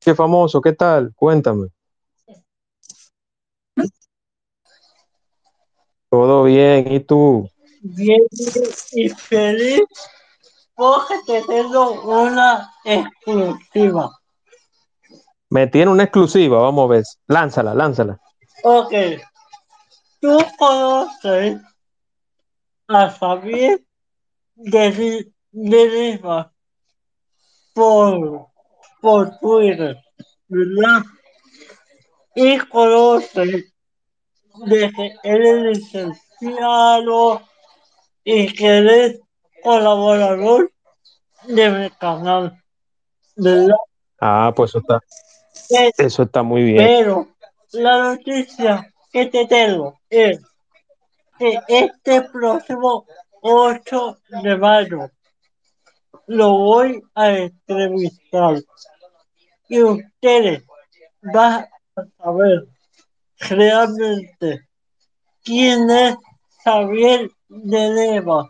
Qué famoso, ¿qué tal? Cuéntame. Todo bien, ¿y tú? Bien y feliz porque te tengo una exclusiva. Me tiene una exclusiva, vamos a ver. Lánzala, lánzala. Ok. Tú conoces a Javier de, de Lima por, por Twitter, ¿verdad? Y conoces de que él es licenciado y que eres colaborador de mi canal, ¿verdad? Ah, pues eso está, Eh, eso está muy bien. Pero la noticia que te tengo es que este próximo 8 de mayo lo voy a entrevistar ustedes van a saber realmente quién es Javier de Leva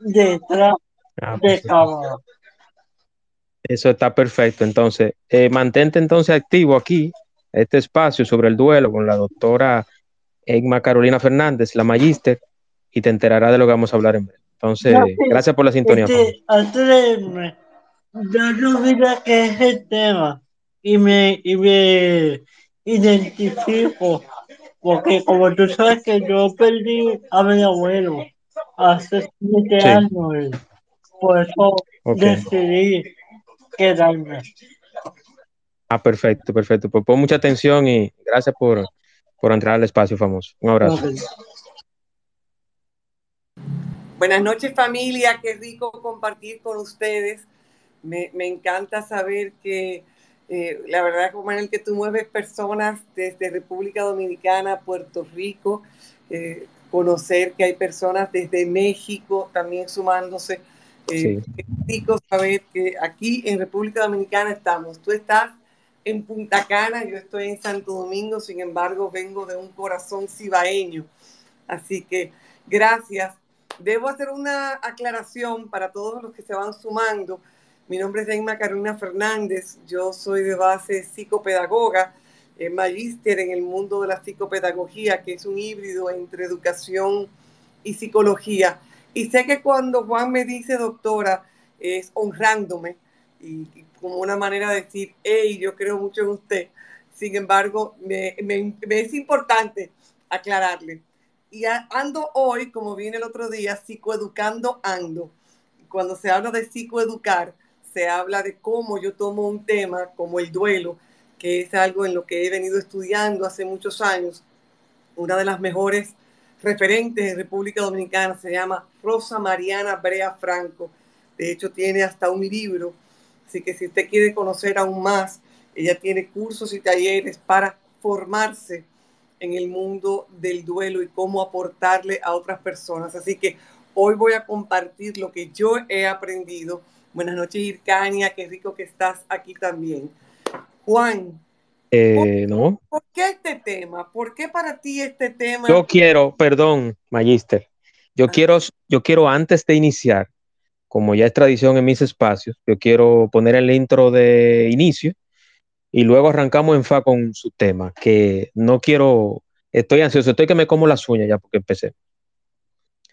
detrás Ah, de pues eso, cámara. eso está perfecto. Entonces, eh, mantente entonces activo aquí, este espacio sobre el duelo con la doctora Egma Carolina Fernández, la magíster, y te enterarás de lo que vamos a hablar en breve. Entonces, gracias por la sintonía. Este, yo no que es el tema y me, y me identifico porque como tú sabes que yo perdí a mi abuelo hace siete Sí. años por eso decidí quedarme. Ah, perfecto, perfecto. Pues pon mucha atención y gracias por, por entrar al espacio famoso. Un abrazo. Buenas noches familia, qué rico compartir con ustedes. Me, me encanta saber que eh, la verdad, como en el que tú mueves personas desde República Dominicana, Puerto Rico, eh, conocer que hay personas desde México también sumándose. Eh, Sí. Es rico saber que aquí en República Dominicana estamos. Tú estás en Punta Cana, yo estoy en Santo Domingo, sin embargo vengo de un corazón cibaeño. Así que gracias. Debo hacer una aclaración para todos los que se van sumando. Mi nombre es Deima Carolina Fernández, yo soy de base psicopedagoga, eh, magíster en el mundo de la psicopedagogía, que es un híbrido entre educación y psicología. Y sé que cuando Juan me dice doctora, es honrándome y, y como una manera de decir, hey, yo creo mucho en usted. Sin embargo, me, me- me es importante aclararle. Y a- ando hoy, como viene el otro día, psicoeducando ando. Cuando se habla de psicoeducar, se habla de cómo yo tomo un tema como el duelo, que es algo en lo que he venido estudiando hace muchos años. Una de las mejores referentes en República Dominicana se llama Rosa Mariana Brea Franco. De hecho, tiene hasta un libro. Así que si usted quiere conocer aún más, ella tiene cursos y talleres para formarse en el mundo del duelo y cómo aportarle a otras personas. Así que hoy voy a compartir lo que yo he aprendido. Buenas noches, Ircania, qué rico que estás aquí también. Juan, Eh, no. ¿por qué este tema? ¿Por qué para ti este tema? Yo quiero, perdón, Magister. Yo Ah. quiero, yo quiero antes de iniciar, como ya es tradición en mis espacios, yo quiero poner el intro de inicio y luego arrancamos en fa con su tema, que no quiero, estoy ansioso, estoy que me como las uñas ya porque empecé.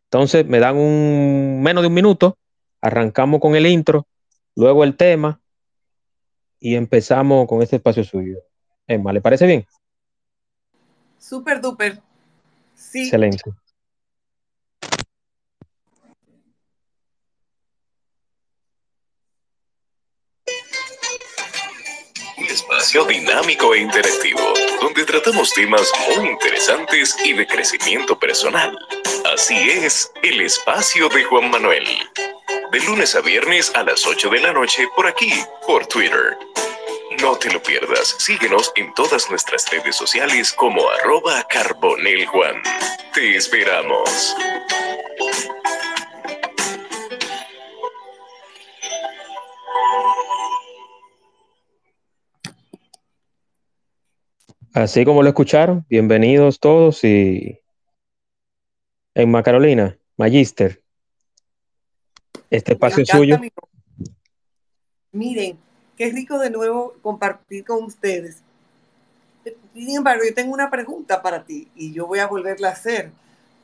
Entonces me dan un menos de un minuto, arrancamos con el intro, luego el tema y empezamos con este espacio suyo. Emma, ¿le parece bien? Súper duper. Sí, Excelente. Un espacio dinámico e interactivo, donde tratamos temas muy interesantes y de crecimiento personal. Así es, el espacio de Juan Manuel. De lunes a viernes a las 8 de la noche por aquí, por Twitter. No te lo pierdas, síguenos en todas nuestras redes sociales como arroba. Te esperamos. Así como lo escucharon, bienvenidos todos y Emma Carolina, Magister. Este espacio es suyo. mi- Miren, qué rico de nuevo compartir con ustedes. Sin embargo, yo tengo una pregunta para ti y yo voy a volverla a hacer.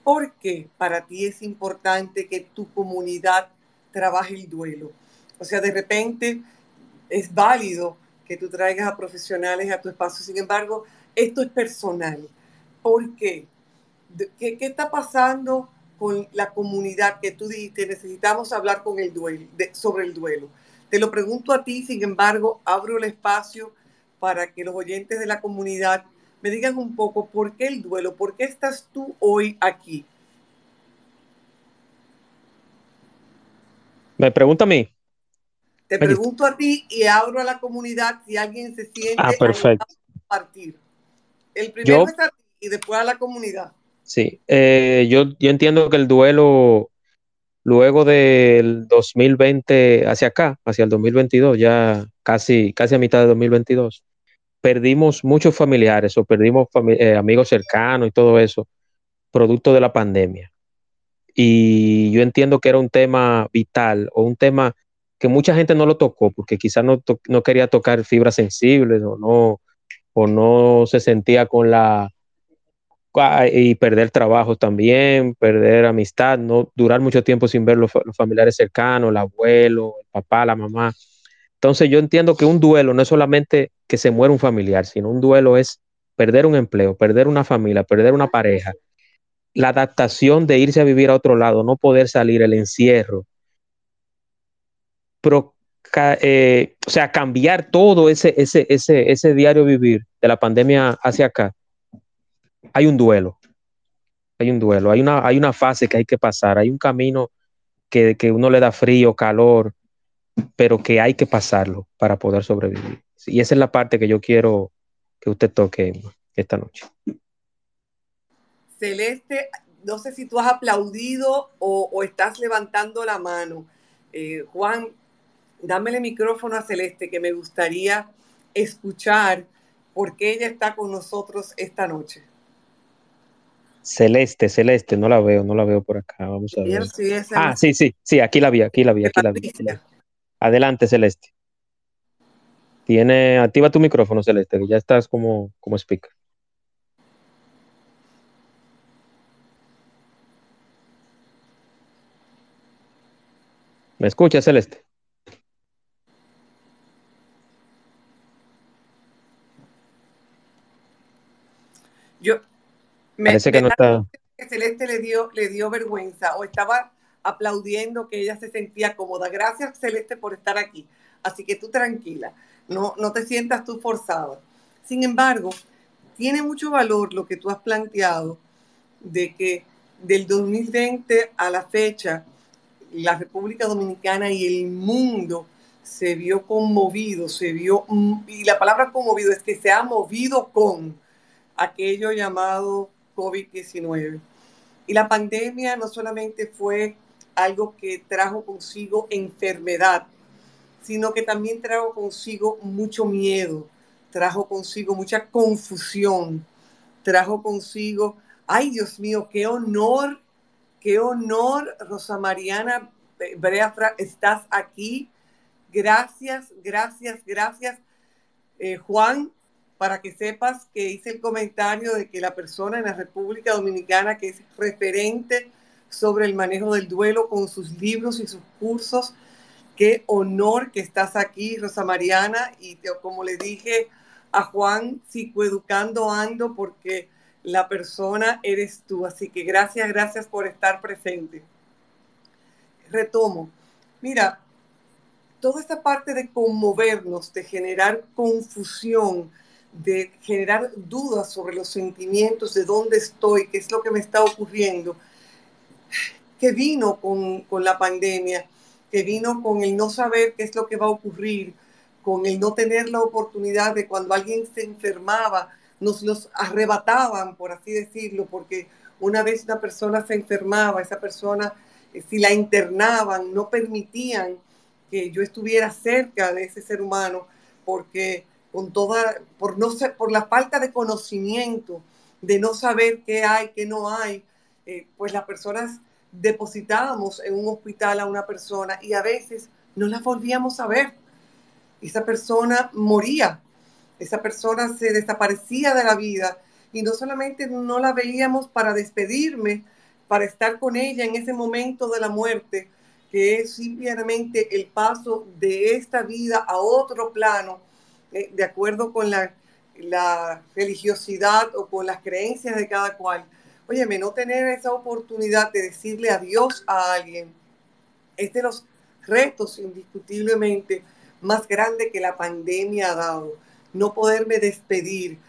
¿Por qué para ti es importante que tu comunidad trabaje el duelo? O sea, de repente es válido que tú traigas a profesionales a tu espacio. Sin embargo, esto es personal. ¿Por qué? ¿Qué, qué está pasando con la comunidad que tú dijiste? Necesitamos hablar con el duelo, sobre el duelo. Te lo pregunto a ti, sin embargo, abro el espacio para que los oyentes de la comunidad me digan un poco por qué el duelo, por qué estás tú hoy aquí. Me pregunta a mí. Te pregunto a ti y abro a la comunidad si alguien se siente ah, perfecto. partir. El primero es a ti y después a la comunidad. Sí, eh, yo, yo entiendo que el duelo luego del 2020 hacia acá, hacia el 2022, ya casi, casi a mitad de 2022, perdimos muchos familiares o perdimos eh, amigos cercanos y todo eso, producto de la pandemia. Y yo entiendo que era un tema vital o un tema que mucha gente no lo tocó porque quizás no, no quería tocar fibras sensibles o no, o no se sentía con la y perder trabajo también, perder amistad, no durar mucho tiempo sin ver los, los, familiares cercanos, el abuelo, el papá, la mamá. Entonces yo entiendo que un duelo no es solamente que se muera un familiar, sino un duelo es perder un empleo, perder una familia, perder una pareja, la adaptación de irse a vivir a otro lado, no poder salir, el encierro, pero, eh, o sea, cambiar todo ese, ese, ese, ese diario vivir de la pandemia hacia acá, hay un duelo, hay un duelo, hay una, hay una fase que hay que pasar, hay un camino que, que uno le da frío, calor, pero que hay que pasarlo para poder sobrevivir. Y esa es la parte que yo quiero que usted toque esta noche. Celeste, no sé si tú has aplaudido o, estás levantando la mano. Eh, Juan, dame el micrófono a Celeste, que me gustaría escuchar por qué ella está con nosotros esta noche. Celeste, Celeste, no la veo, no la veo por acá. Vamos a ver. ah, sí, sí, sí, aquí la vi, aquí la vi, aquí la vi. Adelante, Celeste. Tiene, activa tu micrófono, Celeste, que ya estás como, como speaker. ¿Me escuchas, Celeste? Yo me, parece que no está. Celeste le dio, le dio vergüenza o estaba aplaudiendo que ella se sentía cómoda. Gracias, Celeste, por estar aquí. Así que tú tranquila, no, no te sientas tú forzada. Sin embargo, tiene mucho valor lo que tú has planteado de que del 2020 a la fecha, la República Dominicana y el mundo se vio conmovido, se vio, y la palabra conmovido es que se ha movido con aquello llamado COVID-19. Y la pandemia no solamente fue algo que trajo consigo enfermedad, sino que también trajo consigo mucho miedo, trajo consigo mucha confusión, trajo consigo, ay Dios mío, qué honor, qué honor, Rosa Mariana Breafra, estás aquí. Gracias, gracias, gracias. Eh, Juan, para que sepas que hice el comentario de que la persona en la República Dominicana que es referente sobre el manejo del duelo con sus libros y sus cursos. Qué honor que estás aquí, Rosa Mariana, y como le dije a Juan, psicoeducando ando porque la persona eres tú. Así que gracias, gracias por estar presente. Retomo. Mira, toda esta parte de conmovernos, de generar confusión, de generar dudas sobre los sentimientos, de dónde estoy, qué es lo que me está ocurriendo, que vino con, con la pandemia, que vino con el no saber qué es lo que va a ocurrir, con el no tener la oportunidad de cuando alguien se enfermaba, nos los arrebataban, por así decirlo, porque una vez una persona se enfermaba, esa persona, eh, si la internaban, no permitían que yo estuviera cerca de ese ser humano, porque con toda, por, no por la falta de conocimiento, de no saber qué hay, qué no hay, eh, pues las personas depositábamos en un hospital a una persona y a veces no la volvíamos a ver. esa persona moría, esa persona se desaparecía de la vida y no solamente no la veíamos para despedirme, para estar con ella en ese momento de la muerte, que es simplemente el paso de esta vida a otro plano, eh, de acuerdo con la, religiosidad o con las creencias de cada cual. Óyeme, no tener esa oportunidad de decirle adiós a alguien es de los retos indiscutiblemente más grandes que la pandemia ha dado. No poderme despedir.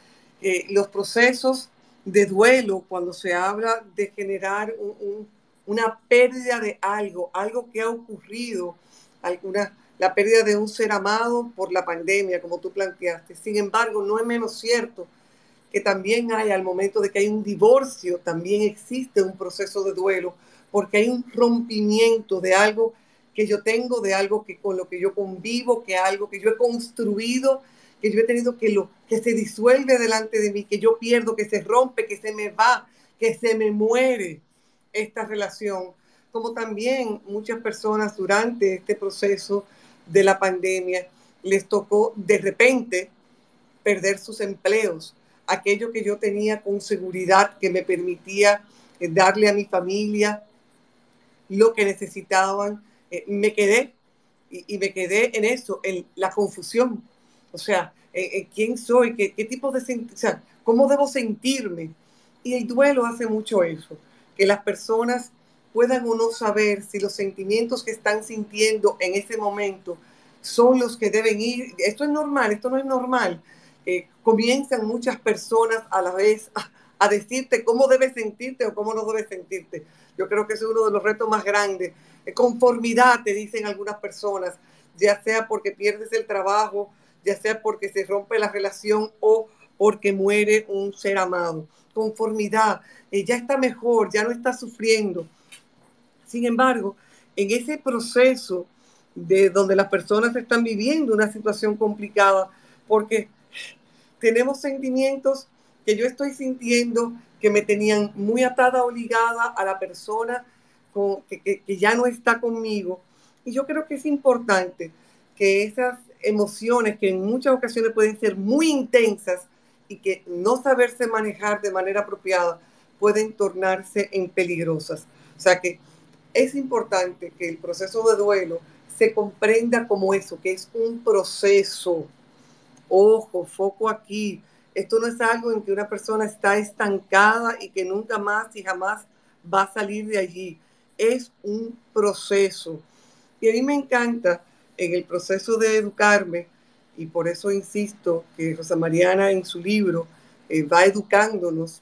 Eh, los procesos de duelo, cuando se habla de generar una pérdida de algo, algo que ha ocurrido, alguna, la pérdida de un ser amado por la pandemia, como tú planteaste. Sin embargo, no es menos cierto que también hay al momento de que hay un divorcio, también existe un proceso de duelo, porque hay un rompimiento de algo que yo tengo, de algo que con lo que yo convivo, que algo que yo he construido, que yo he tenido que lo que se disuelve delante de mí, que yo pierdo, que se rompe, que se me va, que se me muere esta relación. Como también muchas personas durante este proceso de la pandemia les tocó de repente perder sus empleos, aquello que yo tenía con seguridad que me permitía eh, darle a mi familia lo que necesitaban. Eh, me quedé y, me quedé en eso, en la confusión. O sea, quién soy, ¿Qué, qué, tipo de, o sea, cómo debo sentirme. Y el duelo hace mucho eso, que las personas puedan o no saber si los sentimientos que están sintiendo en ese momento son los que deben ir. Esto es normal, esto no es normal. Eh, comienzan muchas personas a la vez a, decirte cómo debes sentirte o cómo no debes sentirte. Yo creo que es uno de los retos más grandes. Eh, conformidad, te dicen algunas personas, ya sea porque pierdes el trabajo, ya sea porque se rompe la relación o porque muere un ser amado. Conformidad, eh, ya está mejor, ya no está sufriendo. Sin embargo, en ese proceso de donde las personas están viviendo una situación complicada, porque tenemos sentimientos que yo estoy sintiendo que me tenían muy atada o ligada a la persona con, que, que, ya no está conmigo. Y yo creo que es importante que esas emociones que en muchas ocasiones pueden ser muy intensas y que no saberse manejar de manera apropiada pueden tornarse en peligrosas. O sea que es importante que el proceso de duelo se comprenda como eso, que es un proceso Ojo, foco aquí. Esto no es algo en que una persona está estancada y que nunca más y jamás va a salir de allí. Es un proceso. Y a mí me encanta en el proceso de educarme, y por eso insisto que Rosa Mariana en su libro eh, va educándonos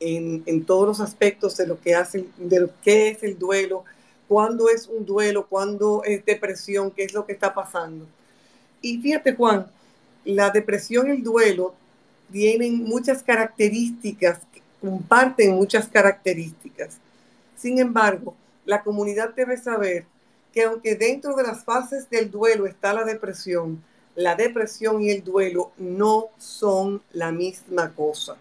en, todos los aspectos de lo que hace, de lo que es el duelo, cuándo es un duelo, cuándo es depresión, qué es lo que está pasando. Y fíjate, Juan, la depresión y el duelo tienen muchas características, comparten muchas características. Sin embargo, la comunidad debe saber que aunque dentro de las fases del duelo está la depresión, la depresión y el duelo no son la misma cosa.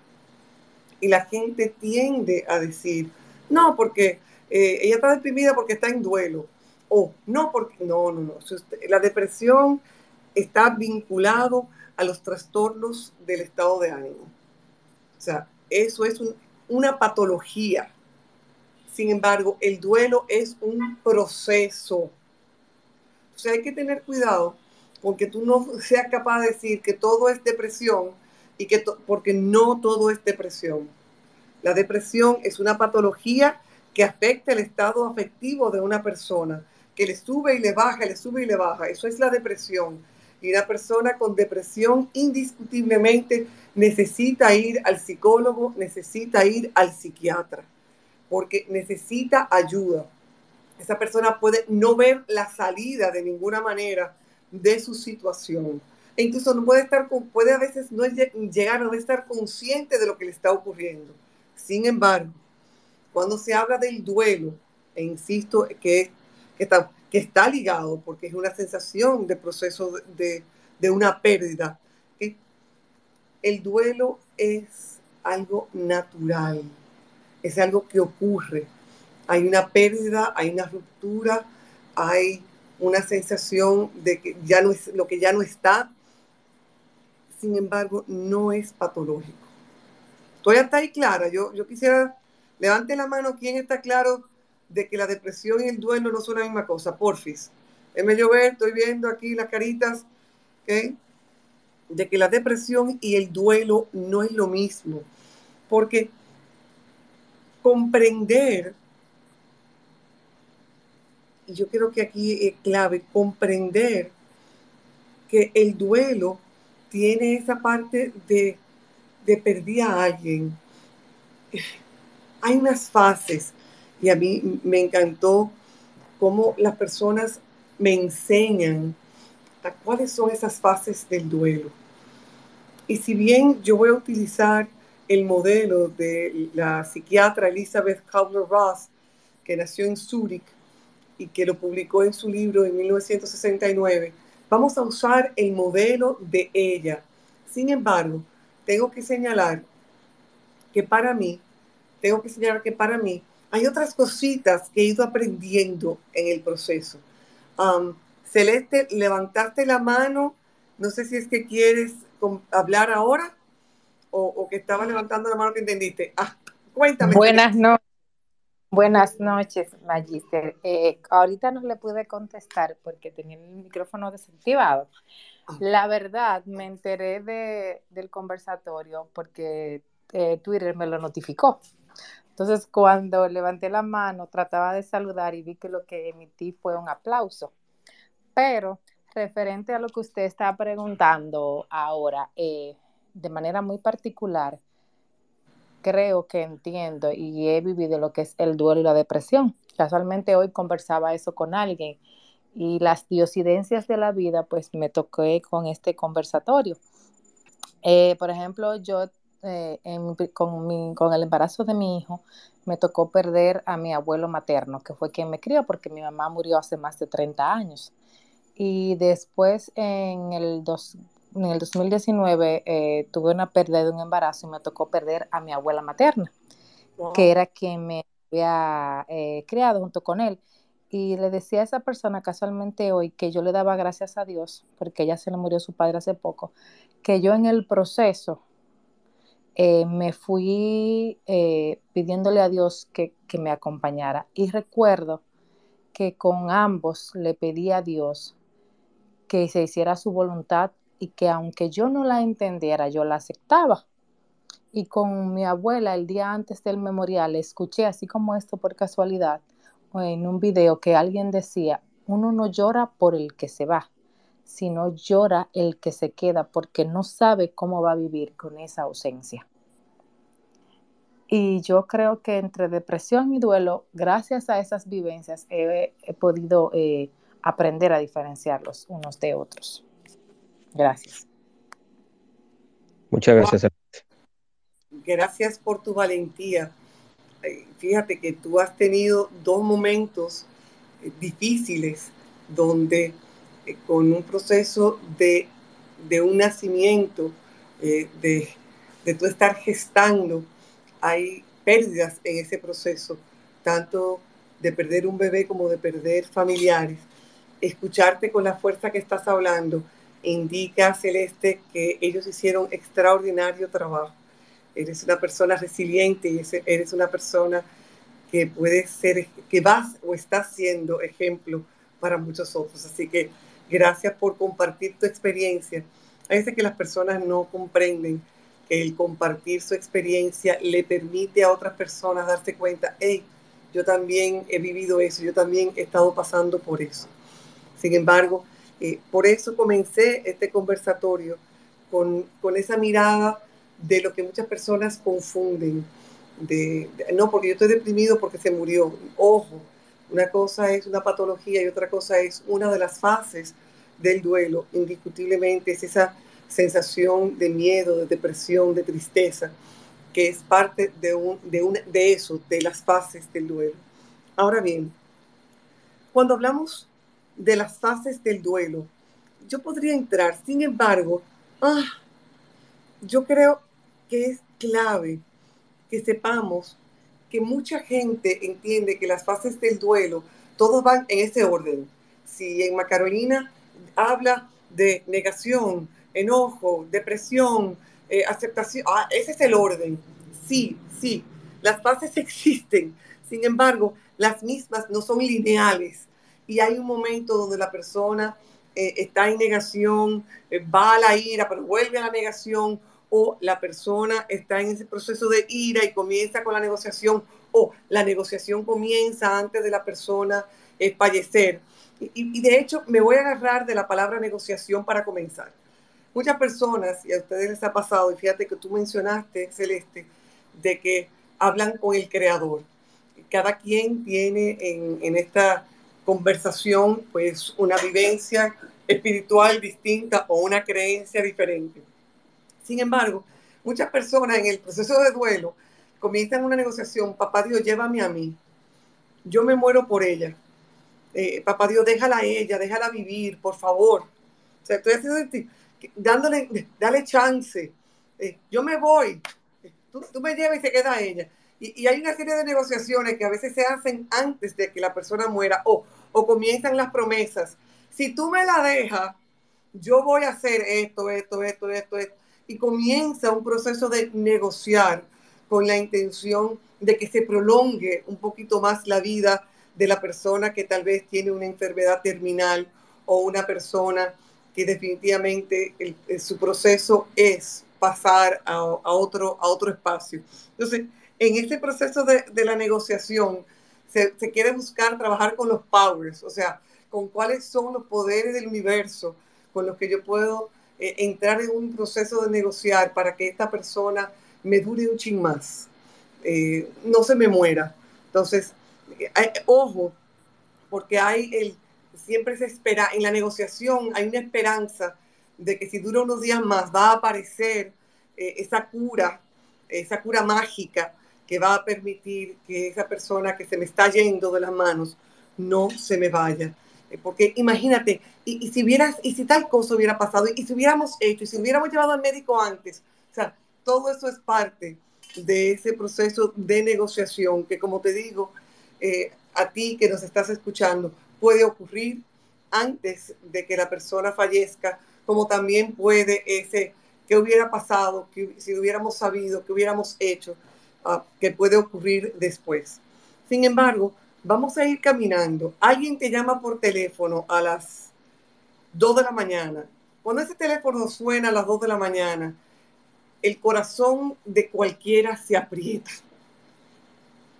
Y la gente tiende a decir, no, porque eh, ella está deprimida porque está en duelo. O no, porque no, no, no. La depresión está vinculado a los trastornos del estado de ánimo. O sea, eso es una patología. Sin embargo, el duelo es un proceso. O sea, hay que tener cuidado porque tú no seas capaz de decir que todo es depresión y que porque no todo es depresión. La depresión es una patología que afecta el estado afectivo de una persona, que le sube y le baja, le sube y le baja. Eso es la depresión. Y una persona con depresión indiscutiblemente necesita ir al psicólogo, necesita ir al psiquiatra, porque necesita ayuda. Esa persona puede no ver la salida de ninguna manera de su situación. E incluso no puede estar, puede a veces no llegar a no estar consciente de lo que le está ocurriendo. Sin embargo, cuando se habla del duelo, e insisto que, que está, que está ligado, porque es una sensación de proceso de, de una pérdida. El duelo es algo natural, es algo que ocurre. Hay una pérdida, hay una ruptura, hay una sensación de que ya no es lo que ya no está. Sin embargo, no es patológico. Estoy hasta ahí clara. Yo, yo quisiera, levante la mano, ¿quién está claro de que la depresión y el duelo no son la misma cosa? Porfis. Déjeme llover, estoy viendo aquí las caritas, ¿ok? De que la depresión y el duelo no es lo mismo. Porque comprender y yo creo que aquí es clave comprender que el duelo tiene esa parte de, de perder a alguien. Hay unas fases y a mí me encantó cómo las personas me enseñan cuáles son esas fases del duelo. Y si bien yo voy a utilizar el modelo de la psiquiatra Elizabeth Kubler-Ross, que nació en Zúrich, y que lo publicó en su libro en 1969, vamos a usar el modelo de ella. Sin embargo, tengo que señalar que para mí, tengo que señalar que para mí hay otras cositas que he ido aprendiendo en el proceso. Um, Celeste, levantaste la mano. No sé si es que quieres hablar ahora o, que estaba levantando la mano que entendiste. Ah, cuéntame. Buenas noches. Buenas noches, Magister. Eh, ahorita no le pude contestar porque tenía el micrófono desactivado. La verdad, me enteré de, del conversatorio porque eh, Twitter me lo notificó. Entonces, cuando levanté la mano, trataba de saludar y vi que lo que emití fue un aplauso. Pero, referente a lo que usted está preguntando ahora, eh, de manera muy particular, creo que entiendo y he vivido lo que es el duelo y la depresión. Casualmente hoy conversaba eso con alguien y las diosidencias de la vida, pues me toqué con este conversatorio. Eh, por ejemplo, yo eh, con, con, el embarazo de mi hijo me tocó perder a mi abuelo materno, que fue quien me crió porque mi mamá murió hace más de 30 años. Y después en el dos, en el 2019 eh, tuve una pérdida de un embarazo y me tocó perder a mi abuela materna, que era quien me había eh, criado junto con él. Y le decía a esa persona casualmente hoy que yo le daba gracias a Dios, porque ella se le murió su padre hace poco, que yo en el proceso eh, me fui pidiéndole a Dios que, que me acompañara. Y recuerdo que con ambos le pedí a Dios que se hiciera su voluntad y que aunque yo no la entendiera, yo la aceptaba. Y con mi abuela el día antes del memorial escuché, así como esto por casualidad, en un video que alguien decía, uno no llora por el que se va, sino llora el que se queda porque no sabe cómo va a vivir con esa ausencia. Y yo creo que entre depresión y duelo, gracias a esas vivencias, he, podido eh, aprender a diferenciarlos unos de otros. Gracias. Muchas gracias. Gracias por tu valentía. Fíjate que tú has tenido dos momentos eh, difíciles donde eh, con un proceso de, un nacimiento, eh, de, de tú estar gestando, hay pérdidas en ese proceso, tanto de perder un bebé como de perder familiares. Escucharte con la fuerza que estás hablando indica, Celeste, que ellos hicieron extraordinario trabajo. Eres una persona resiliente y eres una persona que puede ser, que vas o estás siendo ejemplo para muchos otros. Así que gracias por compartir tu experiencia. A veces que las personas no comprenden que el compartir su experiencia le permite a otras personas darse cuenta, hey, yo también he vivido eso, yo también he estado pasando por eso. Sin embargo, eh, por eso comencé este conversatorio con, con, esa mirada de lo que muchas personas confunden. De, no, porque yo estoy deprimido porque se murió. Ojo, una cosa es una patología y otra cosa es una de las fases del duelo. Indiscutiblemente es esa sensación de miedo, de depresión, de tristeza, que es parte de, un, de, un, de eso, de las fases del duelo. Ahora bien, cuando hablamos de las fases del duelo. Yo podría entrar, sin embargo, ah, yo creo que es clave que sepamos que mucha gente entiende que las fases del duelo, todos van en ese orden. si en Macarolina habla de negación, enojo, depresión, eh, aceptación, ah, ese es el orden. Sí, sí, las fases existen. Sin embargo, las mismas no son lineales. Y hay un momento donde la persona eh, está en negación, eh, va a la ira, pero vuelve a la negación, o la persona está en ese proceso de ira y comienza con la negociación, o la negociación comienza antes de la persona fallecer. Y, de hecho, me voy a agarrar de la palabra negociación para comenzar. Muchas personas, y a ustedes les ha pasado, y fíjate que tú mencionaste, Celeste, de que hablan con el creador. Cada quien tiene en, en esta conversación pues una vivencia espiritual distinta o una creencia diferente. Sin embargo, muchas personas en el proceso de duelo comienzan una negociación, papá Dios, llévame a mí, yo me muero por ella, eh, papá Dios, déjala a ella, déjala vivir, por favor. O sea, estoy haciendo, dándole, dale chance. Eh, yo me voy, tú, tú, me llevas y se queda ella. Y, y, hay una serie de negociaciones que a veces se hacen antes de que la persona muera o, o comienzan las promesas. Si tú me la dejas, yo voy a hacer esto, esto, esto, esto, esto. Y comienza un proceso de negociar con la intención de que se prolongue un poquito más la vida de la persona que tal vez tiene una enfermedad terminal o una persona que definitivamente su proceso es pasar a, otro, a otro espacio. Entonces, en este proceso de, la negociación, se, quiere buscar trabajar con los powers, o sea, con cuáles son los poderes del universo con los que yo puedo eh, entrar en un proceso de negociar para que esta persona me dure un ching más, eh, no se me muera. Entonces, ojo, porque hay el, siempre se espera, en la negociación hay una esperanza de que si dura unos días más va a aparecer eh, esa cura, esa cura mágica que va a permitir que esa persona que se me está yendo de las manos no se me vaya. Eh, porque imagínate, y, si hubieras, y si tal cosa hubiera pasado, y, si hubiéramos hecho, y si hubiéramos llevado al médico antes, o sea, todo eso es parte de ese proceso de negociación que, como te digo, eh, a ti que nos estás escuchando puede ocurrir antes de que la persona fallezca, como también puede ese que hubiera pasado, que si hubiéramos sabido, que hubiéramos hecho, que puede ocurrir después. Sin embargo, vamos a ir caminando. Alguien te llama por teléfono a las 2 de la mañana. Cuando ese teléfono suena a las 2 de la mañana, el corazón de cualquiera se aprieta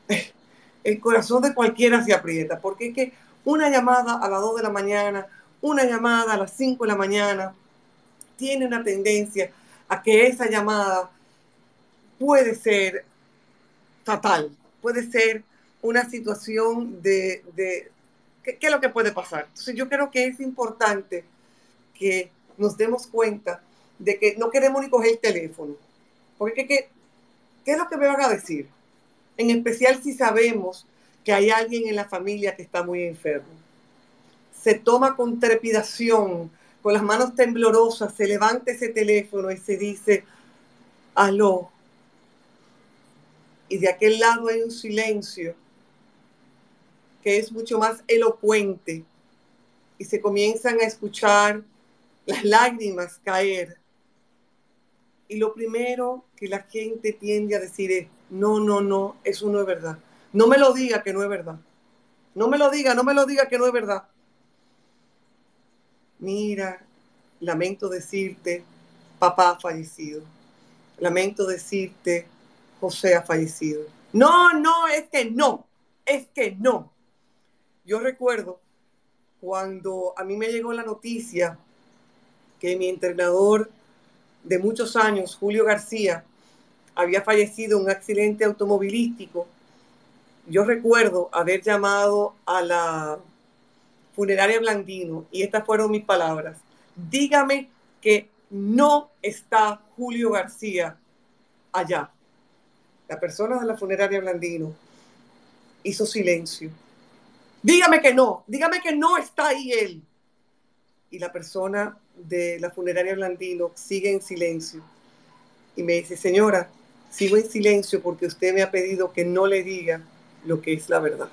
el corazón de cualquiera se aprieta, porque es que una llamada a las 2 de la mañana, una llamada a las 5 de la mañana, tiene una tendencia a que esa llamada puede ser fatal, puede ser una situación de, de ¿qué, es lo que puede pasar? Entonces yo creo que es importante que nos demos cuenta de que no queremos ni coger el teléfono, porque ¿qué, qué es lo que me van a decir? en especial si sabemos que hay alguien en la familia que está muy enfermo. Se toma con trepidación, con las manos temblorosas, se levanta ese teléfono y se dice, aló. Y de aquel lado hay un silencio que es mucho más elocuente y se comienzan a escuchar las lágrimas caer. Y lo primero que la gente tiende a decir es, no, no, no, eso no es verdad. No me lo diga que no es verdad. No me lo diga, no me lo diga que no es verdad. Mira, lamento decirte, papá ha fallecido. Lamento decirte, José ha fallecido. No, no, es que no, es que no. Yo recuerdo cuando a mí me llegó la noticia que mi entrenador de muchos años, Julio García, había fallecido en un accidente automovilístico. Yo recuerdo haber llamado a la funeraria Blandino y estas fueron mis palabras. Dígame que no está Julio García allá. La persona de la funeraria Blandino hizo silencio. Dígame que no, dígame que no está ahí él. Y la persona de la funeraria Blandino sigue en silencio. Y me dice, señora, Sigo en silencio porque usted me ha pedido que no le diga lo que es la verdad.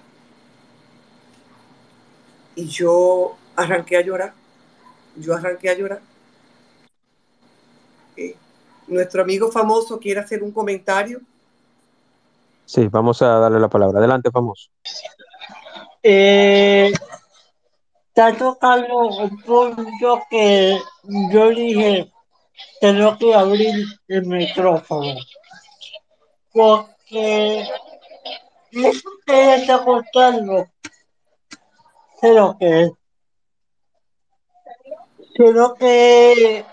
Y yo arranqué a llorar. Yo arranqué a llorar. Eh, nuestro amigo famoso quiere hacer un comentario. Sí, vamos a darle la palabra. Adelante, famoso. Eh, está tocando un punto que yo dije, tengo que abrir el micrófono. Porque eso que está contando, lo que. Creo que,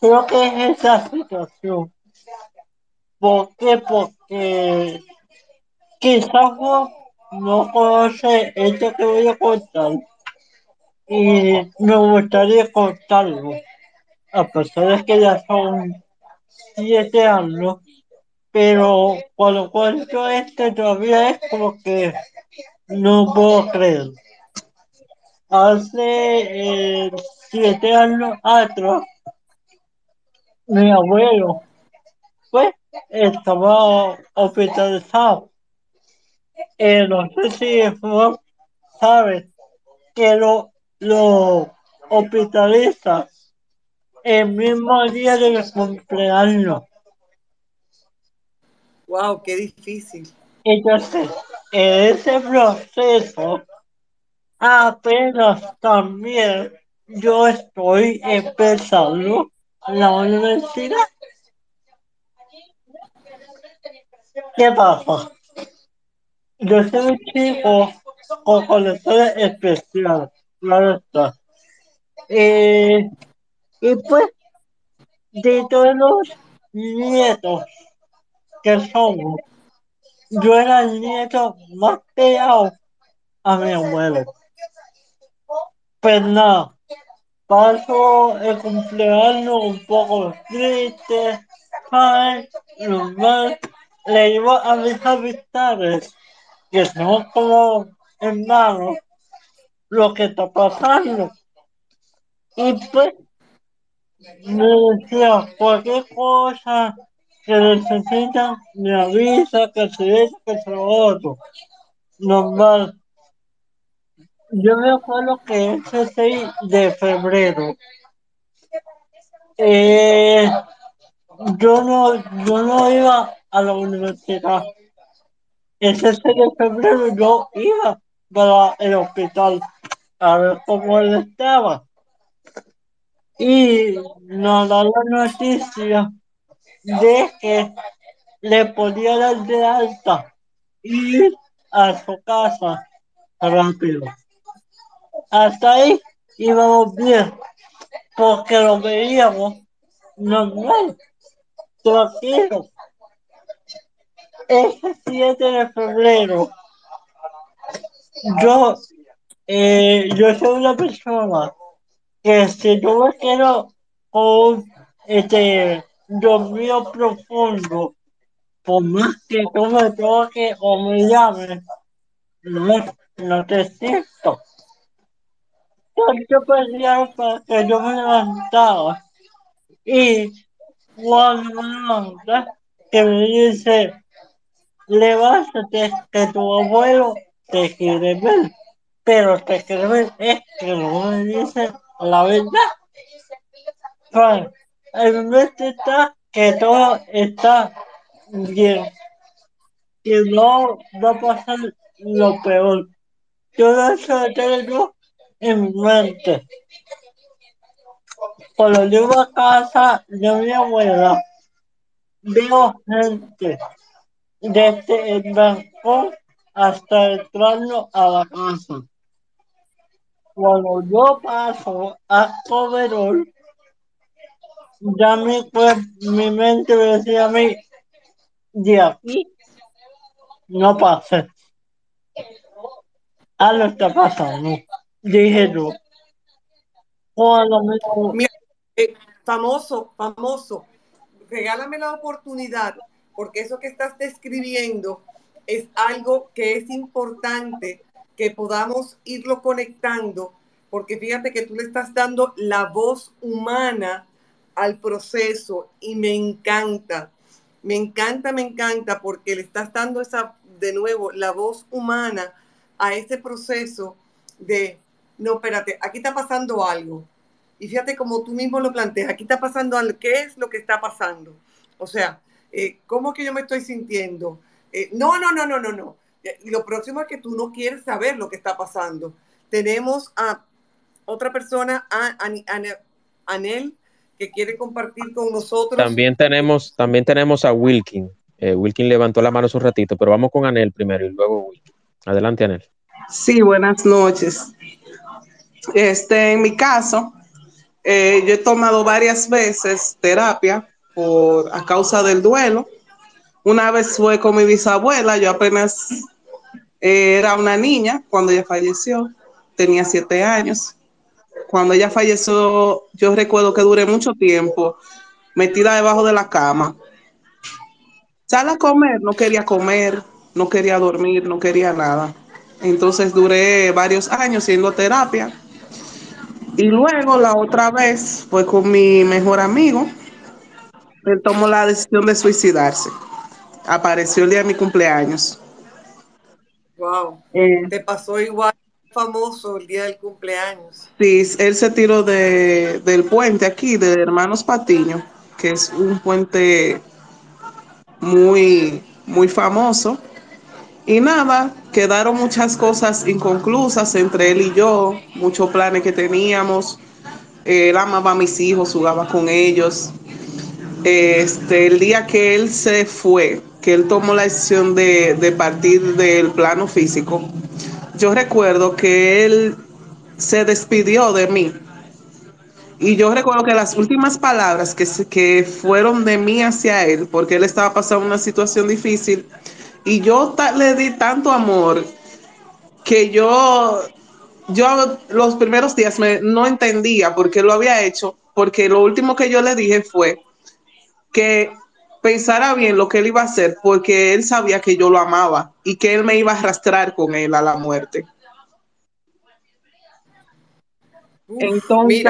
creo que es esa situación. ¿Por qué? Porque quizás no conoce esto que voy a contar y me gustaría contarlo, a de que ya son siete años, pero cuando cuento esto todavía es como que no puedo creer. Hace eh, siete años atrás, mi abuelo pues estaba hospitalizado. Eh, no sé si vos sabes que lo, lo hospitaliza el mismo día de mi cumpleaños. Wow, qué difícil. Entonces, en ese proceso, apenas también yo estoy empezando la universidad. ¿Qué pasa? Yo soy un chico con conexiones especiales, claro está. Eh, y pues, de todos los nietos que somos, yo era el nieto más pegado a mi abuelo. Pues nada, paso el cumpleaños un poco triste, ¿sabes? Normal. Le digo a mis amistades que son como hermanos lo que está pasando. Y pues me decía cualquier cosa que necesitan, me avisa que se esto, que se otro. Normal. Yo me acuerdo que ese 6 de febrero, eh, yo, no, yo no iba a la universidad. Ese 6 de febrero yo iba para el hospital a ver cómo él estaba. Y nos da la noticia de que le podía dar de alta y ir a su casa rápido. Hasta ahí íbamos bien, porque lo veíamos normal, tranquilo. Ese 7 de febrero, yo, eh, yo soy una persona que si yo me quedo con este dormido profundo, por más que tú me toques o me llames, no, no te siento. Yo pedía para que yo me levantaba y cuando me levanta, que me dice, levántate, que tu abuelo te quiere ver, pero te quiere ver es que no me dice la verdad. Pues, el momento está que todo está bien, que no va a pasar lo peor. Todo eso lo tengo en mente. Cuando llego a casa de mi abuela, veo gente desde el balcón hasta entrando a la casa. Cuando yo paso al comedor, ya mi, mi mente me decía a mí, de aquí no pasé. Algo está pasando. Dije yo. Cuando me Mira, eh, famoso, famoso, regálame la oportunidad, porque eso que estás describiendo es algo que es importante que podamos irlo conectando, porque fíjate que tú le estás dando la voz humana al proceso y me encanta, me encanta, me encanta, porque le estás dando esa, de nuevo, la voz humana a ese proceso de no, espérate, aquí está pasando algo. Y fíjate como tú mismo lo planteas, aquí está pasando algo, ¿qué es lo que está pasando? O sea, eh, ¿cómo que yo me estoy sintiendo? Eh, no, no, no, no, no, no. Y lo próximo es que tú no quieres saber lo que está pasando. Tenemos a otra persona, a, Anel, que quiere compartir con nosotros. También tenemos, también tenemos a Wilkin. Eh, Wilkin levantó la mano hace un ratito, pero vamos con Anel primero y luego Wilkin. Adelante, Anel. Sí, buenas noches. Este, en mi caso, eh, yo he tomado varias veces terapia por a causa del duelo. Una vez fue con mi bisabuela, yo apenas eh, era una niña cuando ella falleció, tenía siete años. Cuando ella falleció, yo recuerdo que duré mucho tiempo metida debajo de la cama. Sal a comer, no quería comer, no quería dormir, no quería nada. Entonces duré varios años siendo terapia. Y luego la otra vez fue con mi mejor amigo. Él tomó la decisión de suicidarse. Apareció el día de mi cumpleaños. Wow. Eh, Te pasó igual famoso el día del cumpleaños. Sí, él se tiró de, del puente aquí, de Hermanos Patiño, que es un puente muy, muy famoso. Y nada, quedaron muchas cosas inconclusas entre él y yo, muchos planes que teníamos. Él amaba a mis hijos, jugaba con ellos. Este, el día que él se fue, que él tomó la decisión de, de partir del plano físico, yo recuerdo que él se despidió de mí. Y yo recuerdo que las últimas palabras que, que fueron de mí hacia él, porque él estaba pasando una situación difícil, y yo le di tanto amor que yo, yo los primeros días me, no entendía por qué lo había hecho, porque lo último que yo le dije fue que pensara bien lo que él iba a hacer, porque él sabía que yo lo amaba y que él me iba a arrastrar con él a la muerte. Entonces...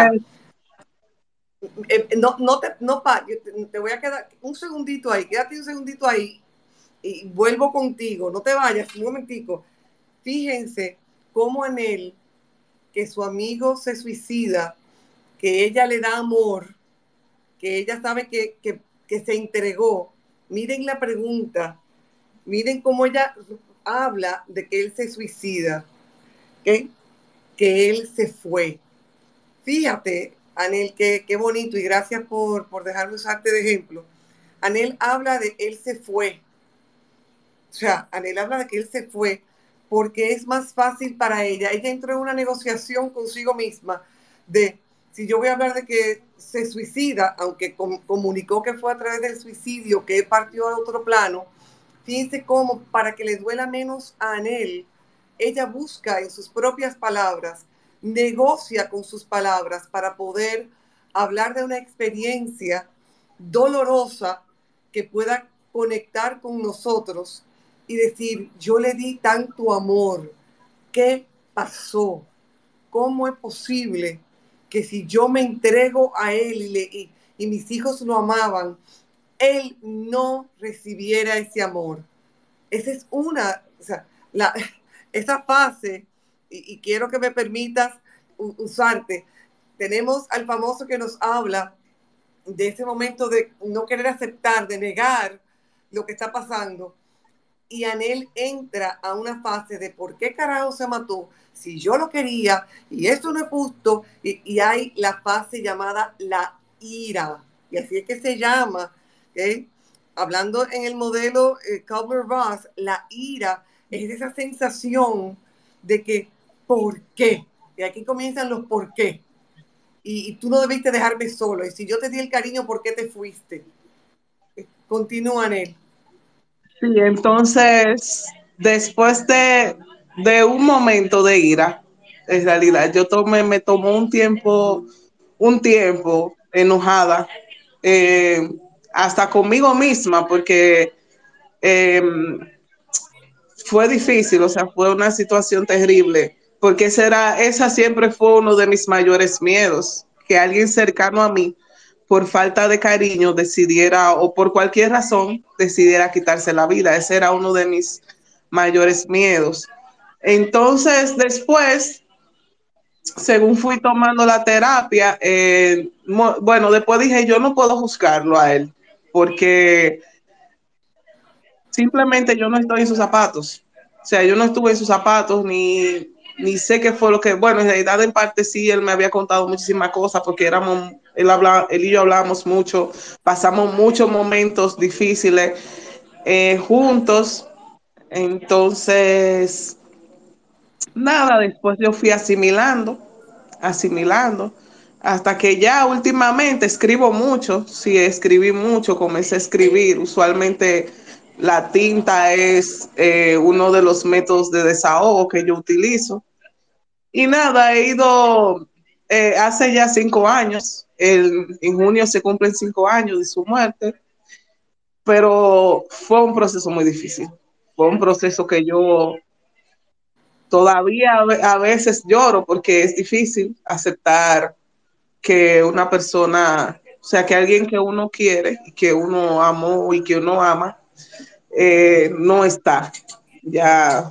Eh, no, no te, no, pa, te voy a quedar un segundito ahí, quédate un segundito ahí y vuelvo contigo, no te vayas, un momentico. Fíjense cómo en él, que su amigo se suicida, que ella le da amor, que ella sabe que, se entregó. Miren la pregunta, miren cómo ella habla de que él se suicida, que él se fue. Fíjate, Anel, qué, qué bonito y gracias por, por dejarme usarte de ejemplo. Anel habla de él se fue. O sea, Anel habla de que él se fue porque es más fácil para ella. Ella entró en una negociación consigo misma de si yo voy a hablar de que se suicida, aunque comunicó que fue a través del suicidio, que partió a otro plano, fíjense cómo para que le duela menos a Anel, ella busca en sus propias palabras, negocia con sus palabras para poder hablar de una experiencia dolorosa que pueda conectar con nosotros y decir, yo le di tanto amor, ¿qué pasó? ¿Cómo es posible que si yo me entrego a él y, mis hijos lo amaban, él no recibiera ese amor? Esa es una, esa fase, y, y quiero que me permitas usarte, tenemos al famoso que nos habla de ese momento de no querer aceptar, de negar lo que está pasando y Anel entra a una fase de por qué carajo se mató, si yo lo quería y esto no es justo, y, hay la fase llamada la ira, y así es que se llama, hablando en el modelo eh, ross la ira es esa sensación de que, ¿por qué? Y aquí comienzan los por qué. Y, y, tú no debiste dejarme solo. Y si yo te di el cariño, ¿por qué te fuiste? Continúa, Anel. Sí, entonces, después de, un momento de ira, en realidad, yo tomé, me tomó un tiempo, un tiempo enojada, eh, hasta conmigo misma, porque em, fue difícil, o sea, fue una situación terrible, porque esa, esa siempre fue uno de mis mayores miedos, que alguien cercano a mí por falta de cariño decidiera o por cualquier razón decidiera quitarse la vida. Ese era uno de mis mayores miedos. Entonces, después según fui tomando la terapia, eh, bueno, después dije, yo no puedo juzgarlo a él, porque simplemente yo no estoy en sus zapatos. O sea, yo no estuve en sus zapatos ni, ni sé qué fue lo que, bueno, en realidad en parte sí, él me había contado muchísimas cosas porque éramos, él, habla, él y yo hablábamos mucho, pasamos muchos momentos difíciles eh, juntos. Entonces, nada, después yo fui asimilando, asimilando, hasta que ya últimamente escribo mucho, sí, escribí mucho, comencé a escribir, usualmente la tinta es eh, uno de los métodos de desahogo que yo utilizo. Y nada, he ido eh, hace ya cinco años, en junio se cumplen cinco años de su muerte, pero fue un proceso muy difícil. Fue un proceso que yo todavía a veces lloro porque es difícil aceptar que una persona, o sea, que alguien que uno quiere, que uno amó y que uno ama, eh, no está, ya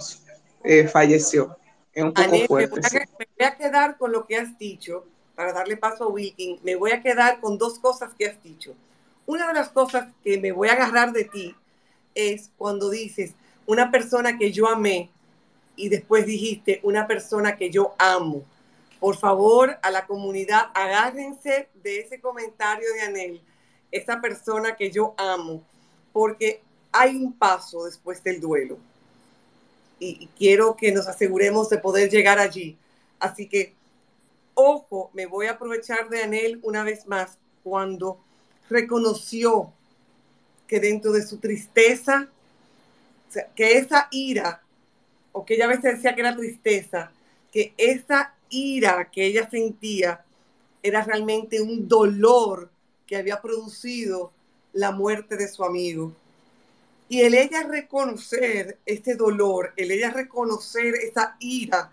eh, falleció. Es un poco fuerte. Me voy, a, quedar con lo que has dicho, para darle paso a Wilkin, me voy a quedar con dos cosas que has dicho. Una de las cosas que me voy a agarrar de ti es cuando dices, una persona que yo amé y después dijiste, una persona que yo amo. Por favor, a la comunidad, agárrense de ese comentario de Anel, esa persona que yo amo, porque hay un paso después del duelo. Y, quiero que nos aseguremos de poder llegar allí. Así que, ojo, me voy a aprovechar de Anel una vez más cuando reconoció que dentro de su tristeza, que esa ira, o que ella a veces decía que era tristeza, que esa ira que ella sentía era realmente un dolor que había producido la muerte de su amigo. Y el ella reconocer este dolor, el ella reconocer esa ira,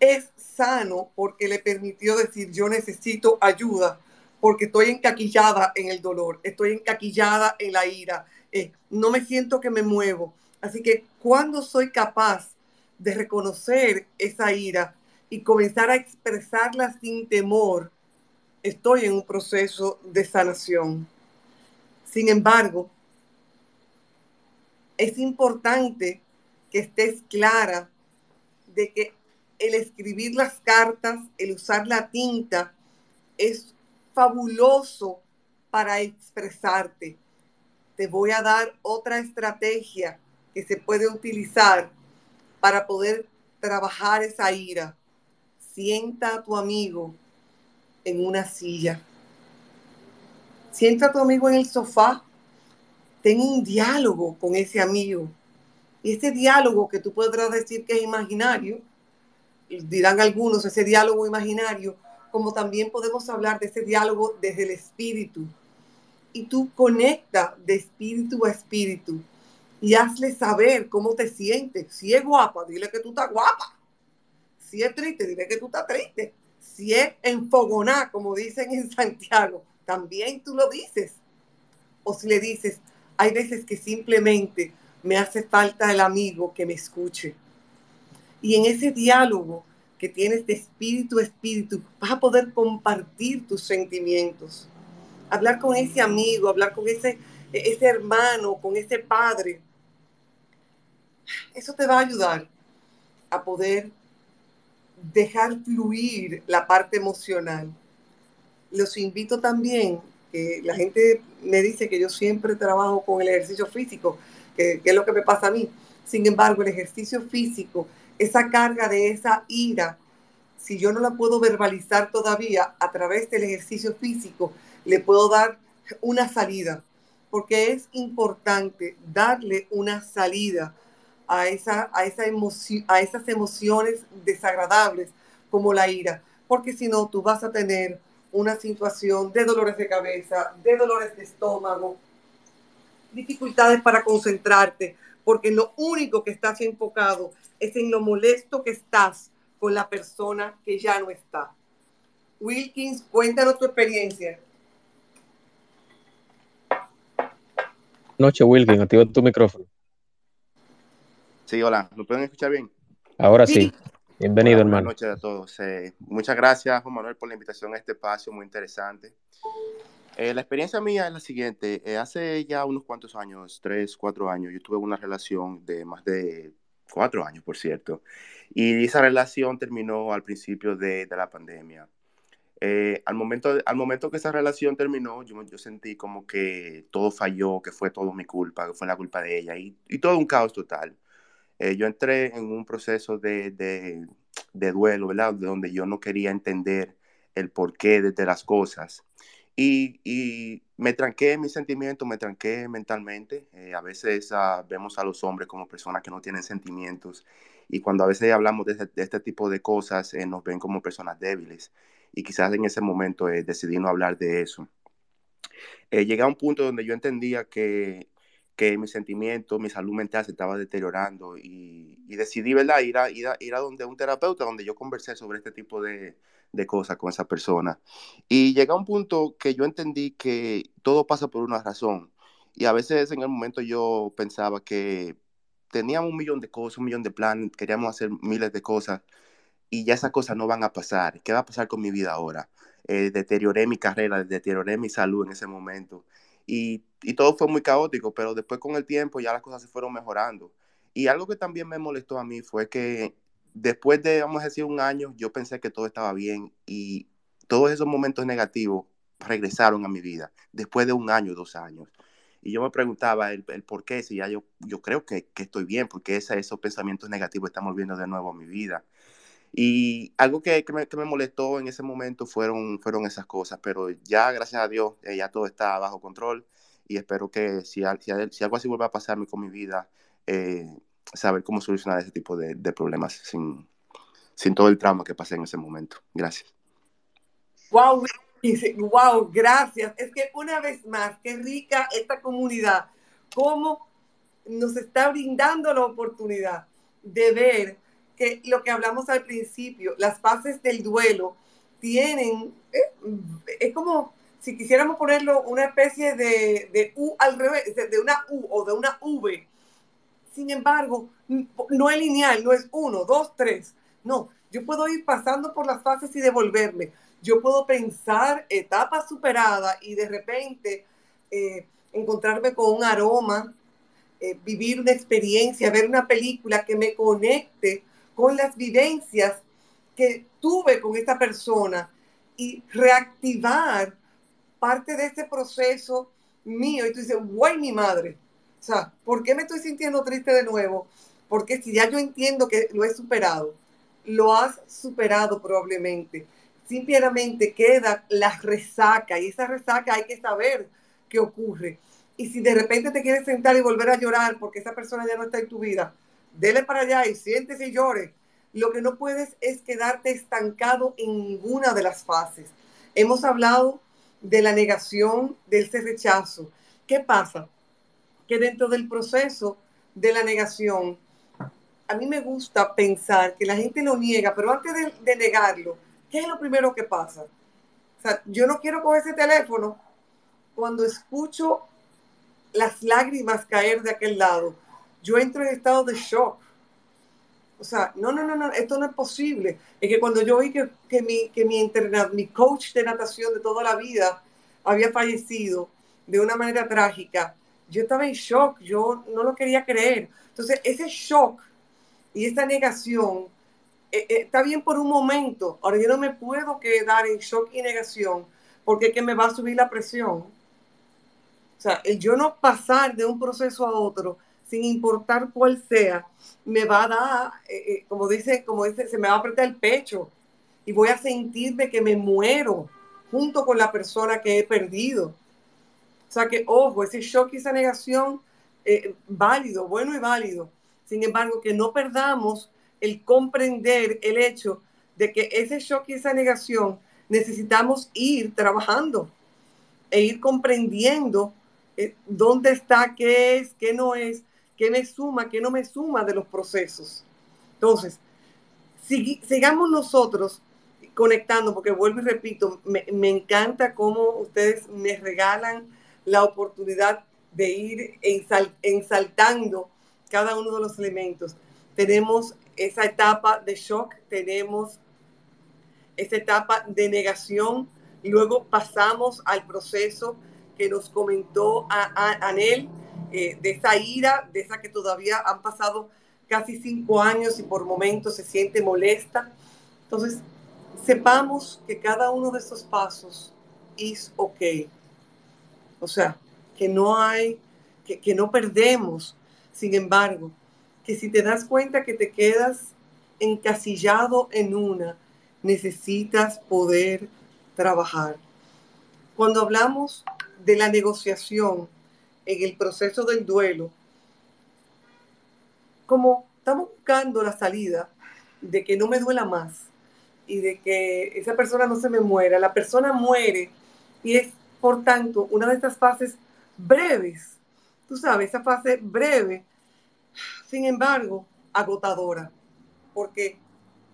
es sano porque le permitió decir, yo necesito ayuda, porque estoy encaquillada en el dolor, estoy encaquillada en la ira, eh, no me siento que me muevo. Así que cuando soy capaz de reconocer esa ira y comenzar a expresarla sin temor, estoy en un proceso de sanación. Sin embargo, es importante que estés clara de que el escribir las cartas, el usar la tinta, es fabuloso para expresarte. Te voy a dar otra estrategia que se puede utilizar para poder trabajar esa ira. Sienta a tu amigo en una silla. Sienta a tu amigo en el sofá ten un diálogo con ese amigo. Y ese diálogo que tú podrás decir que es imaginario, dirán algunos, ese diálogo imaginario, como también podemos hablar de ese diálogo desde el espíritu. Y tú conecta de espíritu a espíritu y hazle saber cómo te sientes. Si es guapa, dile que tú estás guapa. Si es triste, dile que tú estás triste. Si es enfogoná, como dicen en Santiago, también tú lo dices. O si le dices, hay veces que simplemente me hace falta el amigo que me escuche. Y en ese diálogo que tienes de espíritu a espíritu, vas a poder compartir tus sentimientos. Hablar con ese amigo, hablar con ese, ese hermano, con ese padre. Eso te va a ayudar a poder dejar fluir la parte emocional. Los invito también la gente me dice que yo siempre trabajo con el ejercicio físico, que, es lo que me pasa a mí. Sin embargo, el ejercicio físico, esa carga de esa ira, si yo no la puedo verbalizar todavía a través del ejercicio físico, le puedo dar una salida, porque es importante darle una salida a, esa, a, esa a esas emociones desagradables como la ira, porque si no, tú vas a tener una situación de dolores de cabeza, de dolores de estómago, dificultades para concentrarte, porque lo único que estás enfocado es en lo molesto que estás con la persona que ya no está. Wilkins, cuéntanos tu experiencia. Noche, Wilkins, activa tu micrófono. Sí, hola, ¿lo pueden escuchar bien? Ahora sí. Bienvenido, Hola, hermano. Buenas noches a todos. Eh, muchas gracias, Juan Manuel, por la invitación a este espacio muy interesante. Eh, la experiencia mía es la siguiente. Eh, hace ya unos cuantos años, tres, cuatro años, yo tuve una relación de más de cuatro años, por cierto. Y esa relación terminó al principio de, de la pandemia. Eh, al, momento, al momento que esa relación terminó, yo, yo sentí como que todo falló, que fue todo mi culpa, que fue la culpa de ella y, y todo un caos total. Eh, yo entré en un proceso de, de, de duelo, ¿verdad? Donde yo no quería entender el porqué de, de las cosas. Y, y, me tranqué mis sentimientos, me tranqué mentalmente. Eh, a veces uh, vemos a los hombres como personas que no tienen sentimientos y cuando a veces hablamos de, de este tipo de cosas eh, nos ven como personas débiles y quizás en ese momento eh, decidí no hablar de eso. Eh, llegué a un punto donde yo entendía que, que mi sentimiento, mi salud mental se estaba deteriorando y, y decidí ¿verdad? Ir, a, ir, a, ir a donde un terapeuta donde yo conversé sobre este tipo de, de cosas con esa persona. Y llegué a un punto que yo entendí que todo pasa por una razón. Y a veces en el momento yo pensaba que teníamos un millón de cosas, un millón de planes, queríamos hacer miles de cosas y ya esas cosas no van a pasar. ¿Qué va a pasar con mi vida ahora? Eh, deterioré mi carrera, deterioré mi salud en ese momento. Y, todo fue muy caótico, pero después con el tiempo ya las cosas se fueron mejorando. Y algo que también me molestó a mí fue que después de, vamos a decir, un año, yo pensé que todo estaba bien y todos esos momentos negativos regresaron a mi vida después de un año, dos años. Y yo me preguntaba el, por qué, si ya yo, yo creo que, que estoy bien, porque esos pensamientos negativos están volviendo de nuevo a mi vida. Y algo que, que, me, que, me, molestó en ese momento fueron, fueron esas cosas, pero ya, gracias a Dios, eh, ya todo está bajo control y espero que si, si, algo así vuelve a pasarme con mi vida, eh, saber cómo solucionar ese tipo de, de problemas sin, sin, todo el trauma que pasé en ese momento. Gracias. Wow, wow, gracias. Es que una vez más, qué rica esta comunidad, cómo nos está brindando la oportunidad de ver que lo que hablamos al principio, las fases del duelo tienen, eh, es como si quisiéramos ponerlo una especie de, de U al revés, de, una U o de una V. Sin embargo, no es lineal, no es uno, dos, tres. No, yo puedo ir pasando por las fases y devolverme. Yo puedo pensar etapas superadas y de repente eh, encontrarme con un aroma, eh, vivir una experiencia, ver una película que me conecte con las vivencias que tuve con esta persona y reactivar parte de ese proceso mío. Y tú dices, guay, mi madre. O sea, ¿por qué me estoy sintiendo triste de nuevo? Porque si ya yo entiendo que lo he superado, lo has superado probablemente. Simplemente queda la resaca y esa resaca hay que saber qué ocurre. Y si de repente te quieres sentar y volver a llorar porque esa persona ya no está en tu vida, dele para allá y siéntese y llore. Lo que no puedes es quedarte estancado en ninguna de las fases. Hemos hablado de la negación, del ese rechazo. ¿Qué pasa? Que dentro del proceso de la negación, a mí me gusta pensar que la gente lo niega, pero antes de, de negarlo, ¿qué es lo primero que pasa? O sea, yo no quiero coger ese teléfono cuando escucho las lágrimas caer de aquel lado. Yo entro en estado de shock. O sea, no, no, no, no, esto no es posible. Es que cuando yo oí que, que, mi, que mi, internet, mi coach de natación de toda la vida había fallecido de una manera trágica, yo estaba en shock, yo no lo quería creer. Entonces, ese shock y esa negación eh, eh, está bien por un momento. Ahora yo no me puedo quedar en shock y negación porque es que me va a subir la presión. O sea, el yo no pasar de un proceso a otro sin importar cuál sea, me va a dar, eh, eh, como dice, como dice, se me va a apretar el pecho y voy a sentirme que me muero junto con la persona que he perdido. O sea que, ojo, ese shock y esa negación, eh, válido, bueno y válido. Sin embargo, que no perdamos el comprender el hecho de que ese shock y esa negación necesitamos ir trabajando e ir comprendiendo dónde está, qué es, qué no es, qué me suma, qué no me suma de los procesos. Entonces, sig sigamos nosotros conectando, porque vuelvo y repito, me, me, encanta cómo ustedes me regalan la oportunidad de ir ensal, ensaltando cada uno de los elementos. Tenemos esa etapa de shock, tenemos esa etapa de negación, luego pasamos al proceso que nos comentó a, Anel, eh, de esa ira, de esa que todavía han pasado casi cinco años y por momentos se siente molesta. Entonces, sepamos que cada uno de estos pasos es ok. O sea, que no hay, que, que no perdemos. Sin embargo, que si te das cuenta que te quedas encasillado en una, necesitas poder trabajar. Cuando hablamos de la negociación en el proceso del duelo, como estamos buscando la salida de que no me duela más y de que esa persona no se me muera, la persona muere y es, por tanto, una de estas fases breves, tú sabes, esa fase breve, sin embargo, agotadora, porque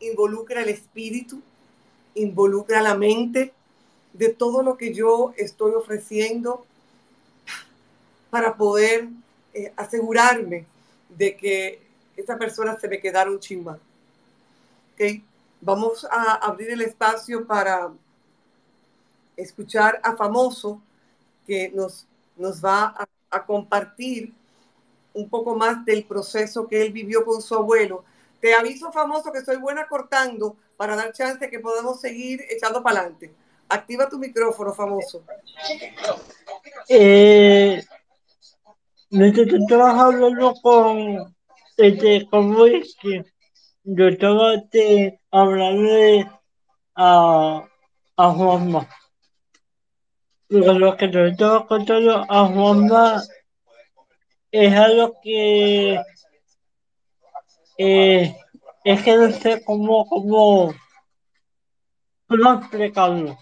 involucra el espíritu, involucra la mente de todo lo que yo estoy ofreciendo para poder eh, asegurarme de que esa persona se me quedara un chimba. Vamos a abrir el espacio para escuchar a Famoso que nos, nos va a, a compartir un poco más del proceso que él vivió con su abuelo te aviso, famoso, que soy buena cortando para dar chance que podamos seguir echando para adelante. Activa tu micrófono, famoso. Eh, estaba hablando con, este, como es que yo estaba este, hablando a, a Juanma. lo que yo estaba contando a Juanma es algo que eh, es que no sé cómo, cómo, cómo explicarlo.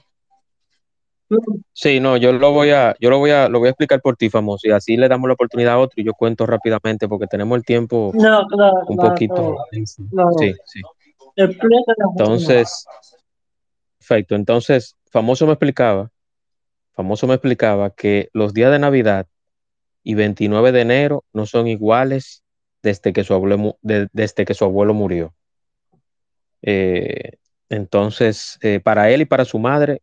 Sí, no, yo lo voy a, yo lo voy a, lo voy a explicar por ti, famoso, y así le damos la oportunidad a otro y yo cuento rápidamente porque tenemos el tiempo un poquito. sí, sí. Entonces, perfecto. Entonces, famoso me explicaba, famoso me explicaba que los días de Navidad y 29 de enero no son iguales desde que su abuelo, desde que su abuelo murió. Eh, entonces, eh, para él y para su madre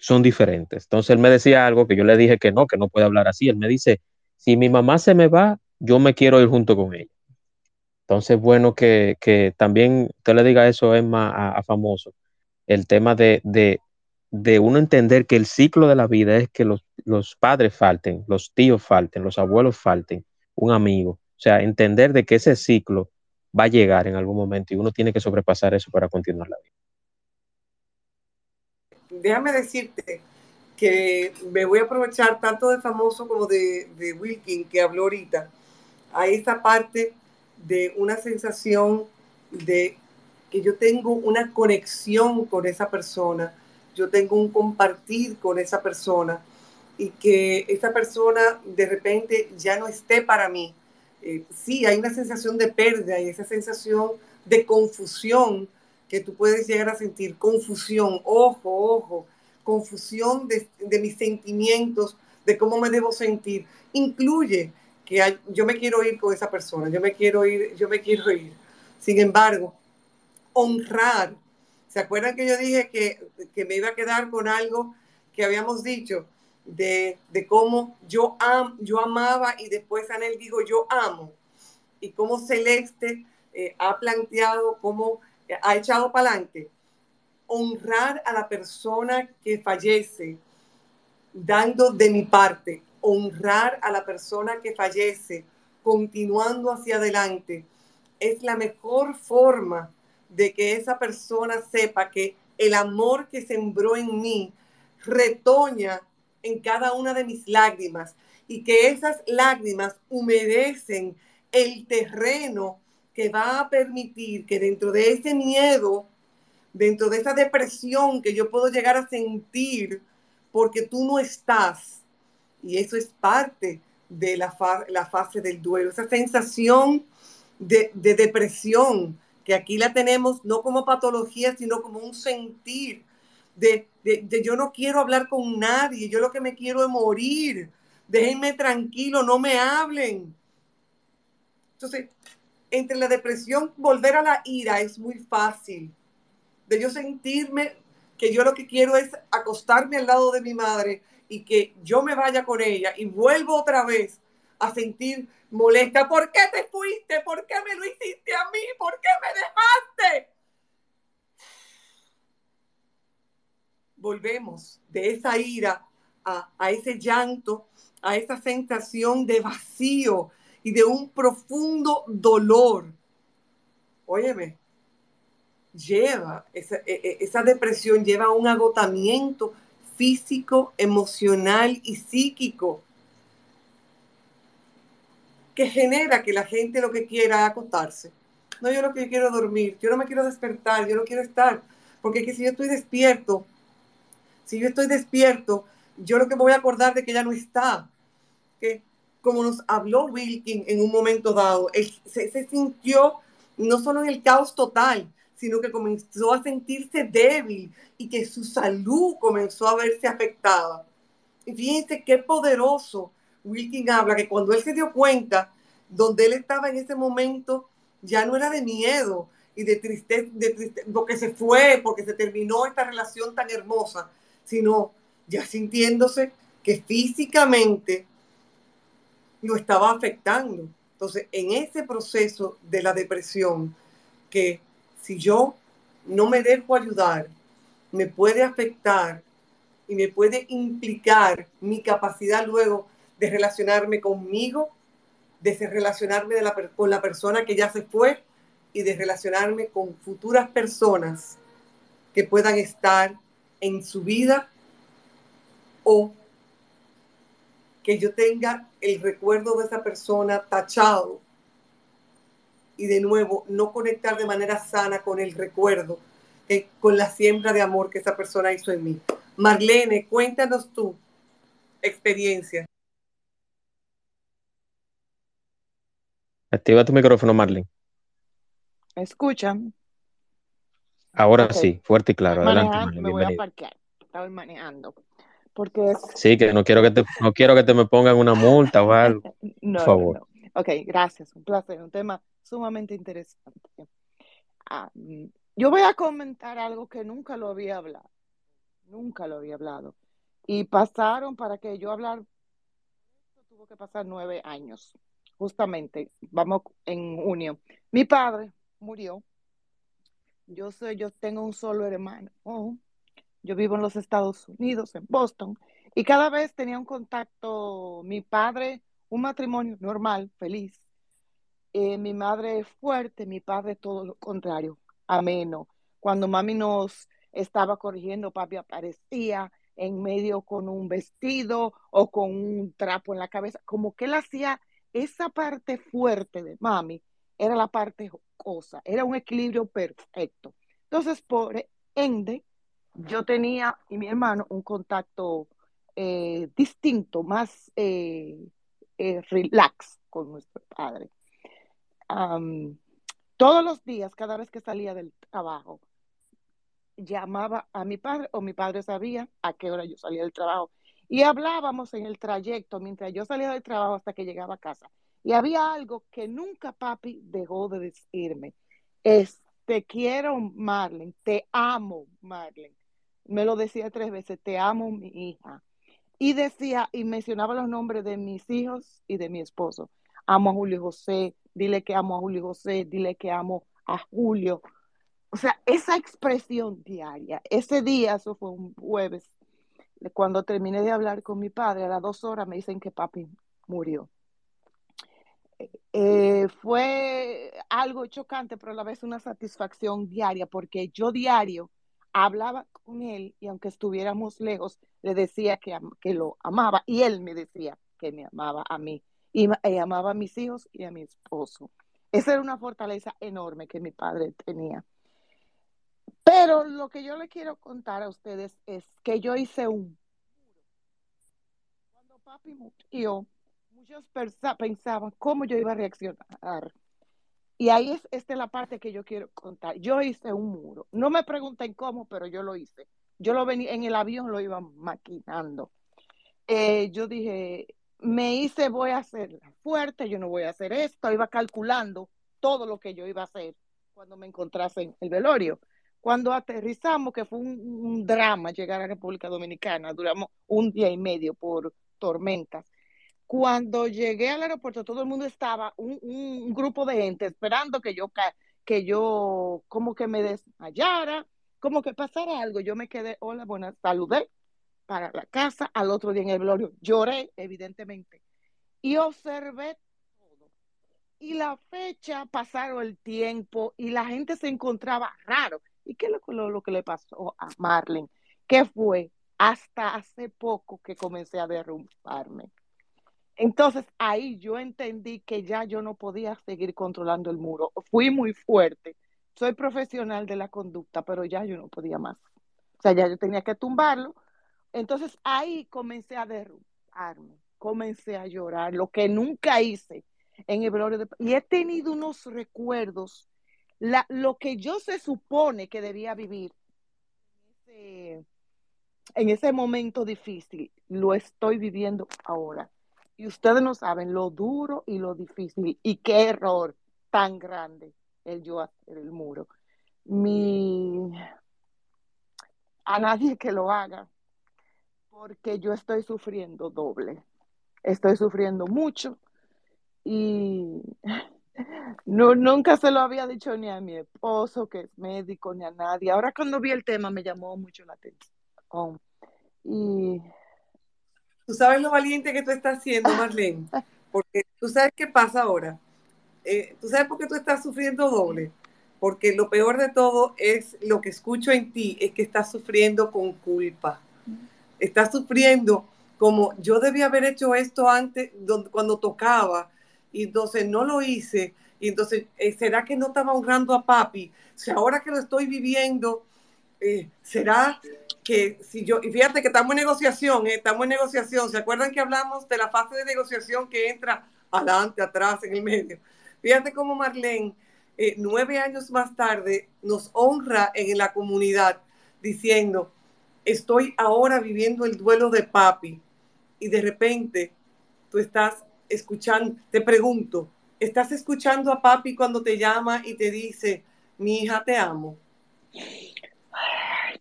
son diferentes. Entonces, él me decía algo que yo le dije que no, que no puede hablar así. Él me dice, si mi mamá se me va, yo me quiero ir junto con ella. Entonces, bueno que, también usted le diga eso, Emma, a, Famoso, el tema de, de, uno entender que el ciclo de la vida es que los, los padres falten, los tíos falten, los abuelos falten, un amigo, o sea, entender de que ese ciclo va a llegar en algún momento y uno tiene que sobrepasar eso para continuar la vida. Déjame decirte que me voy a aprovechar tanto de famoso como de, de Wilkin que habló ahorita. Hay esta parte de una sensación de que yo tengo una conexión con esa persona, yo tengo un compartir con esa persona y que esa persona de repente ya no esté para mí, eh, sí, hay una sensación de pérdida y esa sensación de confusión que tú puedes llegar a sentir, confusión, ojo, ojo, confusión de, mis sentimientos, de cómo me debo sentir, incluye que yo me quiero ir con esa persona, yo me quiero ir, yo me quiero ir. Sin embargo, honrar. ¿Se acuerdan que yo dije que, que me iba a quedar con algo que habíamos dicho? de, cómo yo, am, yo amaba y después Anel dijo yo amo. Y cómo Celeste eh, ha planteado, cómo ha echado para adelante. Honrar a la persona que fallece, dando de mi parte. Honrar a la persona que fallece, continuando hacia adelante. Es la mejor forma de que esa persona sepa que el amor que sembró en mí retoña en cada una de mis lágrimas y que esas lágrimas humedecen el terreno va a permitir que dentro de ese miedo, dentro de esa depresión que yo puedo llegar a sentir porque tú no estás, y eso es parte de la, fase del duelo, esa sensación de, de depresión, que aquí la tenemos no como patología, sino como un sentir de, yo no quiero hablar con nadie, yo lo que me quiero es morir, déjenme tranquilo, no me hablen. Entonces, entre la depresión, volver a la ira es muy fácil. De yo sentirme que yo lo que quiero es acostarme al lado de mi madre y que yo me vaya con ella y vuelvo otra vez a sentir molesta. ¿Por qué te fuiste? ¿Por qué me lo hiciste a mí? ¿Por qué me dejaste? Volvemos de esa ira a, a ese llanto, a esa sensación de vacío y de un profundo dolor. Óyeme, lleva, esa, e, e, depresión lleva a un agotamiento físico, emocional y psíquico que genera que la gente lo que quiera es acostarse. No, yo lo que quiero dormir, yo no me quiero despertar, yo no quiero estar, porque que si yo estoy despierto, si yo estoy despierto, yo lo que me voy a acordar de que ella no está, que como nos habló Wilkin en un momento dado, él se, sintió no solo en el caos total, sino que comenzó a sentirse débil y que su salud comenzó a verse afectada. Y fíjense qué poderoso Wilkin habla, que cuando él se dio cuenta, donde él estaba en ese momento, ya no era de miedo y de tristeza, de tristeza, porque se fue, porque se terminó esta relación tan hermosa, sino ya sintiéndose que físicamente lo estaba afectando. Entonces, en ese proceso de la depresión, que si yo no me dejo ayudar, me puede afectar y me puede implicar mi capacidad luego de relacionarme conmigo, de relacionarme de la, con la persona que ya se fue y de relacionarme con futuras personas que puedan estar en su vida o que yo tenga el recuerdo de esa persona tachado y de nuevo no conectar de manera sana con el recuerdo, eh, con la siembra de amor que esa persona hizo en mí. Marlene, cuéntanos tu experiencia. Activa tu micrófono, Marlene. ¿Escuchan? Ahora okay. sí, fuerte y claro. Adelante, Marlene, me voy a parquear. Estaba manejando. Porque es... Sí, que no quiero que te, no quiero que te me pongan una multa o algo. no, Por favor. No, no. Ok, gracias. Un placer. Un tema sumamente interesante. Ah, yo voy a comentar algo que nunca lo había hablado. Nunca lo había hablado. Y pasaron para que yo hablar. Tuvo que pasar nueve años. Justamente, vamos en junio. Mi padre murió. Yo soy, yo tengo un solo hermano. Oh, yo vivo en los Estados Unidos, en Boston, y cada vez tenía un contacto, mi padre, un matrimonio normal, feliz. Eh, mi madre fuerte, mi padre todo lo contrario, ameno. Cuando mami nos estaba corrigiendo, papi aparecía en medio con un vestido o con un trapo en la cabeza, como que él hacía esa parte fuerte de mami, era la parte cosa, era un equilibrio perfecto. Entonces, por ende, yo tenía y mi hermano un contacto eh, distinto, más eh, eh, relax con nuestro padre. Um, todos los días, cada vez que salía del trabajo, llamaba a mi padre o mi padre sabía a qué hora yo salía del trabajo y hablábamos en el trayecto mientras yo salía del trabajo hasta que llegaba a casa. Y había algo que nunca papi dejó de decirme. Es, te quiero, Marlene, te amo, Marlene me lo decía tres veces, te amo mi hija. Y decía, y mencionaba los nombres de mis hijos y de mi esposo. Amo a Julio José, dile que amo a Julio José, dile que amo a Julio. O sea, esa expresión diaria, ese día, eso fue un jueves, cuando terminé de hablar con mi padre, a las dos horas me dicen que papi murió. Eh, fue algo chocante, pero a la vez una satisfacción diaria, porque yo diario hablaba con él y aunque estuviéramos lejos, le decía que, que lo amaba y él me decía que me amaba a mí y, y, amaba a mis hijos y a mi esposo. Esa era una fortaleza enorme que mi padre tenía. Pero lo que yo le quiero contar a ustedes es que yo hice un Cuando papi murió, muchos pensaban cómo yo iba a reaccionar. Y ahí es esta es la parte que yo quiero contar. Yo hice un muro. No me pregunten cómo, pero yo lo hice. Yo lo venía en el avión, lo iba maquinando. Eh, yo dije, me hice, voy a hacer fuerte, yo no voy a hacer esto. Iba calculando todo lo que yo iba a hacer cuando me encontrase en el velorio. Cuando aterrizamos, que fue un, un drama llegar a República Dominicana, duramos un día y medio por tormentas. Cuando llegué al aeropuerto, todo el mundo estaba, un, grupo de gente esperando que yo, que yo como que me desmayara, como que pasara algo. Yo me quedé, hola, buenas, saludé para la casa, al otro día en el velorio lloré, evidentemente, y observé todo. Y la fecha, pasaron el tiempo y la gente se encontraba raro. ¿Y qué es lo, que le pasó a Marlene? ¿Qué fue? Hasta hace poco que comencé a derrumbarme. Entonces ahí yo entendí que ya yo no podía seguir controlando el muro. Fui muy fuerte. Soy profesional de la conducta, pero ya yo no podía más. O sea, ya yo tenía que tumbarlo. Entonces ahí comencé a derrumbarme, comencé a llorar, lo que nunca hice en el velorio de... Y he tenido unos recuerdos, lo que yo se supone que debía vivir en ese momento difícil, lo estoy viviendo ahora. Y ustedes no saben lo duro y lo difícil y qué error tan grande el yo hacer el muro. Mi... A nadie que lo haga, porque yo estoy sufriendo doble. Estoy sufriendo mucho y no, nunca se lo había dicho ni a mi esposo, que es médico, ni a nadie. Ahora cuando vi el tema me llamó mucho la atención. Y Tú sabes lo valiente que tú estás haciendo, Marlene, porque tú sabes qué pasa ahora. Eh, tú sabes por qué tú estás sufriendo doble, porque lo peor de todo es lo que escucho en ti, es que estás sufriendo con culpa. Estás sufriendo como yo debía haber hecho esto antes, cuando tocaba, y entonces no lo hice, y entonces, eh, ¿será que no estaba honrando a papi? Si ahora que lo estoy viviendo, eh, ¿será que si yo, y fíjate que estamos en negociación, eh, estamos en negociación, ¿se acuerdan que hablamos de la fase de negociación que entra adelante, atrás, en el medio? Fíjate cómo Marlene, eh, nueve años más tarde, nos honra en la comunidad diciendo, estoy ahora viviendo el duelo de papi, y de repente tú estás escuchando, te pregunto, ¿estás escuchando a papi cuando te llama y te dice, mi hija te amo?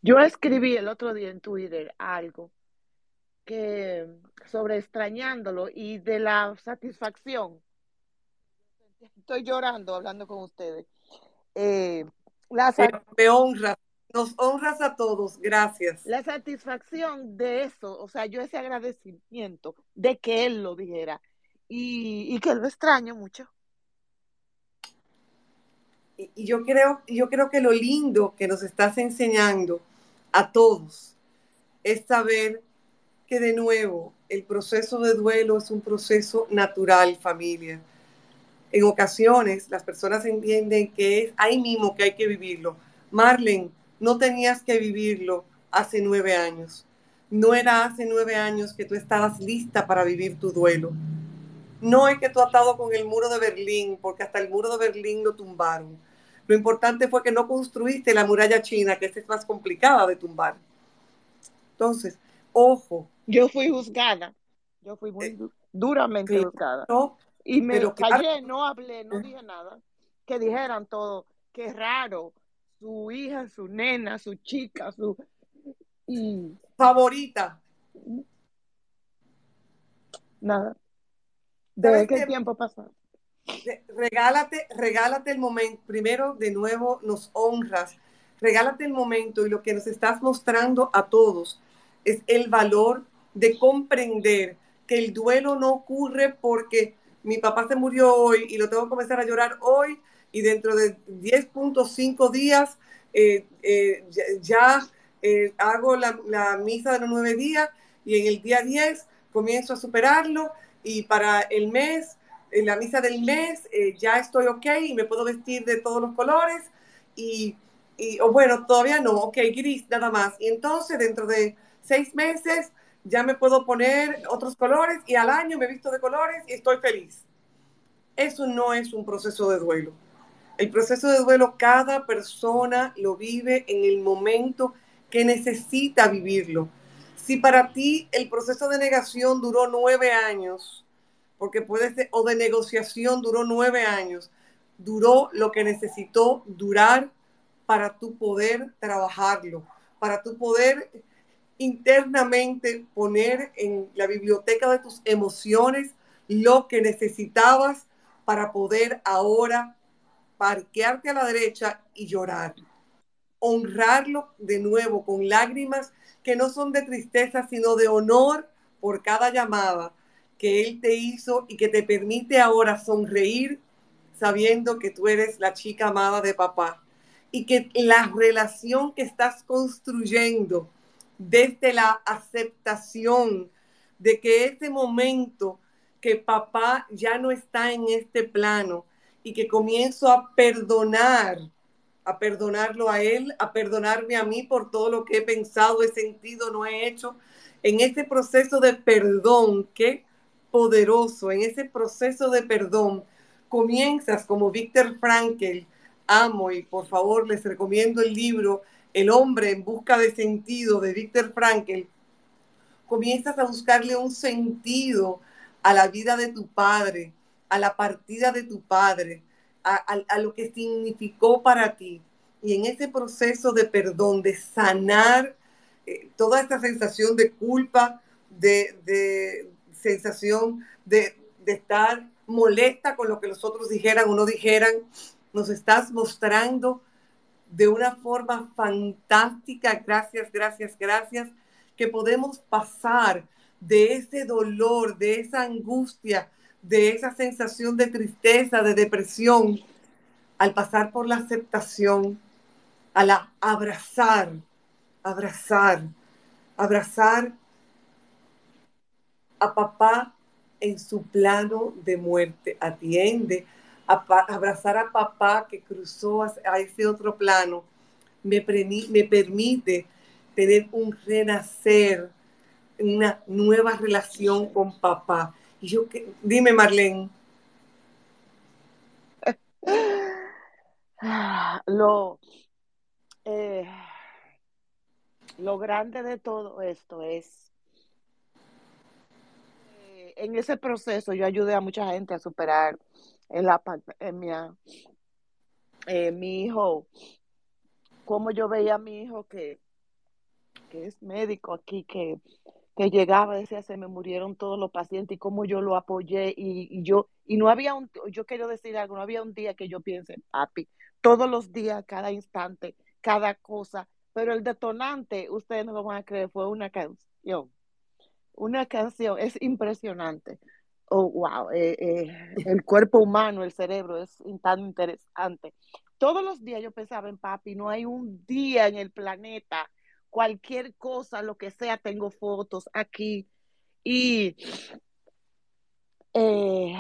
Yo escribí el otro día en Twitter algo que sobre extrañándolo y de la satisfacción. Estoy llorando hablando con ustedes. Eh, la, Me, honras, nos honras a todos, gracias. la satisfacción de eso, o sea, yo ese agradecimiento de que él lo dijera y, y que lo extraño mucho. Y, y yo creo, yo creo que lo lindo que nos estás enseñando a todos es saber que de nuevo el proceso de duelo es un proceso natural, familia. En ocasiones las personas entienden que es ahí mismo que hay que vivirlo. Marlene, no tenías que vivirlo hace nueve años. No era hace nueve años que tú estabas lista para vivir tu duelo. No es que tú has estado con el muro de Berlín, porque hasta el muro de Berlín lo tumbaron. Lo importante fue que no construiste la muralla china, que esa es más complicada de tumbar. Entonces, ojo, Yo fui juzgada, yo fui muy du- duramente juzgada. Y me pero claro, callé, no hablé, no dije nada. Que dijeran todo, qué raro, su hija, su nena, su chica, su... Y favorita. nada. ¿Sabes Desde que qué? tiempo pasó. Re- regálate, regálate el momento. Primero, de nuevo, nos honras. Regálate el momento y lo que nos estás mostrando a todos es el valor de comprender que el duelo no ocurre porque mi papá se murió hoy y lo tengo que comenzar a llorar hoy y dentro de 10.5 días eh, eh, ya, ya, eh, hago la, la misa de los nueve días y en el día 10 comienzo a superarlo y para el mes en la misa del mes eh, ya estoy ok y me puedo vestir de todos los colores y, y o bueno, todavía no, ok, gris nada más. Y entonces dentro de seis meses ya me puedo poner otros colores y al año me visto de colores y estoy feliz. Eso no es un proceso de duelo. El proceso de duelo cada persona lo vive en el momento que necesita vivirlo. Si para ti el proceso de negación duró nueve años, porque puede ser, o de negociación duró nueve años, duró lo que necesitó durar para tu poder trabajarlo, para tu poder internamente poner en la biblioteca de tus emociones lo que necesitabas para poder ahora parquearte a la derecha y llorar. Honrarlo de nuevo con lágrimas que no son de tristeza, sino de honor por cada llamada que Él te hizo y que te permite ahora sonreír sabiendo que tú eres la chica amada de papá. Y que la relación que estás construyendo desde la aceptación de que ese momento que papá ya no está en este plano y que comienzo a perdonar, a perdonarlo a él, a perdonarme a mí por todo lo que he pensado, he sentido, no he hecho, en ese proceso de perdón, qué poderoso, en ese proceso de perdón, comienzas como Víctor Frankel, amo y por favor les recomiendo el libro El hombre en busca de sentido de Víctor Frankel, comienzas a buscarle un sentido a la vida de tu padre, a la partida de tu padre, a, lo que significó para ti. Y en ese proceso de perdón, de sanar eh, toda esta sensación de culpa, de, sensación de, de estar molesta con lo que los otros dijeran o no dijeran, nos estás mostrando de una forma fantástica, gracias, gracias, gracias, que podemos pasar de ese dolor, de esa angustia, de esa sensación de tristeza, de depresión, al pasar por la aceptación, a la abrazar, abrazar, abrazar a papá en su plano de muerte. Atiende, a abrazar a papá que cruzó a, ese otro plano. Me, me permite tener un renacer, una nueva relación con papá. Y yo, dime Marlene. Lo, eh, lo grande de todo esto es en ese proceso yo ayudé a mucha gente a superar en la pandemia eh, mi hijo, como yo veía a mi hijo que, que es médico aquí, que que llegaba, decía, se me murieron todos los pacientes y cómo yo lo apoyé y, yo, y no había un, yo quiero decir algo, no había un día que yo piense, papi, todos los días, cada instante, cada cosa, pero el detonante, ustedes no lo van a creer, fue una canción, una canción, es impresionante. Oh, wow, eh, eh, el cuerpo humano, el cerebro es tan interesante. Todos los días yo pensaba en papi, no hay un día en el planeta cualquier cosa, lo que sea, tengo fotos aquí. Y eh,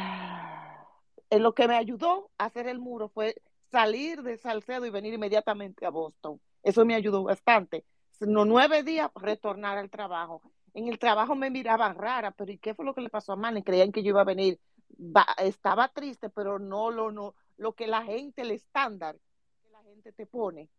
lo que me ayudó a hacer el muro fue salir de Salcedo y venir inmediatamente a Boston. Eso me ayudó bastante. No, nueve días retornar al trabajo. En el trabajo me miraban rara, pero ¿y qué fue lo que le pasó a Manny? Creían que yo iba a venir. estaba triste, pero no lo, no, lo que la gente, el estándar que la gente te pone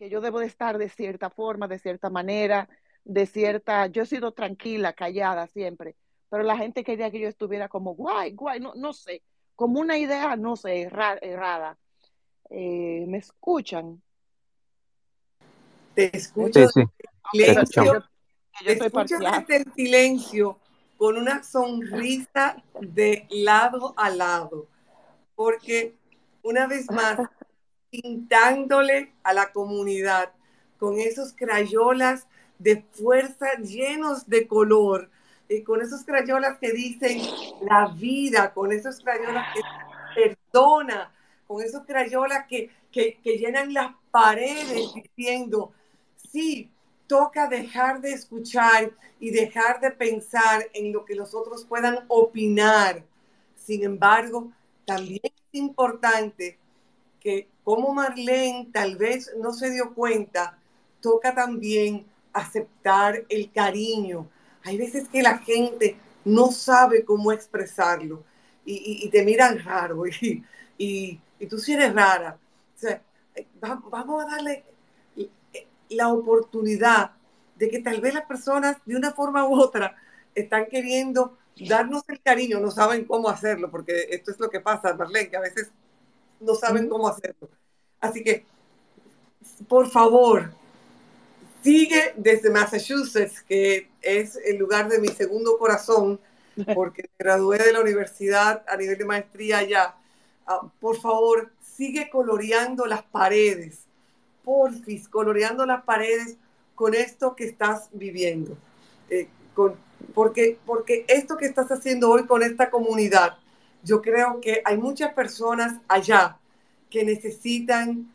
que yo debo de estar de cierta forma, de cierta manera, de cierta, yo he sido tranquila, callada siempre, pero la gente quería que yo estuviera como guay, guay, no, no sé, como una idea, no sé, errada. Eh, ¿Me escuchan? Te escucho sí, silencio. Te escuchas en silencio con una sonrisa de lado a lado, porque una vez más pintándole a la comunidad con esos crayolas de fuerza llenos de color, y con esos crayolas que dicen la vida, con esos crayolas que perdona, con esos crayolas que, que, que llenan las paredes diciendo, sí, toca dejar de escuchar y dejar de pensar en lo que los otros puedan opinar. Sin embargo, también es importante que como Marlene tal vez no se dio cuenta, toca también aceptar el cariño. Hay veces que la gente no sabe cómo expresarlo y, te miran raro y, tú sí eres rara. Eh, vamos a darle la oportunidad de que tal vez las personas de una forma u otra están queriendo darnos el cariño, no saben cómo hacerlo, porque esto es lo que pasa, Marlene, que a veces no saben cómo hacerlo. Así que, por favor, sigue desde Massachusetts, que es el lugar de mi segundo corazón, porque me gradué de la universidad a nivel de maestría allá. Ah, por favor, sigue coloreando las paredes. Porfis, coloreando las paredes con esto que estás viviendo. Eh, con, porque, porque esto que estás haciendo hoy con esta comunidad, yo creo que hay muchas personas allá que necesitan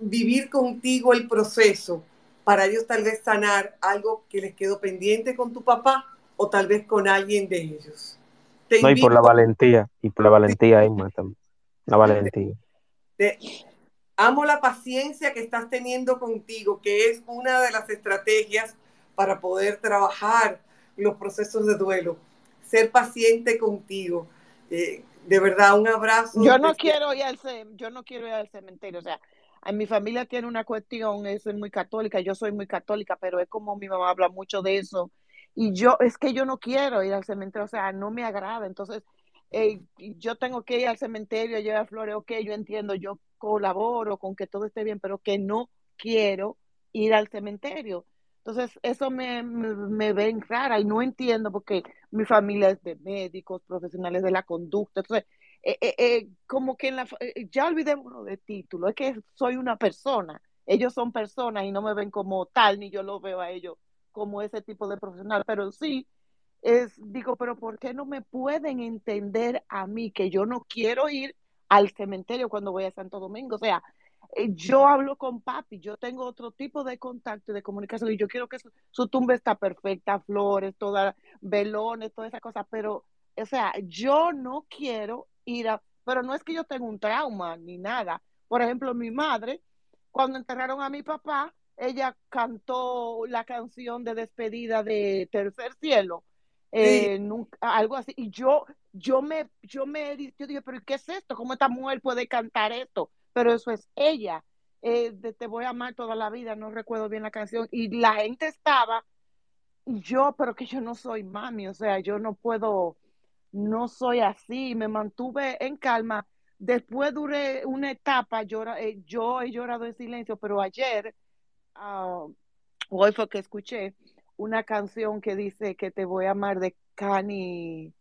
vivir contigo el proceso para ellos tal vez sanar algo que les quedó pendiente con tu papá o tal vez con alguien de ellos. no, y por la valentía, y por la valentía, Emma, también. La valentía. Amo la paciencia que estás teniendo contigo, que es una de las estrategias para poder trabajar los procesos de duelo. Ser paciente contigo. Eh, de verdad, un abrazo. Yo no quiero ir al, yo no quiero ir al cementerio, o sea, en mi familia tiene una cuestión, es muy católica, yo soy muy católica, pero es como mi mamá habla mucho de eso. Y yo, es que yo no quiero ir al cementerio, o sea, no me agrada. Entonces, eh, yo tengo que ir al cementerio, llevar flores, ok, yo entiendo, yo colaboro con que todo esté bien, pero que no quiero ir al cementerio. Entonces, eso me, me, ven rara y no entiendo porque mi familia es de médicos, profesionales de la conducta. Entonces, eh, eh, eh, como que en la, ya olvidémonos de título, es que soy una persona, ellos son personas y no me ven como tal, ni yo lo veo a ellos como ese tipo de profesional, pero sí, es, digo, pero ¿por qué no me pueden entender a mí que yo no quiero ir al cementerio cuando voy a Santo Domingo? O sea, yo hablo con papi, yo tengo otro tipo de contacto y de comunicación y yo quiero que su, tumba está perfecta, flores, todas, velones, toda esa cosa, pero, o sea, yo no quiero ir a, pero no es que yo tenga un trauma ni nada. Por ejemplo, mi madre, cuando enterraron a mi papá, ella cantó la canción de despedida de Tercer Cielo, eh, algo así, y yo, yo me, yo me, yo dije, pero ¿qué es esto? ¿Cómo esta mujer puede cantar esto? Pero eso es ella, eh, Te voy a amar toda la vida, no recuerdo bien la canción, y la gente estaba, yo, pero que yo no soy mami, o sea, yo no puedo, no soy así, me mantuve en calma. Después duré una etapa, eh, yo he llorado en silencio, pero ayer, uh, hoy fue que escuché una canción que dice que te voy a amar de Cani.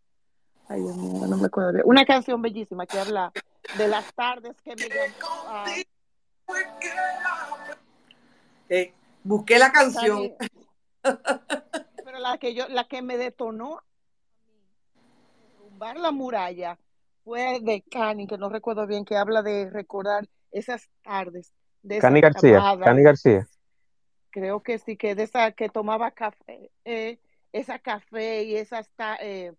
Ay, Dios mío, no me acuerdo bien. Una canción bellísima que habla de las tardes que me uh, eh, busqué la canción. pero la que yo, la que me detonó la muralla fue de Cani, que no recuerdo bien, que habla de recordar esas tardes. De Cani García, Cani García. Creo que sí, que de esa que tomaba café, eh, esa café y esas eh,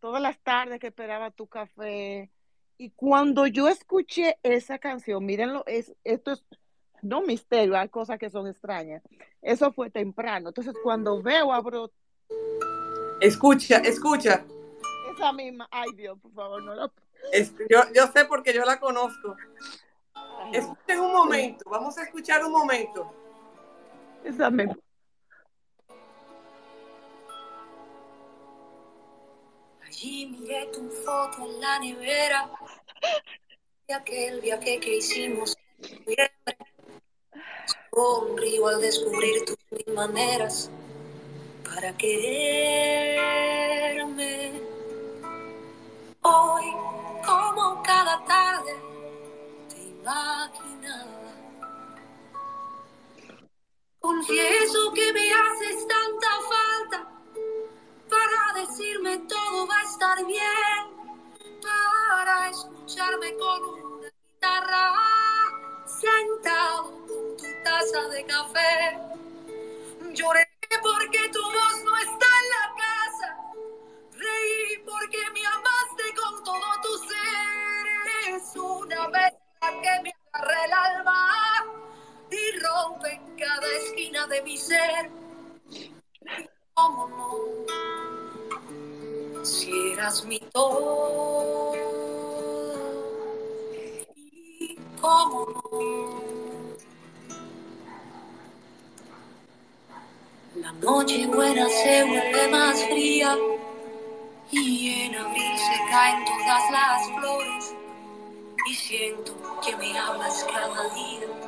todas las tardes que esperaba tu café. Y cuando yo escuché esa canción, mírenlo, es, esto es no misterio, hay cosas que son extrañas. Eso fue temprano. Entonces, cuando veo, abro. Escucha, escucha esa misma. Ay, Dios, por favor, no lo. yo, yo sé porque yo la conozco. Escuchen un momento, vamos a escuchar un momento. Esa misma. Allí miré tu foto en la nevera de aquel viaje que hicimos en. Sonrío al descubrir tus mil maneras para quererme. Hoy, como cada tarde, te imaginaba. Confieso que me haces tanta falta para decirme todo va a estar bien, para escucharme con una guitarra sentado con tu taza de café. Lloré porque tu voz no está en la casa, reí porque me amaste con todo tu ser. Es una vez que me agarra el alma y rompe en cada esquina de mi ser. ¿Cómo no? Si eras mi todo. ¿Y cómo no? La noche buena se vuelve más fría y en abril se caen todas las flores y siento que me hablas cada día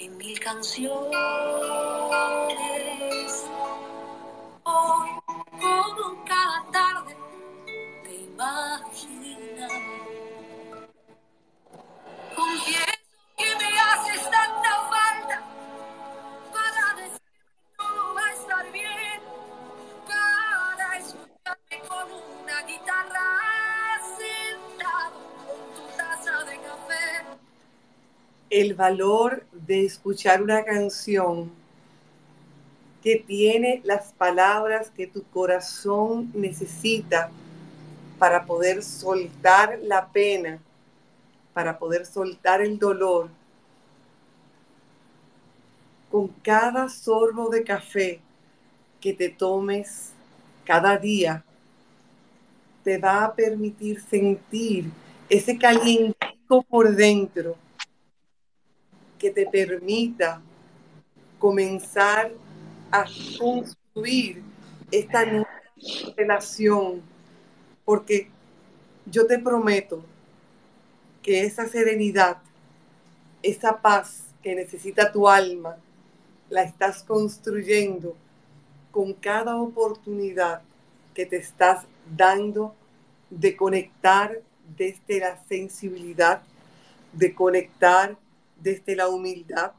en mil canciones. Hoy, como cada tarde, te imaginas. Confieso que me haces tanta falta el valor de escuchar una canción que tiene las palabras que tu corazón necesita para poder soltar la pena, para poder soltar el dolor. Con cada sorbo de café que te tomes cada día, te va a permitir sentir ese calientico por dentro que te permita comenzar a construir esta nueva relación, porque yo te prometo que esa serenidad, esa paz que necesita tu alma, la estás construyendo con cada oportunidad que te estás dando de conectar desde la sensibilidad, de conectar desde la humildad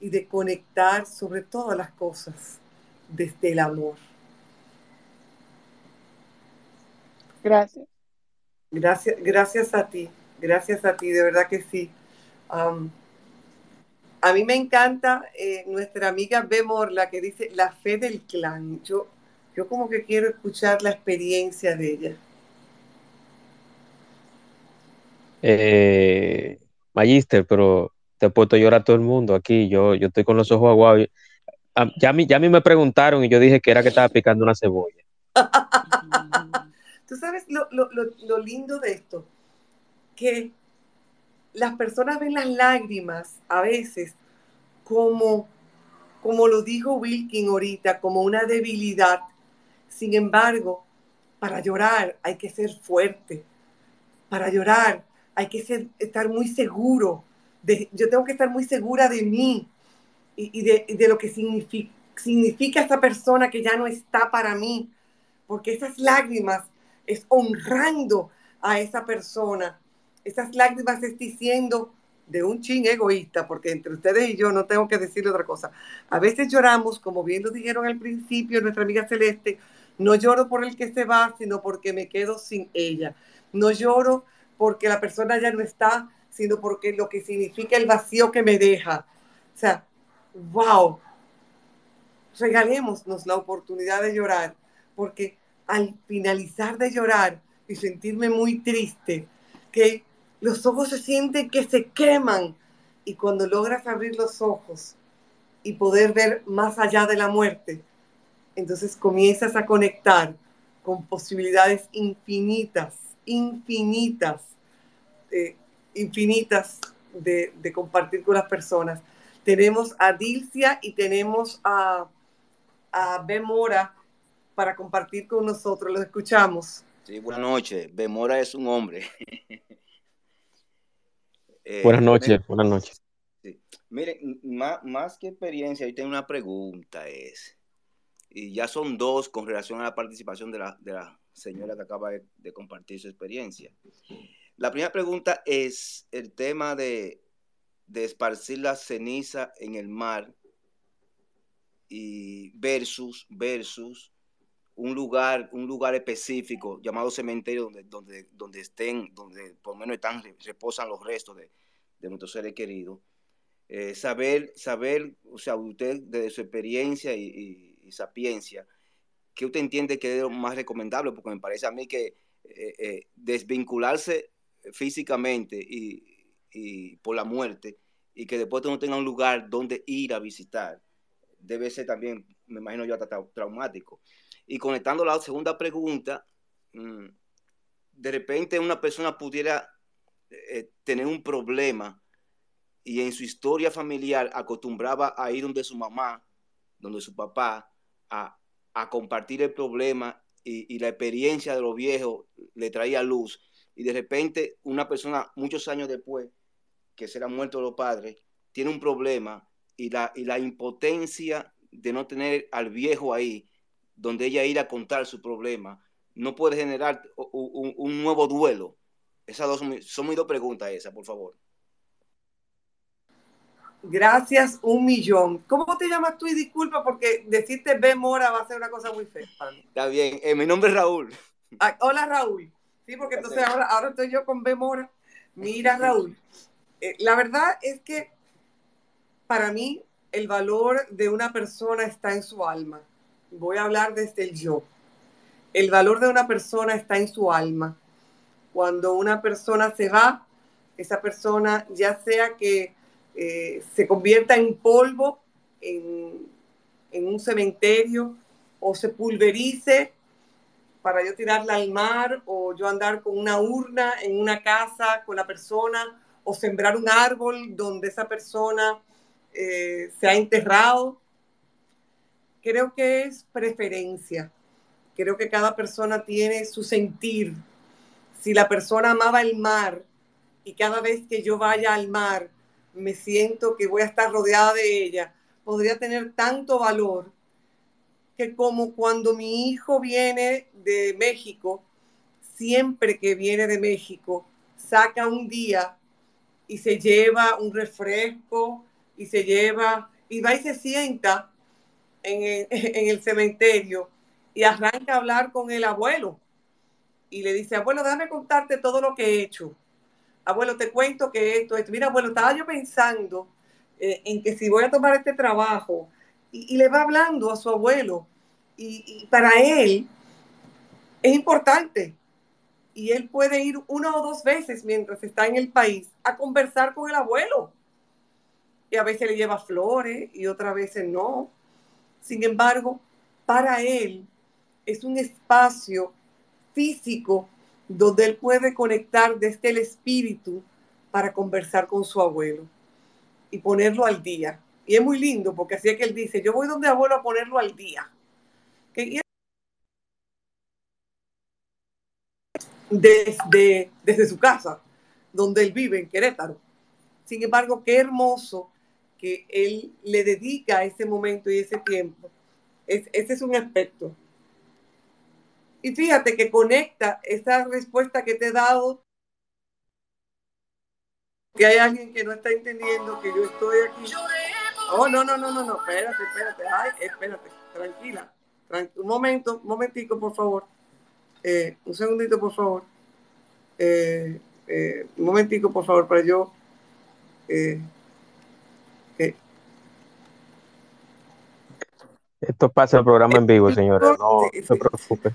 y de conectar sobre todas las cosas desde el amor. Gracias. Gracias, gracias a ti, gracias a ti, de verdad que sí. Um, a mí me encanta eh, nuestra amiga B. Morla que dice la fe del clan. Yo, yo como que quiero escuchar la experiencia de ella. Eh, Magister, pero te he puesto a llorar todo el mundo aquí. Yo, yo estoy con los ojos aguados. Ya a, mí, ya a mí me preguntaron y yo dije que era que estaba picando una cebolla. Tú sabes lo, lo, lo, lo lindo de esto, que las personas ven las lágrimas a veces como, como lo dijo Wilkin ahorita, como una debilidad. Sin embargo, para llorar hay que ser fuerte. Para llorar hay que ser, estar muy seguro. De, yo tengo que estar muy segura de mí y, de, lo que significa, significa esta persona que ya no está para mí. Porque esas lágrimas es honrando a esa persona. Esas lágrimas es diciendo de un chin egoísta, porque entre ustedes y yo no tengo que decirle otra cosa. A veces lloramos, como bien lo dijeron al principio nuestra amiga Celeste, no lloro por el que se va, sino porque me quedo sin ella. No lloro porque la persona ya no está, sino porque lo que significa el vacío que me deja. O sea, wow. Regalémonos la oportunidad de llorar, porque al finalizar de llorar y sentirme muy triste, que los ojos se sienten que se queman y cuando logras abrir los ojos y poder ver más allá de la muerte, entonces comienzas a conectar con posibilidades infinitas, infinitas, eh, infinitas de, de, compartir con las personas. Tenemos a Dilcia y tenemos a, a Bemora para compartir con nosotros. Los escuchamos. Sí, buenas noches. Bemora es un hombre. eh, buenas noches, buenas noches. Sí. Miren, más, más, que experiencia, yo tengo una pregunta, es, y ya son dos con relación a la participación de la, de la señora que acaba de, compartir su experiencia. La primera pregunta es el tema de, de esparcir la ceniza en el mar y versus, versus un lugar, un lugar específico llamado cementerio donde, donde, donde estén, donde por lo menos están, reposan los restos de, de nuestros seres queridos. Eh, saber, saber, o sea, usted desde su experiencia y, y, y, sapiencia, ¿qué usted entiende que es lo más recomendable? Porque me parece a mí que eh, eh, desvincularse físicamente y, por la muerte y que después no tenga un lugar donde ir a visitar, debe ser también, me imagino yo, hasta traumático. Y conectando la segunda pregunta, mm, de repente una persona pudiera eh, tener un problema y en su historia familiar acostumbraba a ir donde su mamá, donde su papá, a, a compartir el problema y, la experiencia de los viejos le traía luz, y de repente una persona muchos años después, que será muerto los padres, tiene un problema y la, y la impotencia de no tener al viejo ahí, donde ella ir a contar su problema, no puede generar un, un nuevo duelo. Esas dos son, son mis dos preguntas esas, por favor. Gracias un millón. ¿Cómo te llamas tú? Y disculpa porque decirte B Mora va a ser una cosa muy fea para mí. Está bien. Eh, mi nombre es Raúl. Ah, hola Raúl. Sí, porque entonces ahora, ahora estoy yo con B Mora. Mira Raúl. Eh, la verdad es que para mí el valor de una persona está en su alma. Voy a hablar desde el yo. El valor de una persona está en su alma. Cuando una persona se va, esa persona ya sea que eh, se convierta en polvo en, en, un cementerio o se pulverice para yo tirarla al mar o yo andar con una urna en una casa con la persona o sembrar un árbol donde esa persona eh, se ha enterrado. Creo que es preferencia. Creo que cada persona tiene su sentir. Si la persona amaba el mar y cada vez que yo vaya al mar me siento que voy a estar rodeada de ella, podría tener tanto valor que como cuando mi hijo viene de México, siempre que viene de México, saca un día y se lleva un refresco y se lleva y va y se sienta en el, en el cementerio y arranca a hablar con el abuelo y le dice, abuelo, déjame contarte todo lo que he hecho abuelo, te cuento que esto, esto. Mira, abuelo, estaba yo pensando eh, en que si voy a tomar este trabajo, y, le va hablando a su abuelo, y, para él es importante. Y él puede ir una o dos veces mientras está en el país a conversar con el abuelo. Y a veces le lleva flores y otras veces no. Sin embargo, para él es un espacio físico donde él puede conectar desde el espíritu para conversar con su abuelo y ponerlo al día. Y es muy lindo porque así es que él dice, yo voy donde abuelo a ponerlo al día. Desde, desde su casa, donde él vive, en Querétaro. Sin embargo, qué hermoso que él le dedica ese momento y ese tiempo. Es, ese es un aspecto. Y fíjate que conecta esa respuesta que te he dado, que hay alguien que no está entendiendo que yo estoy aquí. Oh, no, no, no, no, no, espérate, espérate, ay, espérate, tranquila. un momento, un momentico, por favor. Eh, un segundito, por favor. Eh, eh, un momentico, por favor, para yo. Esto pasa el programa en vivo, señora. No se preocupe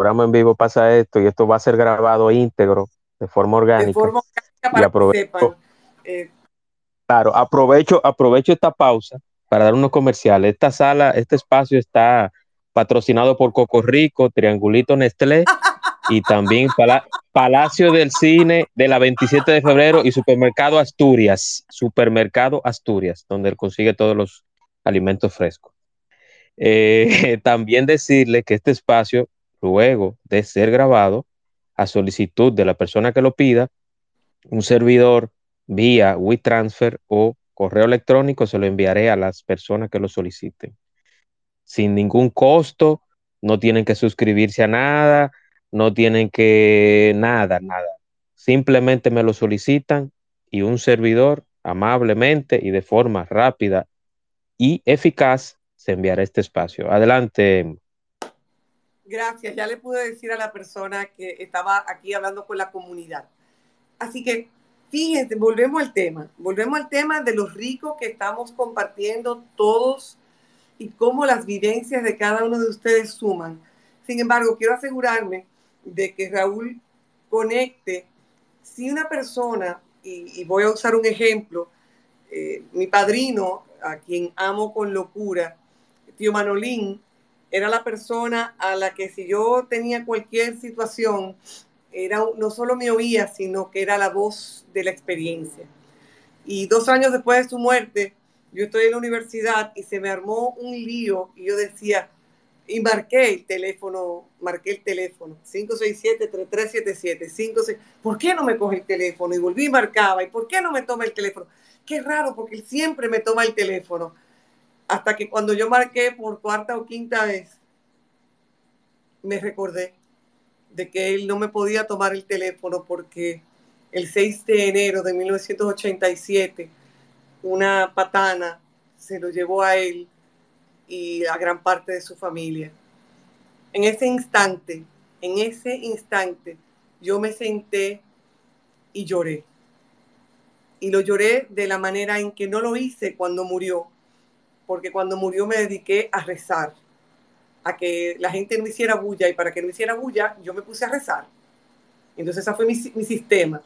programa en vivo pasa esto y esto va a ser grabado íntegro, de forma orgánica. De forma orgánica y aprovecho, eh. Claro, aprovecho, aprovecho esta pausa para dar unos comerciales. Esta sala, este espacio está patrocinado por Coco Rico, Triangulito Nestlé y también Palacio del Cine de la 27 de febrero y Supermercado Asturias, Supermercado Asturias, donde él consigue todos los alimentos frescos. Eh, también decirle que este espacio, luego de ser grabado, a solicitud de la persona que lo pida, un servidor vía WeTransfer o correo electrónico se lo enviaré a las personas que lo soliciten. Sin ningún costo, no tienen que suscribirse a nada, no tienen que nada, nada. Simplemente me lo solicitan y un servidor amablemente y de forma rápida y eficaz se enviará este espacio. Adelante. Gracias, ya le pude decir a la persona que estaba aquí hablando con la comunidad. Así que fíjense, volvemos al tema, volvemos al tema de los ricos que estamos compartiendo todos y cómo las vivencias de cada uno de ustedes suman. Sin embargo, quiero asegurarme de que Raúl conecte, si una persona, y, voy a usar un ejemplo, eh, mi padrino, a quien amo con locura, tío Manolín era la persona a la que si yo tenía cualquier situación, era no solo me oía, sino que era la voz de la experiencia. Y dos años después de su muerte, yo estoy en la universidad y se me armó un lío y yo decía, y marqué el teléfono, marqué el teléfono, 567-3377, 56, ¿por qué no me coge el teléfono? Y volví y marcaba, ¿y por qué no me toma el teléfono? Qué raro, porque él siempre me toma el teléfono. Hasta que cuando yo marqué por cuarta o quinta vez, me recordé de que él no me podía tomar el teléfono porque el 6 de enero de 1987, una patana se lo llevó a él y a gran parte de su familia. En ese instante, en ese instante, yo me senté y lloré. Y lo lloré de la manera en que no lo hice cuando murió, porque cuando murió me dediqué a rezar, a que la gente no hiciera bulla, y para que no hiciera bulla, yo me puse a rezar. Entonces, ese fue mi, sistema.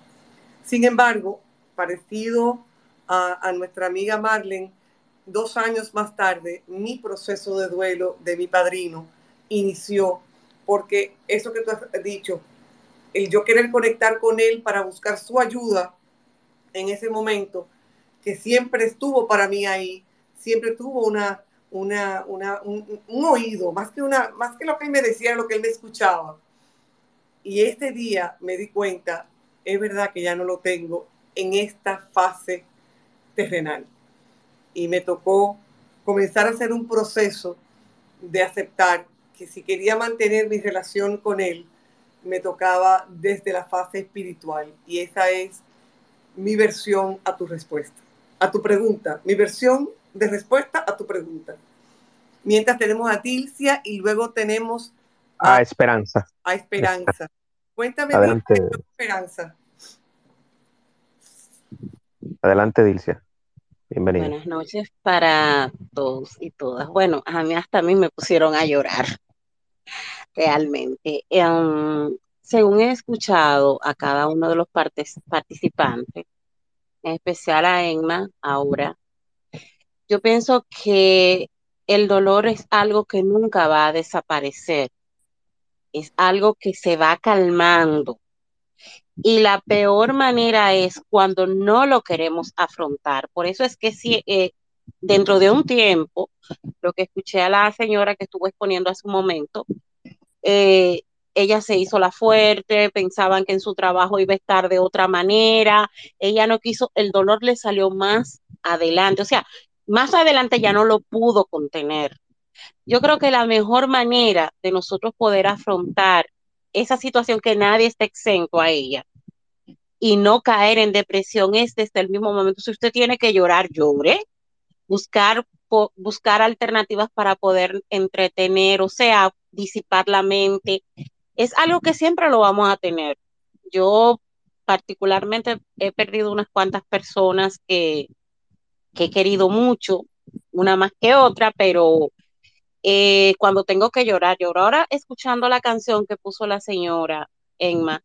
Sin embargo, parecido a, a nuestra amiga Marlene, dos años más tarde, mi proceso de duelo de mi padrino inició porque eso que tú has dicho, el yo querer conectar con él para buscar su ayuda en ese momento, que siempre estuvo para mí ahí, siempre tuvo una, una, una un, oído, más que, una, más que lo que él me decía, lo que él me escuchaba. Y este día me di cuenta, es verdad que ya no lo tengo en esta fase terrenal y me tocó comenzar a hacer un proceso de aceptar que si quería mantener mi relación con él, me tocaba desde la fase espiritual. Y esa es mi versión a tu respuesta, a tu pregunta, mi versión de respuesta a tu pregunta. Mientras tenemos a Tilcia y luego tenemos a, a Esperanza. A Esperanza. Cuéntame Adelante. Dilcia, Esperanza. Adelante, Dilcia. Bienvenida. Buenas noches para todos y todas. Bueno, a mí hasta a mí me pusieron a llorar, realmente. Um, según he escuchado a cada uno de los partes, participantes, en especial a Emma, ahora, yo pienso que el dolor es algo que nunca va a desaparecer, es algo que se va calmando. Y la peor manera es cuando no lo queremos afrontar. Por eso es que si eh, dentro de un tiempo, lo que escuché a la señora que estuvo exponiendo hace un momento, eh, ella se hizo la fuerte, pensaban que en su trabajo iba a estar de otra manera, ella no quiso, el dolor le salió más adelante, o sea, más adelante ya no lo pudo contener. Yo creo que la mejor manera de nosotros poder afrontar esa situación que nadie está exento a ella y no caer en depresión es desde el mismo momento. Si usted tiene que llorar, llore. Buscar, buscar alternativas para poder entretener, o sea, disipar la mente. Es algo que siempre lo vamos a tener. Yo particularmente he perdido unas cuantas personas que, que he querido mucho, una más que otra, pero eh, cuando tengo que llorar, lloro. Ahora escuchando la canción que puso la señora Emma,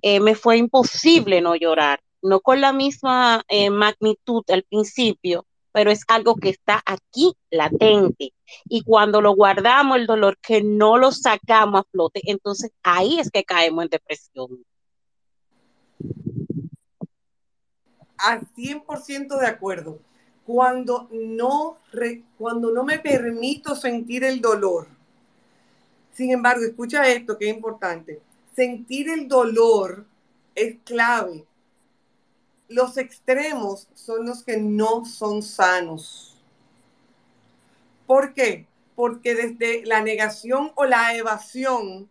eh, me fue imposible no llorar, no con la misma eh, magnitud al principio, pero es algo que está aquí latente. Y cuando lo guardamos, el dolor que no lo sacamos a flote, entonces ahí es que caemos en depresión. Al 100% de acuerdo cuando no, re, cuando no me permito sentir el dolor. Sin embargo, escucha esto que es importante. Sentir el dolor es clave. Los extremos son los que no son sanos. ¿Por qué? Porque desde la negación o la evasión,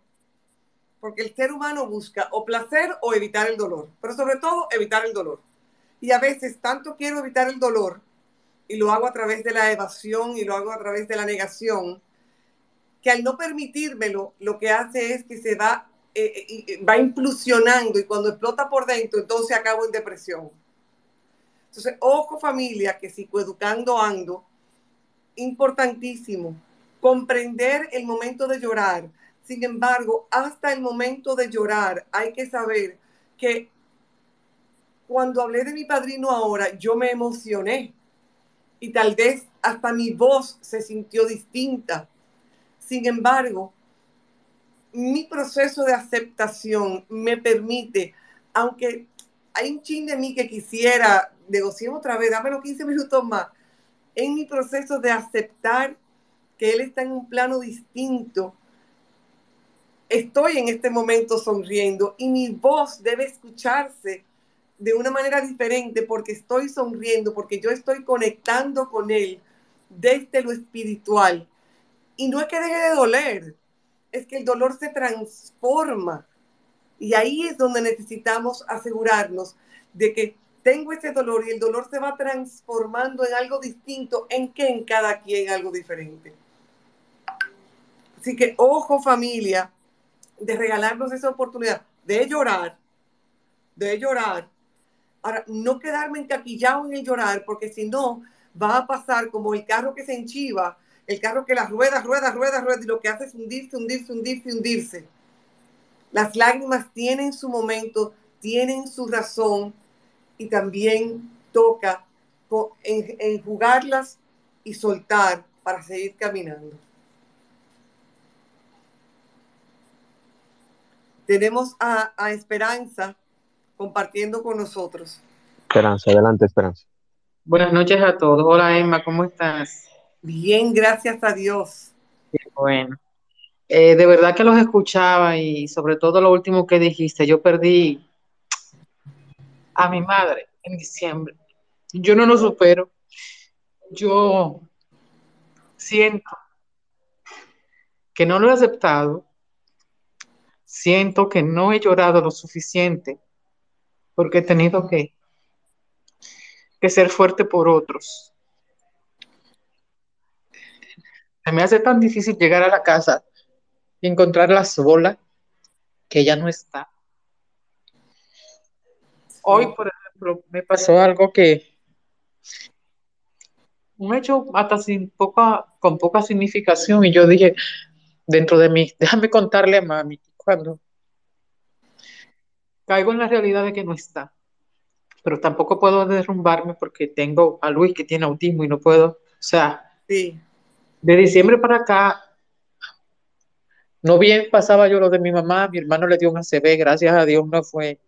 porque el ser humano busca o placer o evitar el dolor, pero sobre todo evitar el dolor. Y a veces tanto quiero evitar el dolor y lo hago a través de la evasión y lo hago a través de la negación, que al no permitírmelo, lo que hace es que se va, eh, eh, va implosionando y cuando explota por dentro, entonces acabo en depresión. Entonces, ojo familia, que psicoeducando ando, importantísimo, comprender el momento de llorar. Sin embargo, hasta el momento de llorar hay que saber que cuando hablé de mi padrino ahora, yo me emocioné y tal vez hasta mi voz se sintió distinta. Sin embargo, mi proceso de aceptación me permite, aunque hay un chin de mí que quisiera, negociemos otra vez, dámelo 15 minutos más, en mi proceso de aceptar que Él está en un plano distinto, estoy en este momento sonriendo y mi voz debe escucharse de una manera diferente porque estoy sonriendo, porque yo estoy conectando con Él desde lo espiritual. Y no es que deje de doler, es que el dolor se transforma. Y ahí es donde necesitamos asegurarnos de que tengo ese dolor y el dolor se va transformando en algo distinto, en que en cada quien algo diferente. Así que ojo familia, de regalarnos esa oportunidad de llorar, de llorar. Ahora, no quedarme encaquillado en el llorar, porque si no, va a pasar como el carro que se enchiva, el carro que las ruedas, ruedas, ruedas, ruedas, y lo que hace es hundirse, hundirse, hundirse, hundirse. Las lágrimas tienen su momento, tienen su razón, y también toca enjugarlas y soltar para seguir caminando. Tenemos a, a Esperanza compartiendo con nosotros. Esperanza, adelante, Esperanza. Buenas noches a todos. Hola Emma, ¿cómo estás? Bien, gracias a Dios. bueno. Eh, de verdad que los escuchaba y sobre todo lo último que dijiste, yo perdí a mi madre en diciembre. Yo no lo supero. Yo siento que no lo he aceptado. Siento que no he llorado lo suficiente porque he tenido que, que ser fuerte por otros. Se me hace tan difícil llegar a la casa y encontrarla sola que ella no está. Hoy, por ejemplo, me pasó algo que un hecho hasta sin poca, con poca significación y yo dije dentro de mí, déjame contarle a mami cuando caigo en la realidad de que no está, pero tampoco puedo derrumbarme porque tengo a Luis que tiene autismo y no puedo, o sea, sí. de diciembre para acá, no bien pasaba yo lo de mi mamá, mi hermano le dio un ACV, gracias a Dios no fue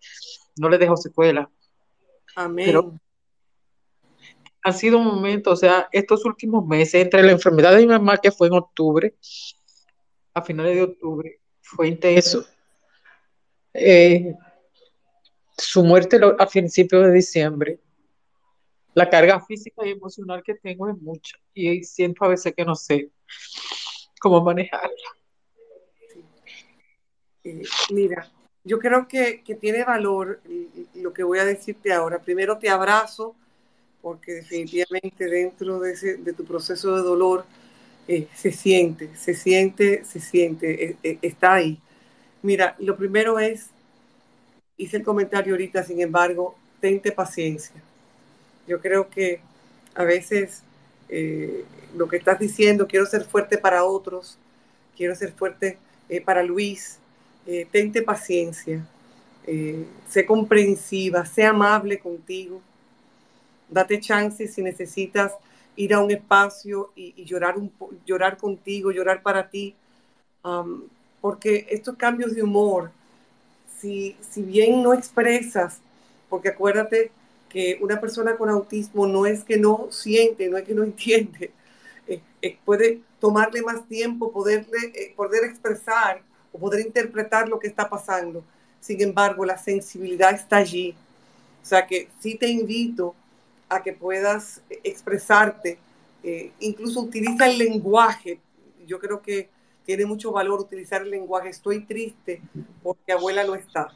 no le dejo secuela. Amén. Pero ha sido un momento, o sea, estos últimos meses, entre la enfermedad de mi mamá, que fue en octubre, a finales de octubre, fue intenso. Eh, su muerte a principios de diciembre. La carga física y emocional que tengo es mucha y siento a veces que no sé cómo manejarla. Eh, mira, yo creo que, tiene valor lo que voy a decirte ahora. Primero te abrazo, porque definitivamente dentro de, tu proceso de dolor eh, se siente, se siente, se siente, eh, está ahí. Mira, lo primero es, hice el comentario ahorita, sin embargo, tente paciencia. Yo creo que a veces lo que estás diciendo, quiero ser fuerte para otros, quiero ser fuerte para Luis, eh, tente paciencia, eh, sé comprensiva, sé amable contigo, date chance si necesitas ir a un espacio y, llorar, un, llorar contigo, llorar para ti, porque estos cambios de humor, si, si bien no expresas, porque acuérdate que una persona con autismo no es que no siente, no es que no entiende, eh, puede tomarle más tiempo poderle, poder expresar o poder interpretar lo que está pasando. Sin embargo, la sensibilidad está allí. O sea que sí te invito a que puedas expresarte, eh, incluso utiliza el lenguaje. Yo creo que tiene mucho valor utilizar el lenguaje. Estoy triste porque abuela no está.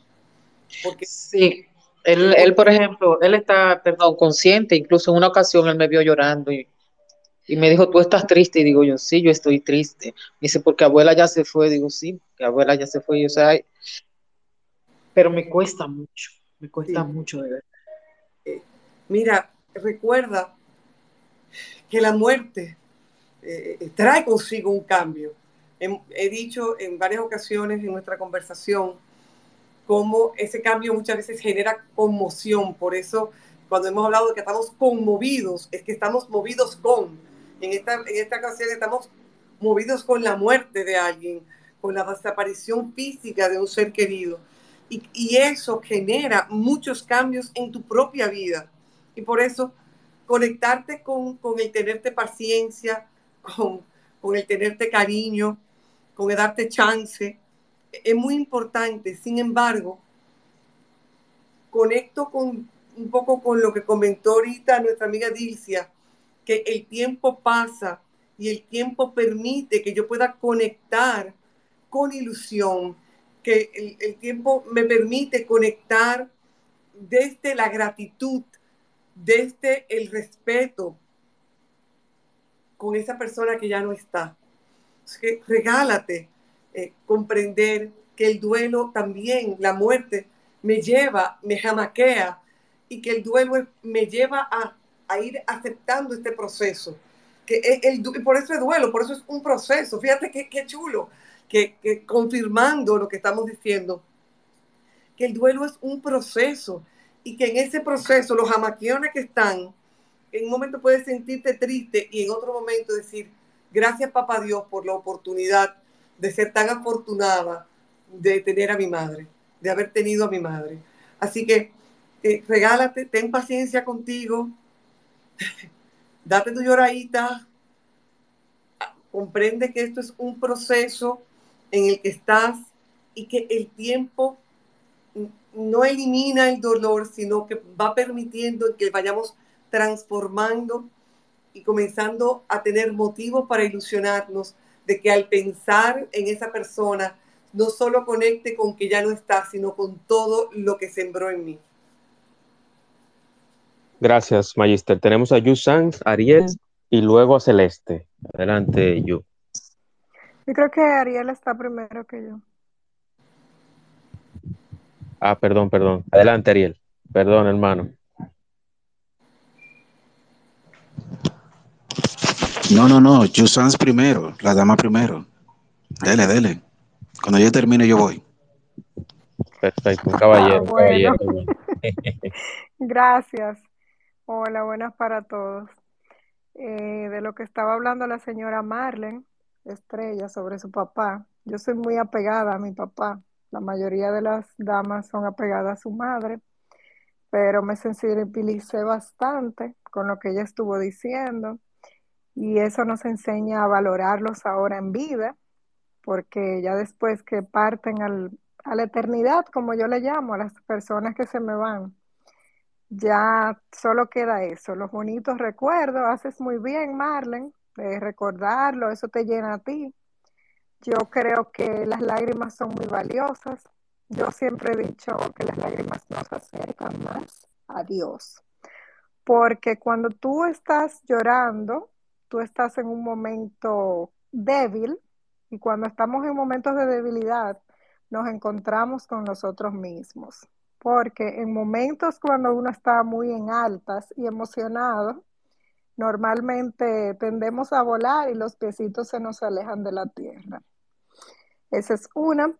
Porque sí, él, él, por ejemplo, él está, perdón, consciente. Incluso en una ocasión él me vio llorando y y me dijo, ¿tú estás triste? Y digo yo, sí, yo estoy triste. Me dice, porque abuela ya se fue. Digo, sí, que abuela ya se fue. Y, o sea, pero me cuesta mucho, me cuesta mucho de verdad. Eh, mira, recuerda que la muerte eh, eh, trae consigo un cambio. He dicho en varias ocasiones en nuestra conversación cómo ese cambio muchas veces genera conmoción. Por eso, cuando hemos hablado de que estamos conmovidos, es que estamos movidos con. En esta, en esta ocasión estamos movidos con la muerte de alguien, con la desaparición física de un ser querido. Y, y, eso genera muchos cambios en tu propia vida. Y por eso conectarte con, con el tenerte paciencia, con, con el tenerte cariño, con el darte chance. Es muy importante. Sin embargo, conecto con un poco con lo que comentó ahorita nuestra amiga Dilcia, que el tiempo pasa y el tiempo permite que yo pueda conectar con ilusión, que el, el tiempo me permite conectar desde la gratitud, desde el respeto con esa persona que ya no está. Regálate eh, comprender que el duelo también, la muerte, me lleva, me jamaquea y que el duelo me lleva a, a ir aceptando este proceso. Que el, el, por eso es duelo, por eso es un proceso. Fíjate qué, qué chulo, que, que confirmando lo que estamos diciendo, que el duelo es un proceso y que en ese proceso los jamaqueones que están, en un momento puedes sentirte triste y en otro momento decir, gracias papá Dios por la oportunidad de ser tan afortunada de tener a mi madre, de haber tenido a mi madre. Así que eh, regálate, ten paciencia contigo, date tu lloradita, comprende que esto es un proceso en el que estás y que el tiempo no elimina el dolor, sino que va permitiendo que vayamos transformando y comenzando a tener motivos para ilusionarnos de que al pensar en esa persona, no solo conecte con que ya no está, sino con todo lo que sembró en mí. Gracias, Magister. Tenemos a Yu Sanz, Ariel y luego a Celeste. Adelante, Yu. Yo creo que Ariel está primero que yo. Ah, perdón, perdón. Adelante, Ariel. Perdón, hermano. No, no, no. Jusans primero, la dama primero. Dele, dele. Cuando yo termine, yo voy. Perfecto, caballero, Ah, bueno. caballero. Gracias. Hola, buenas para todos. Eh, de lo que estaba hablando la señora Marlen Estrella sobre su papá. Yo soy muy apegada a mi papá. La mayoría de las damas son apegadas a su madre, pero me sensibilicé bastante con lo que ella estuvo diciendo y eso nos enseña a valorarlos ahora en vida, porque ya después que parten al- a la eternidad, como yo le llamo, a las personas que se me van, ya solo queda eso, los bonitos recuerdos. Haces muy bien, Marlen, de recordarlo, eso te llena a ti. Yo creo que las lágrimas son muy valiosas. Yo siempre he dicho que las lágrimas nos acercan más a Dios, porque cuando tú estás llorando, tú estás en un momento débil y cuando estamos en momentos de debilidad, nos encontramos con nosotros mismos, porque en momentos cuando uno está muy en altas y emocionado, normalmente tendemos a volar y los piecitos se nos alejan de la tierra. Esa es una.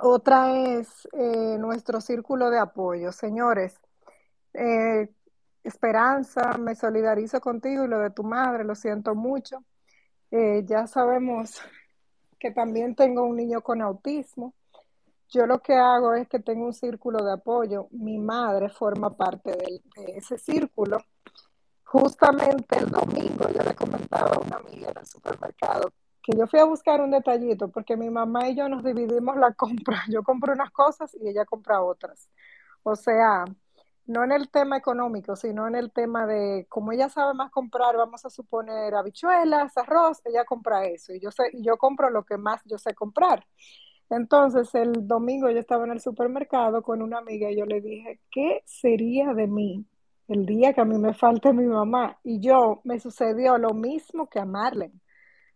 Otra es eh, nuestro círculo de apoyo. Señores, eh, Esperanza, me solidarizo contigo y lo de tu madre, lo siento mucho. Eh, ya sabemos que también tengo un niño con autismo. Yo lo que hago es que tengo un círculo de apoyo. Mi madre forma parte del- de ese círculo. Justamente el domingo yo le comentaba a una amiga en el supermercado que yo fui a buscar un detallito porque mi mamá y yo nos dividimos la compra. Yo compro unas cosas y ella compra otras. O sea, no en el tema económico, sino en el tema de como ella sabe más comprar, vamos a suponer habichuelas, arroz, ella compra eso y yo sé, yo compro lo que más yo sé comprar. Entonces, el domingo yo estaba en el supermercado con una amiga y yo le dije, ¿qué sería de mí el día que a mí me falte mi mamá? Y yo me sucedió lo mismo que a Marlene.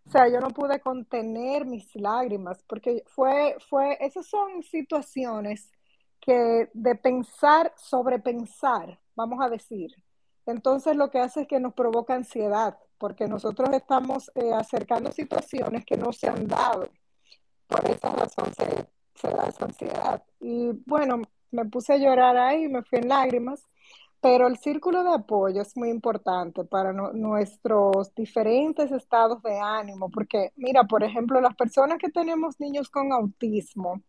O sea, yo no pude contener mis lágrimas porque fue, fue, esas son situaciones que de pensar, sobrepensar, vamos a decir. Entonces lo que hace es que nos provoca ansiedad, porque nosotros estamos eh, acercando situaciones que no se han dado. Por esa razón se, da esa ansiedad. Y bueno, me puse a llorar ahí, me fui en lágrimas, pero el círculo de apoyo es muy importante para nuestros diferentes estados de ánimo, porque mira, por ejemplo, las personas que tenemos niños con autismo,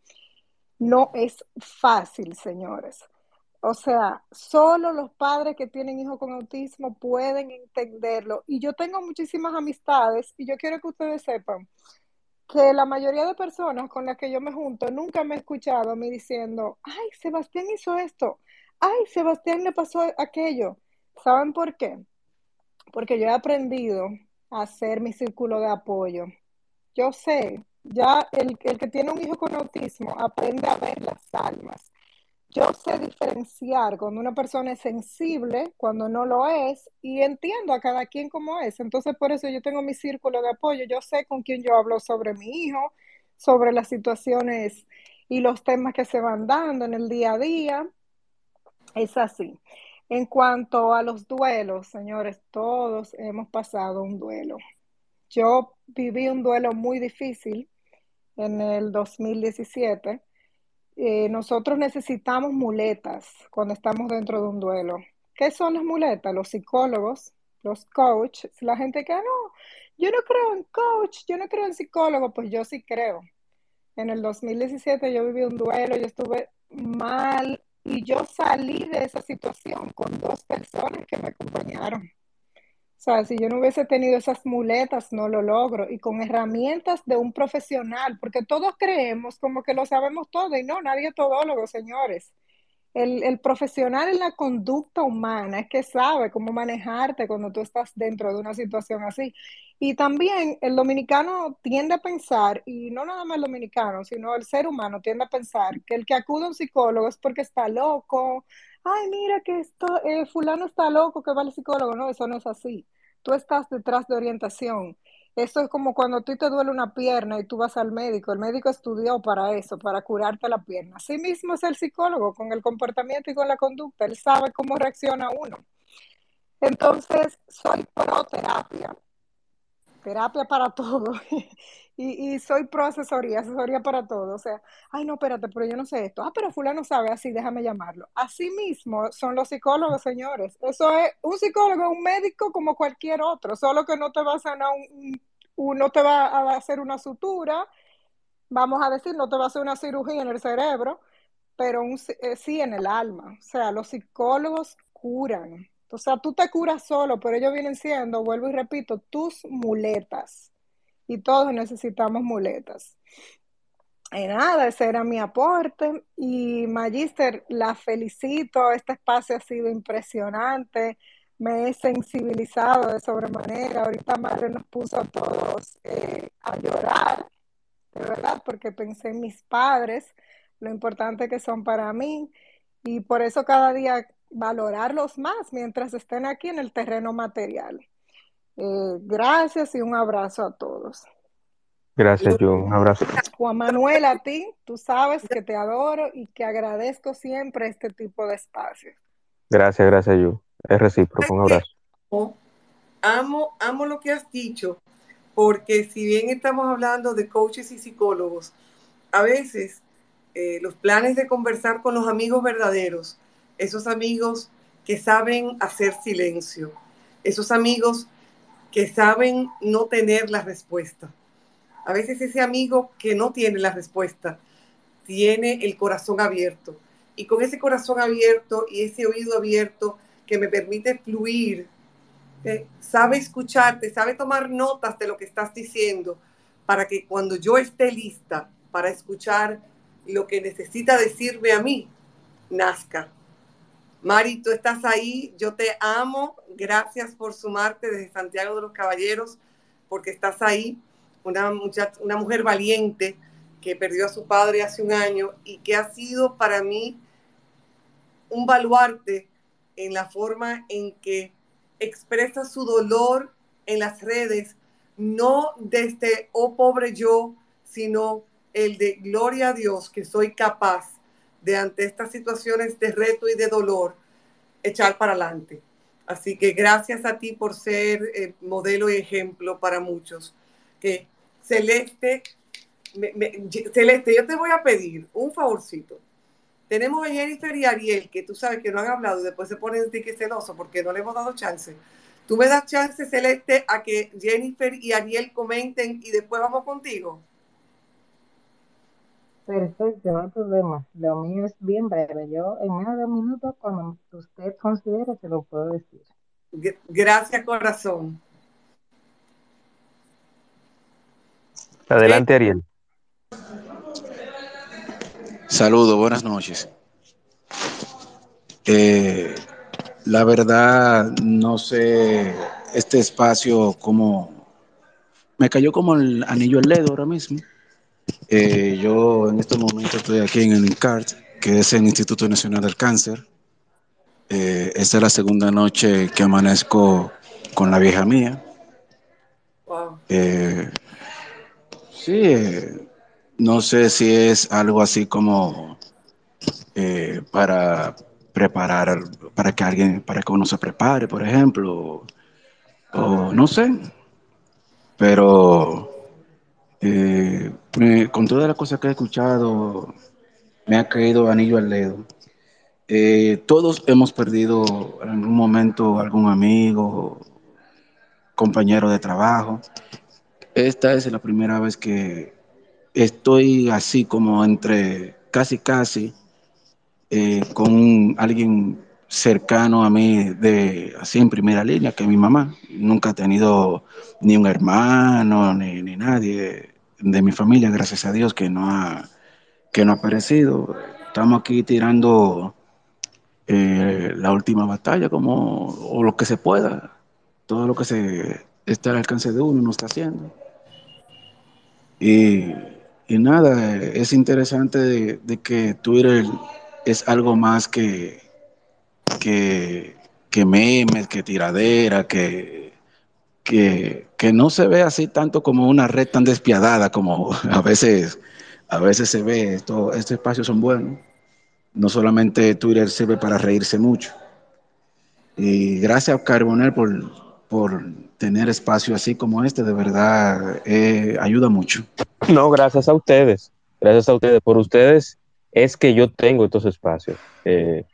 no es fácil, señores. O sea, solo los padres que tienen hijos con autismo pueden entenderlo. Y yo tengo muchísimas amistades y yo quiero que ustedes sepan que la mayoría de personas con las que yo me junto nunca me he escuchado a mí diciendo, ay, Sebastián hizo esto, ay, Sebastián le pasó aquello. ¿Saben por qué? Porque yo he aprendido a hacer mi círculo de apoyo. Yo sé, ya el, el que tiene un hijo con autismo aprende a ver las almas yo sé diferenciar cuando una persona es sensible, cuando no lo es, y entiendo a cada quien como es. Entonces, por eso yo tengo mi círculo de apoyo. Yo sé con quién yo hablo sobre mi hijo, sobre las situaciones y los temas que se van dando en el día a día. Es así. En cuanto a los duelos, señores, todos hemos pasado un duelo. Yo viví un duelo muy difícil en el 2017 eh, nosotros necesitamos muletas cuando estamos dentro de un duelo. ¿Qué son las muletas? Los psicólogos, los coaches, la gente que, ah, no, yo no creo en coach, yo no creo en psicólogo, pues yo sí creo. En el 2017 yo viví un duelo, yo estuve mal y yo salí de esa situación con dos personas que me acompañaron. Sea, si yo no hubiese tenido esas muletas, no lo logro. Y con herramientas de un profesional, porque todos creemos como que lo sabemos todo y no, nadie es todólogo, señores. El, el, profesional en la conducta humana es que sabe cómo manejarte cuando tú estás dentro de una situación así. Y también el dominicano tiende a pensar, y no nada más el dominicano, sino el ser humano tiende a pensar que el que acude a un psicólogo es porque está loco. Ay, mira que esto, eh, fulano está loco que va al psicólogo. No, eso no es así tú estás detrás de orientación. Eso es como cuando ti te duele una pierna y tú vas al médico. El médico estudió para eso, para curarte la pierna. Así mismo es el psicólogo con el comportamiento y con la conducta. Él sabe cómo reacciona uno. Entonces, soy pro terapia. Terapia para todo. y, soy pro asesoría, asesoría para todo. O sea, ay, no, espérate, pero yo no sé esto. Ah, pero fulano sabe, así, déjame llamarlo. Así mismo son los psicólogos, señores. Eso es un psicólogo, un médico como cualquier otro, solo que no te va a sanar un, no te va a hacer una sutura, vamos a decir, no te va a hacer una cirugía en el cerebro, pero un, eh, sí en el alma. O sea, los psicólogos curan. O sea, tú te curas solo, pero ellos vienen siendo, vuelvo y repito, tus muletas y todos necesitamos muletas. Y nada, ese era mi aporte. Y Magister, la felicito. Este espacio ha sido impresionante. Me he sensibilizado de sobremanera. Ahorita Madre nos puso a todos eh, a llorar, de verdad, porque pensé en mis padres, lo importante que son para mí. Y por eso cada día valorarlos más mientras estén aquí en el terreno material. Eh, gracias y un abrazo a todos. Gracias, yo. Un abrazo. Juan Manuel, a ti, tú sabes que te adoro y que agradezco siempre este tipo de espacios. Gracias, gracias, yo. Es recíproco. Un abrazo. Amo, amo lo que has dicho, porque si bien estamos hablando de coaches y psicólogos, a veces eh, los planes de conversar con los amigos verdaderos, esos amigos que saben hacer silencio, esos amigos que saben no tener la respuesta. A veces ese amigo que no tiene la respuesta tiene el corazón abierto. Y con ese corazón abierto y ese oído abierto que me permite fluir, eh, sabe escucharte, sabe tomar notas de lo que estás diciendo para que cuando yo esté lista para escuchar lo que necesita decirme a mí, nazca. Mari, tú estás ahí, yo te amo, gracias por sumarte desde Santiago de los Caballeros, porque estás ahí, una, una mujer valiente que perdió a su padre hace un año y que ha sido para mí un baluarte en la forma en que expresa su dolor en las redes, no desde, oh pobre yo, sino el de gloria a Dios que soy capaz de ante estas situaciones de reto y de dolor, echar para adelante. Así que gracias a ti por ser eh, modelo y ejemplo para muchos. Que Celeste, Celeste, yo te voy a pedir un favorcito. Tenemos a Jennifer y Ariel, que tú sabes que no han hablado y después se ponen de que celoso porque no le hemos dado chance. Tú me das chance, Celeste, a que Jennifer y Ariel comenten y después vamos contigo. Perfecto, no hay problema. Lo mío es bien breve. Yo en menos de un minuto, cuando usted considere, se lo puedo decir. Gracias, corazón. Adelante, Ariel. Saludos, buenas noches. Eh, la verdad, no sé este espacio como me cayó como el anillo al dedo ahora mismo. Eh, yo en este momento estoy aquí en el INCART, que es el Instituto Nacional del Cáncer. Eh, esta es la segunda noche que amanezco con la vieja mía. Wow. Eh, sí, eh, no sé si es algo así como eh, para preparar, para que alguien, para que uno se prepare, por ejemplo, o no sé, pero eh, me- con todas las cosas que he escuchado, me ha caído anillo al dedo. Eh, todos hemos perdido en algún momento algún amigo, compañero de trabajo. Esta es la primera vez que estoy así como entre casi casi eh, con alguien cercano a mí de así en primera línea que mi mamá. Nunca he tenido ni un hermano ni, ni nadie de mi familia, gracias a Dios, que no ha, que no ha aparecido. Estamos aquí tirando eh, la última batalla como o lo que se pueda. Todo lo que se está al alcance de uno no está haciendo. Y, y nada, es interesante de que Twitter es algo más que, que, que memes, que tiradera, que, que, que no se ve así tanto como una red tan despiadada como a veces, a veces se ve. Esto, estos espacios son buenos. No solamente Twitter sirve para reírse mucho. Y gracias a Carbonel por, por tener espacio así como este, de verdad eh, ayuda mucho. No, gracias a ustedes. Gracias a ustedes. Por ustedes es que yo tengo estos espacios. Eh,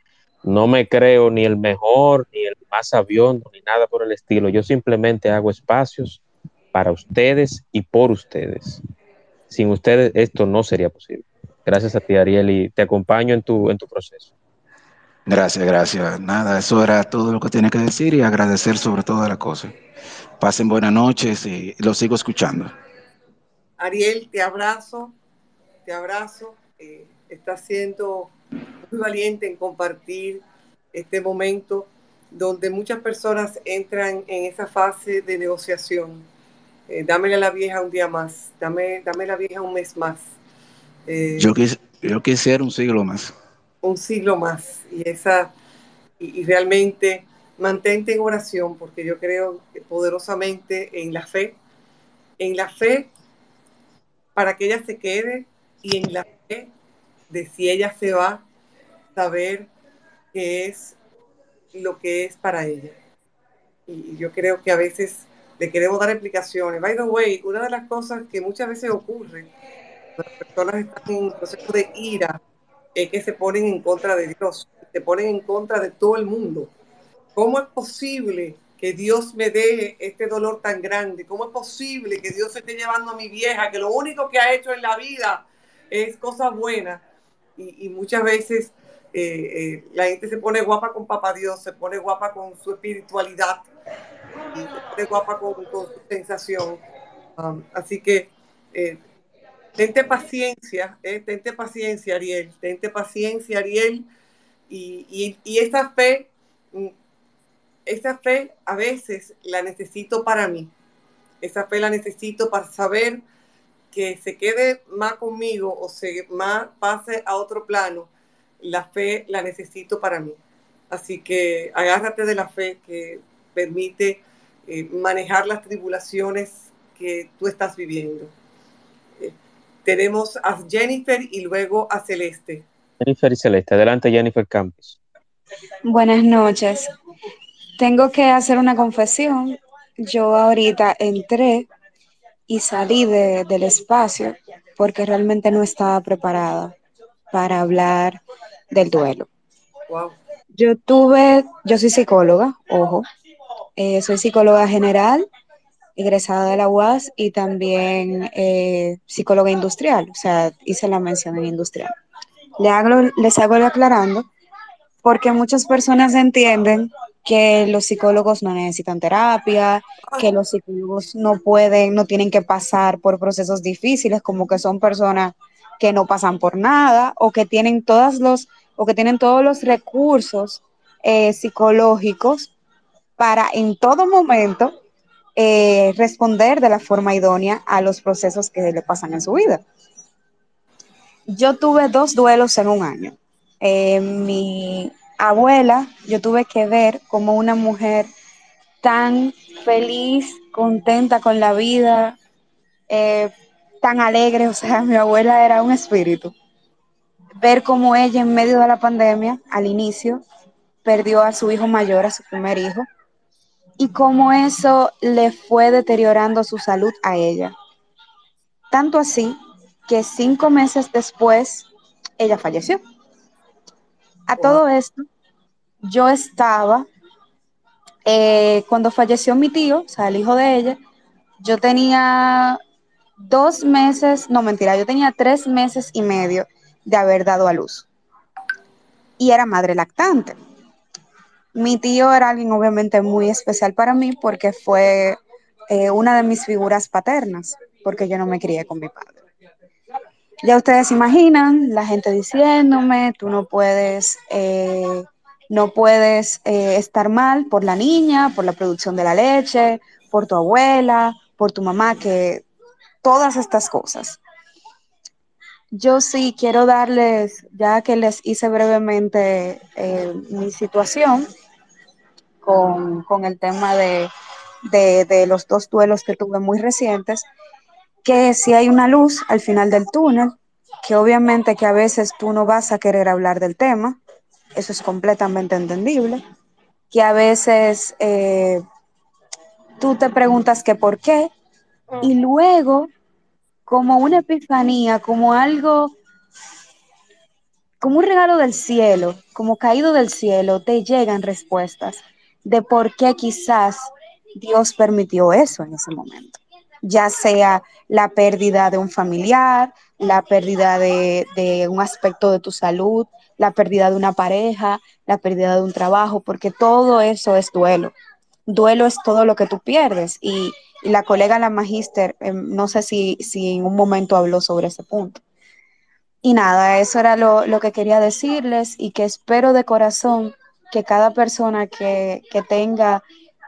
no me creo ni el mejor, ni el más sabiondo, ni nada por el estilo. Yo simplemente hago espacios para ustedes y por ustedes. Sin ustedes esto no sería posible. Gracias a ti, Ariel, y te acompaño en tu, en tu proceso. Gracias, gracias. Nada, eso era todo lo que tenía que decir y agradecer sobre todas las cosas. Pasen buenas noches y los sigo escuchando. Ariel, te abrazo, te abrazo. Eh, estás siendo muy valiente en compartir este momento donde muchas personas entran en esa fase de negociación. Eh, dámele a la vieja un día más, dame, dame la vieja un mes más, eh, Yo, quis- yo quisiera un siglo más. un siglo más. Y, esa, y, y realmente mantente en oración porque yo creo poderosamente en la fe, en la fe para que ella se quede y en la de si ella se va, saber qué es lo que es para ella. Y, yo creo que a veces le queremos dar explicaciones. By the way, una de las cosas que muchas veces ocurre cuando las personas están en un proceso de ira es que se ponen en contra de Dios, se ponen en contra de todo el mundo. ¿Cómo es posible que Dios me deje este dolor tan grande? ¿Cómo es posible que Dios esté llevando a mi vieja, que lo único que ha hecho en la vida es cosas buenas? Y, muchas veces eh, eh, la gente se pone guapa con papá Dios, se pone guapa con su espiritualidad se pone guapa con, su sensación. Um, así que eh, tente paciencia, tente paciencia, Ariel, tente paciencia, Ariel, y, y, esa fe, mm, esa fe a veces la necesito para mí, esa fe la necesito para saber que se quede más conmigo o se más pase a otro plano, la fe la necesito para mí. Así que agárrate de la fe que permite eh, manejar las tribulaciones que tú estás viviendo. Eh, tenemos a Jennifer y luego a Celeste. Jennifer y Celeste. Adelante, Jennifer Campos. Buenas noches. Tengo que hacer una confesión. Yo ahorita entré y salí de- del espacio porque realmente no estaba preparada para hablar del duelo. Wow. Yo tuve, yo soy psicóloga, ojo, eh, soy psicóloga general egresada de la UAS y también eh, psicóloga industrial, o sea, hice la mención en industrial. Le hago, les hago el aclarando porque muchas personas entienden que los psicólogos no necesitan terapia, que los psicólogos no pueden, no tienen que pasar por procesos difíciles, como que son personas que no pasan por nada o que tienen todos los o que tienen todos los recursos eh, psicológicos para en todo momento eh, responder de la forma idónea a los procesos que le pasan en su vida. Yo tuve dos duelos en un año. Eh, mi abuela, yo tuve que ver como una mujer tan feliz, contenta con la vida, eh, tan alegre, o sea, mi abuela era un espíritu. Ver cómo ella en medio de la pandemia, al inicio, perdió a su hijo mayor, a su primer hijo, y cómo eso le fue deteriorando su salud a ella. Tanto así que cinco meses después, ella falleció. A todo esto, yo estaba, eh, cuando falleció mi tío, o sea, el hijo de ella, yo tenía dos meses, no mentira, yo tenía tres meses y medio de haber dado a luz. Y era madre lactante. Mi tío era alguien obviamente muy especial para mí porque fue eh, una de mis figuras paternas, porque yo no me crié con mi padre. Ya ustedes imaginan la gente diciéndome, tú no puedes, eh, no puedes eh, estar mal por la niña, por la producción de la leche, por tu abuela, por tu mamá, que todas estas cosas. Yo sí quiero darles, ya que les hice brevemente eh, mi situación con, con el tema de, de, de los dos duelos que tuve muy recientes, que si hay una luz al final del túnel, que obviamente que a veces tú no vas a querer hablar del tema, eso es completamente entendible, que a veces eh, tú te preguntas que por qué, y luego, como una epifanía, como algo, como un regalo del cielo, como caído del cielo, te llegan respuestas de por qué quizás Dios permitió eso en ese momento. Ya sea la pérdida de un familiar, la pérdida de, de, un aspecto de tu salud, la pérdida de una pareja, la pérdida de un trabajo, porque todo eso es duelo. Duelo es todo lo que tú pierdes. Y, la colega, la magíster, eh, no sé si, si en un momento habló sobre ese punto. Y nada, eso era lo, lo, que quería decirles y que espero de corazón que cada persona que, que tenga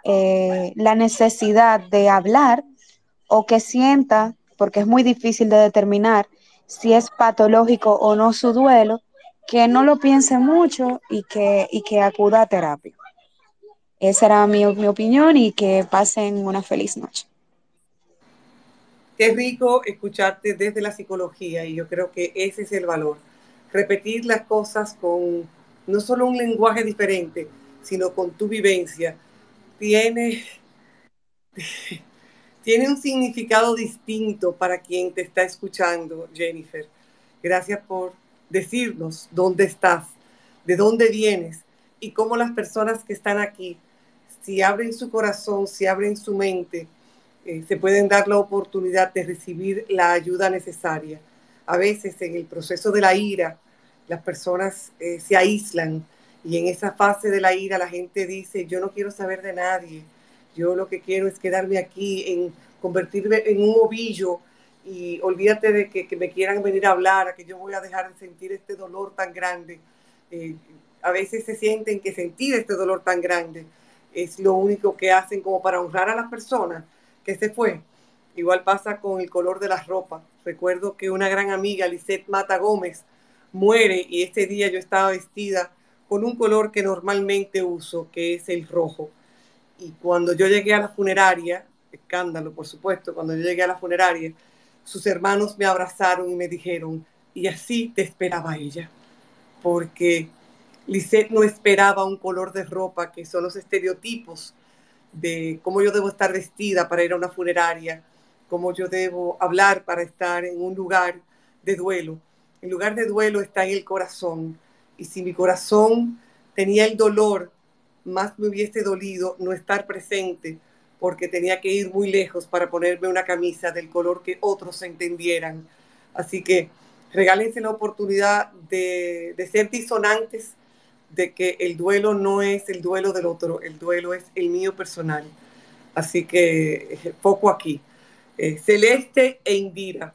eh, la necesidad de hablar, o que sienta, porque es muy difícil de determinar si es patológico o no su duelo, que no lo piense mucho y que, y que acuda a terapia. Esa era mi, mi opinión y que pasen una feliz noche. Qué rico escucharte desde la psicología y yo creo que ese es el valor. Repetir las cosas con no solo un lenguaje diferente, sino con tu vivencia. Tiene, tiene un significado distinto para quien te está escuchando, Jennifer. Gracias por decirnos dónde estás, de dónde vienes y cómo las personas que están aquí, si abren su corazón, si abren su mente, eh, se pueden dar la oportunidad de recibir la ayuda necesaria. A veces en el proceso de la ira, las personas eh, se aíslan y en esa fase de la ira la gente dice, yo no quiero saber de nadie, yo lo que quiero es quedarme aquí, en convertirme en un ovillo y olvídate de que, que me quieran venir a hablar, a que yo voy a dejar de sentir este dolor tan grande. Eh, a veces se sienten que sentir este dolor tan grande es lo único que hacen como para honrar a las personas que se fue. Igual pasa con el color de las ropas. Recuerdo que una gran amiga, Lisette Mata Gómez, muere y este día yo estaba vestida con un color que normalmente uso, que es el rojo. Y cuando yo llegué a la funeraria, escándalo por supuesto, cuando yo llegué a la funeraria, sus hermanos me abrazaron y me dijeron, y así te esperaba ella, porque Lisette no esperaba un color de ropa que son los estereotipos de cómo yo debo estar vestida para ir a una funeraria, cómo yo debo hablar para estar en un lugar de duelo. El lugar de duelo está en el corazón. Y si mi corazón tenía el dolor más me hubiese dolido no estar presente, porque tenía que ir muy lejos para ponerme una camisa del color que otros entendieran. Así que regálense la oportunidad de, de ser disonantes, de que el duelo no es el duelo del otro, el duelo es el mío personal. Así que eh, poco aquí. Eh, Celeste e Indira.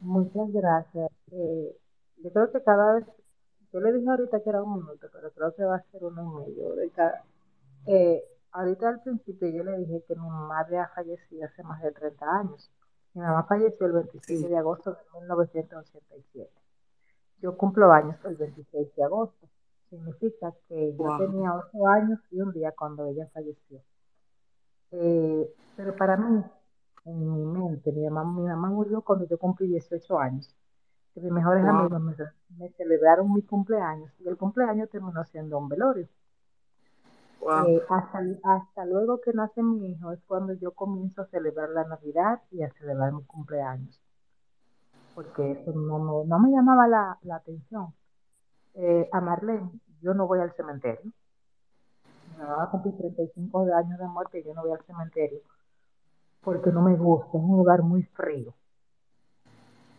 Muchas gracias. Eh, yo creo que cada vez, yo le dije ahorita que era un minuto, pero creo que va a ser uno y medio. Ahorita, eh, ahorita al principio yo le dije que mi madre ha fallecido hace más de 30 años. Mi mamá falleció el 27 de agosto de 1987. Yo cumplo años el 26 de agosto. Significa que yo tenía 8 años y un día cuando ella falleció. Eh, pero para mí, en mi mente, mi mamá, mi mamá murió cuando yo cumplí 18 años. Que mis mejores Wow. amigos me, me celebraron mi cumpleaños y el cumpleaños terminó siendo un velorio. Eh, hasta, hasta luego que nace mi hijo es cuando yo comienzo a celebrar la Navidad y a celebrar mi cumpleaños, porque eso no me, no me llamaba la, la atención. Eh, a Marlene, yo no voy al cementerio. Mamá va a cumplir 35 de años de muerte y yo no voy al cementerio porque no me gusta, es un lugar muy frío.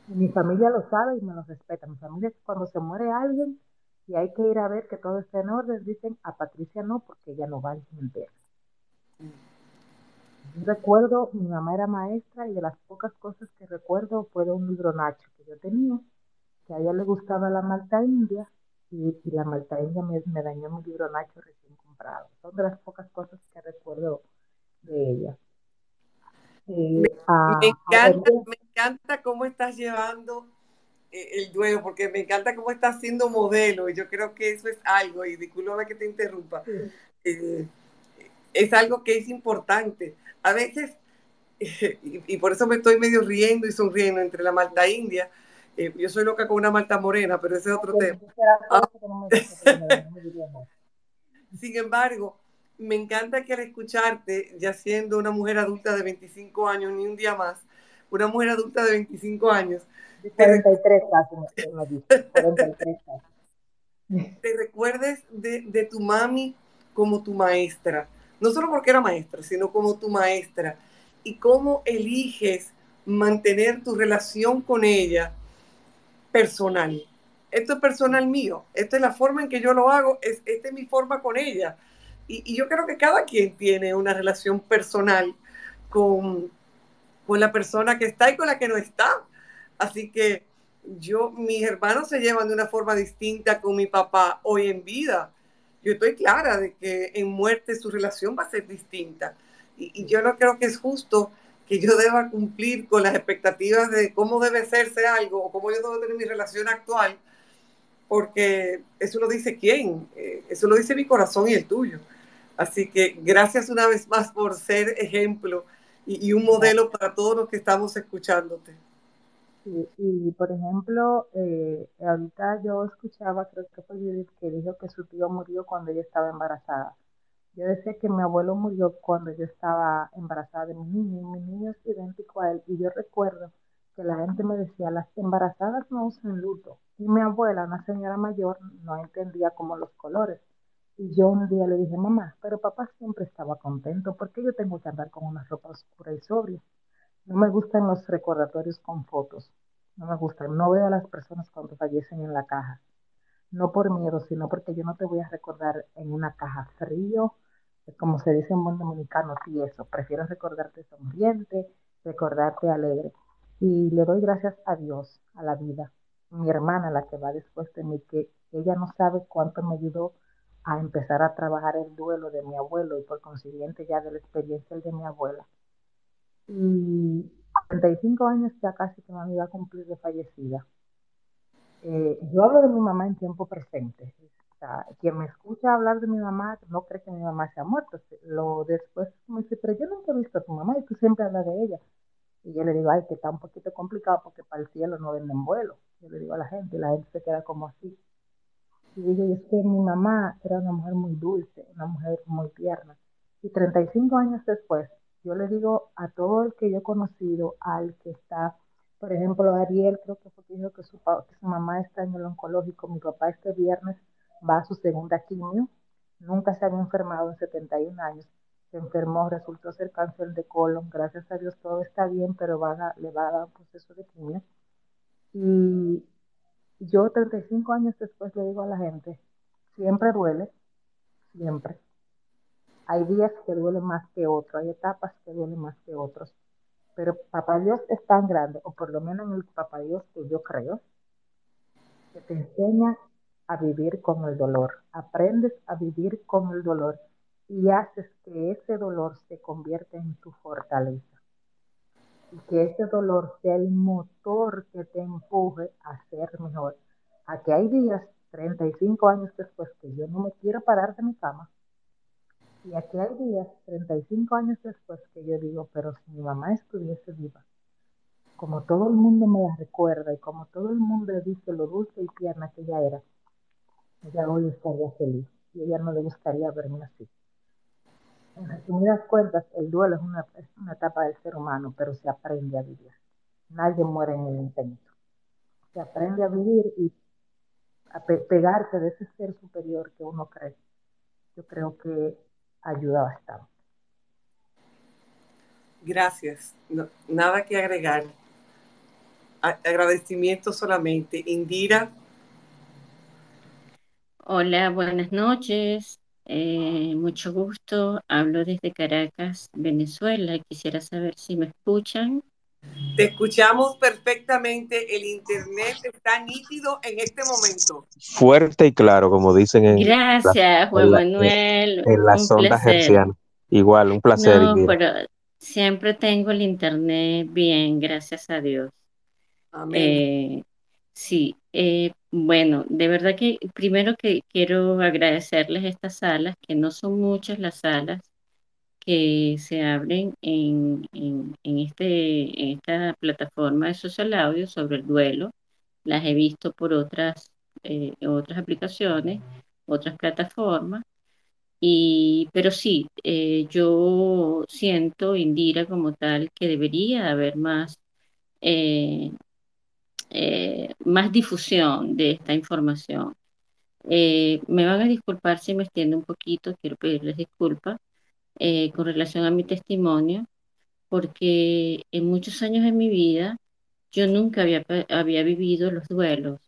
Y mi familia lo sabe y me lo respeta. Mi familia, cuando se muere alguien y hay que ir a ver que todo esté en orden, dicen a Patricia no, porque ella no va al cementerio. Recuerdo, mi mamá era maestra y de las pocas cosas que recuerdo fue de un libro Nacho que yo tenía, que a ella le gustaba la Malta India y, y la Malta India me, me dañó mi libro Nacho recién comprado. Son de las pocas cosas que recuerdo de ella. Eh, a, Me encanta, me encanta cómo estás llevando el duelo, porque me encanta cómo estás siendo modelo, y yo creo que eso es algo, y discúlpame que te interrumpa, eh, es algo que es importante. A veces, y, y por eso me estoy medio riendo y sonriendo entre la malta india, eh, yo soy loca con una malta morena, pero ese es otro tema. Ah. Sin embargo, me encanta que al escucharte, ya siendo una mujer adulta de 25 años, ni un día más, una mujer adulta de 25 años, 43 casi me, me dice, 43 casi. te recuerdes de, tu mami como tu maestra, no solo porque era maestra, sino como tu maestra, y cómo eliges mantener tu relación con ella personal. Esto es personal mío, esta es la forma en que yo lo hago, es, esta es mi forma con ella. Y, y yo creo que cada quien tiene una relación personal con, con la persona que está y con la que no está. Así que yo, mis hermanos se llevan de una forma distinta con mi papá hoy en vida. Yo estoy clara de que en muerte su relación va a ser distinta. Y, yo no creo que es justo que yo deba cumplir con las expectativas de cómo debe hacerse algo o cómo yo debo tener mi relación actual, porque eso lo dice quién, Eh, eso lo dice mi corazón y el tuyo. Así que gracias una vez más por ser ejemplo y, y un modelo para todos los que estamos escuchándote. Y, y, por ejemplo, eh, ahorita yo escuchaba, creo que fue Judith, que dijo que su tío murió cuando ella estaba embarazada. Yo decía que mi abuelo murió cuando yo estaba embarazada de mi niño, y mi niño es idéntico a él. Y yo recuerdo que la gente me decía, las embarazadas no usan luto. Y mi abuela, una señora mayor, no entendía como los colores. Y yo un día le dije, mamá, pero papá siempre estaba contento, ¿por qué yo tengo que andar con una ropa oscura y sobria? No me gustan los recordatorios con fotos. No me gustan. No veo a las personas cuando fallecen en la caja. No por miedo, sino porque yo no te voy a recordar en una caja frío, como se dice en buen dominicano, tieso. Prefiero recordarte sonriente, recordarte alegre. Y le doy gracias a Dios, a la vida. Mi hermana, la que va después de mí, que ella no sabe cuánto me ayudó a empezar a trabajar el duelo de mi abuelo y por consiguiente ya de la experiencia de mi abuela. Y 35 años ya casi que me iba a cumplir de fallecida. Eh, yo hablo de mi mamá en tiempo presente. O sea, quien me escucha hablar de mi mamá no cree que mi mamá se ha muerto. Lo después me dice, pero yo nunca he visto a tu mamá y tú siempre hablas de ella. Y yo le digo, ay, que está un poquito complicado porque para el cielo no venden vuelo. Yo le digo a la gente y la gente se queda como así. Y digo, es que mi mamá era una mujer muy dulce, una mujer muy tierna. Y 35 años después, yo le digo a todo el que yo he conocido, al que está, por ejemplo, Ariel, creo que fue que dijo que su, que su mamá está en el oncológico, mi papá este viernes va a su segunda quimio, nunca se había enfermado en 71 años. se enfermó, resultó ser cáncer de colon, gracias a Dios todo está bien, pero van a, le va a dar un proceso de quimio. Y yo 35 años después le digo a la gente, siempre duele, siempre. Hay días que duelen más que otros, hay etapas que duelen más que otros, pero Papá Dios es tan grande, o por lo menos en el Papá Dios que yo creo, que te enseña a vivir con el dolor, aprendes a vivir con el dolor y haces que ese dolor se convierta en tu fortaleza. Y que ese dolor sea el motor que te empuje a ser mejor. A que hay días, 35 años después, que yo no me quiero parar de mi cama. Y aquí hay días, 35 años después, que yo digo, pero si mi mamá estuviese viva, como todo el mundo me la recuerda y como todo el mundo dice lo dulce y tierna que ella era, ella hoy estaría feliz y ella no le gustaría verme así. En resumidas cuentas, el duelo es una, es una etapa del ser humano, pero se aprende a vivir. Nadie muere en el intento. Se aprende a vivir y a pe- pegarse de ese ser superior que uno cree. Yo creo que ayuda bastante. Gracias. No- nada que agregar. A- agradecimiento solamente. Indira, Hola, buenas noches. Eh, mucho gusto. Hablo desde Caracas, Venezuela. Quisiera saber si me escuchan. Te escuchamos perfectamente. El internet está nítido en este momento. Fuerte y claro, como dicen en, la- Gracias, Juan en, la- Manuel. en las Un ondas placer. hercianas. Igual, un placer, No, pero siempre tengo el internet bien, gracias a Dios. Amén. Eh, sí, eh, bueno, de verdad que primero que quiero agradecerles estas salas, que no son muchas las salas que se abren en, este, en esta plataforma de Social Audio sobre el duelo. Las he visto por otras, eh, otras aplicaciones, otras plataformas. Y, pero sí, eh, yo siento, Indira, como tal, que debería haber más, eh, más difusión de esta información. Me van a disculpar si me extiendo un poquito, quiero pedirles disculpas eh, con relación a mi testimonio, porque en muchos años de mi vida yo nunca había, había vivido los duelos.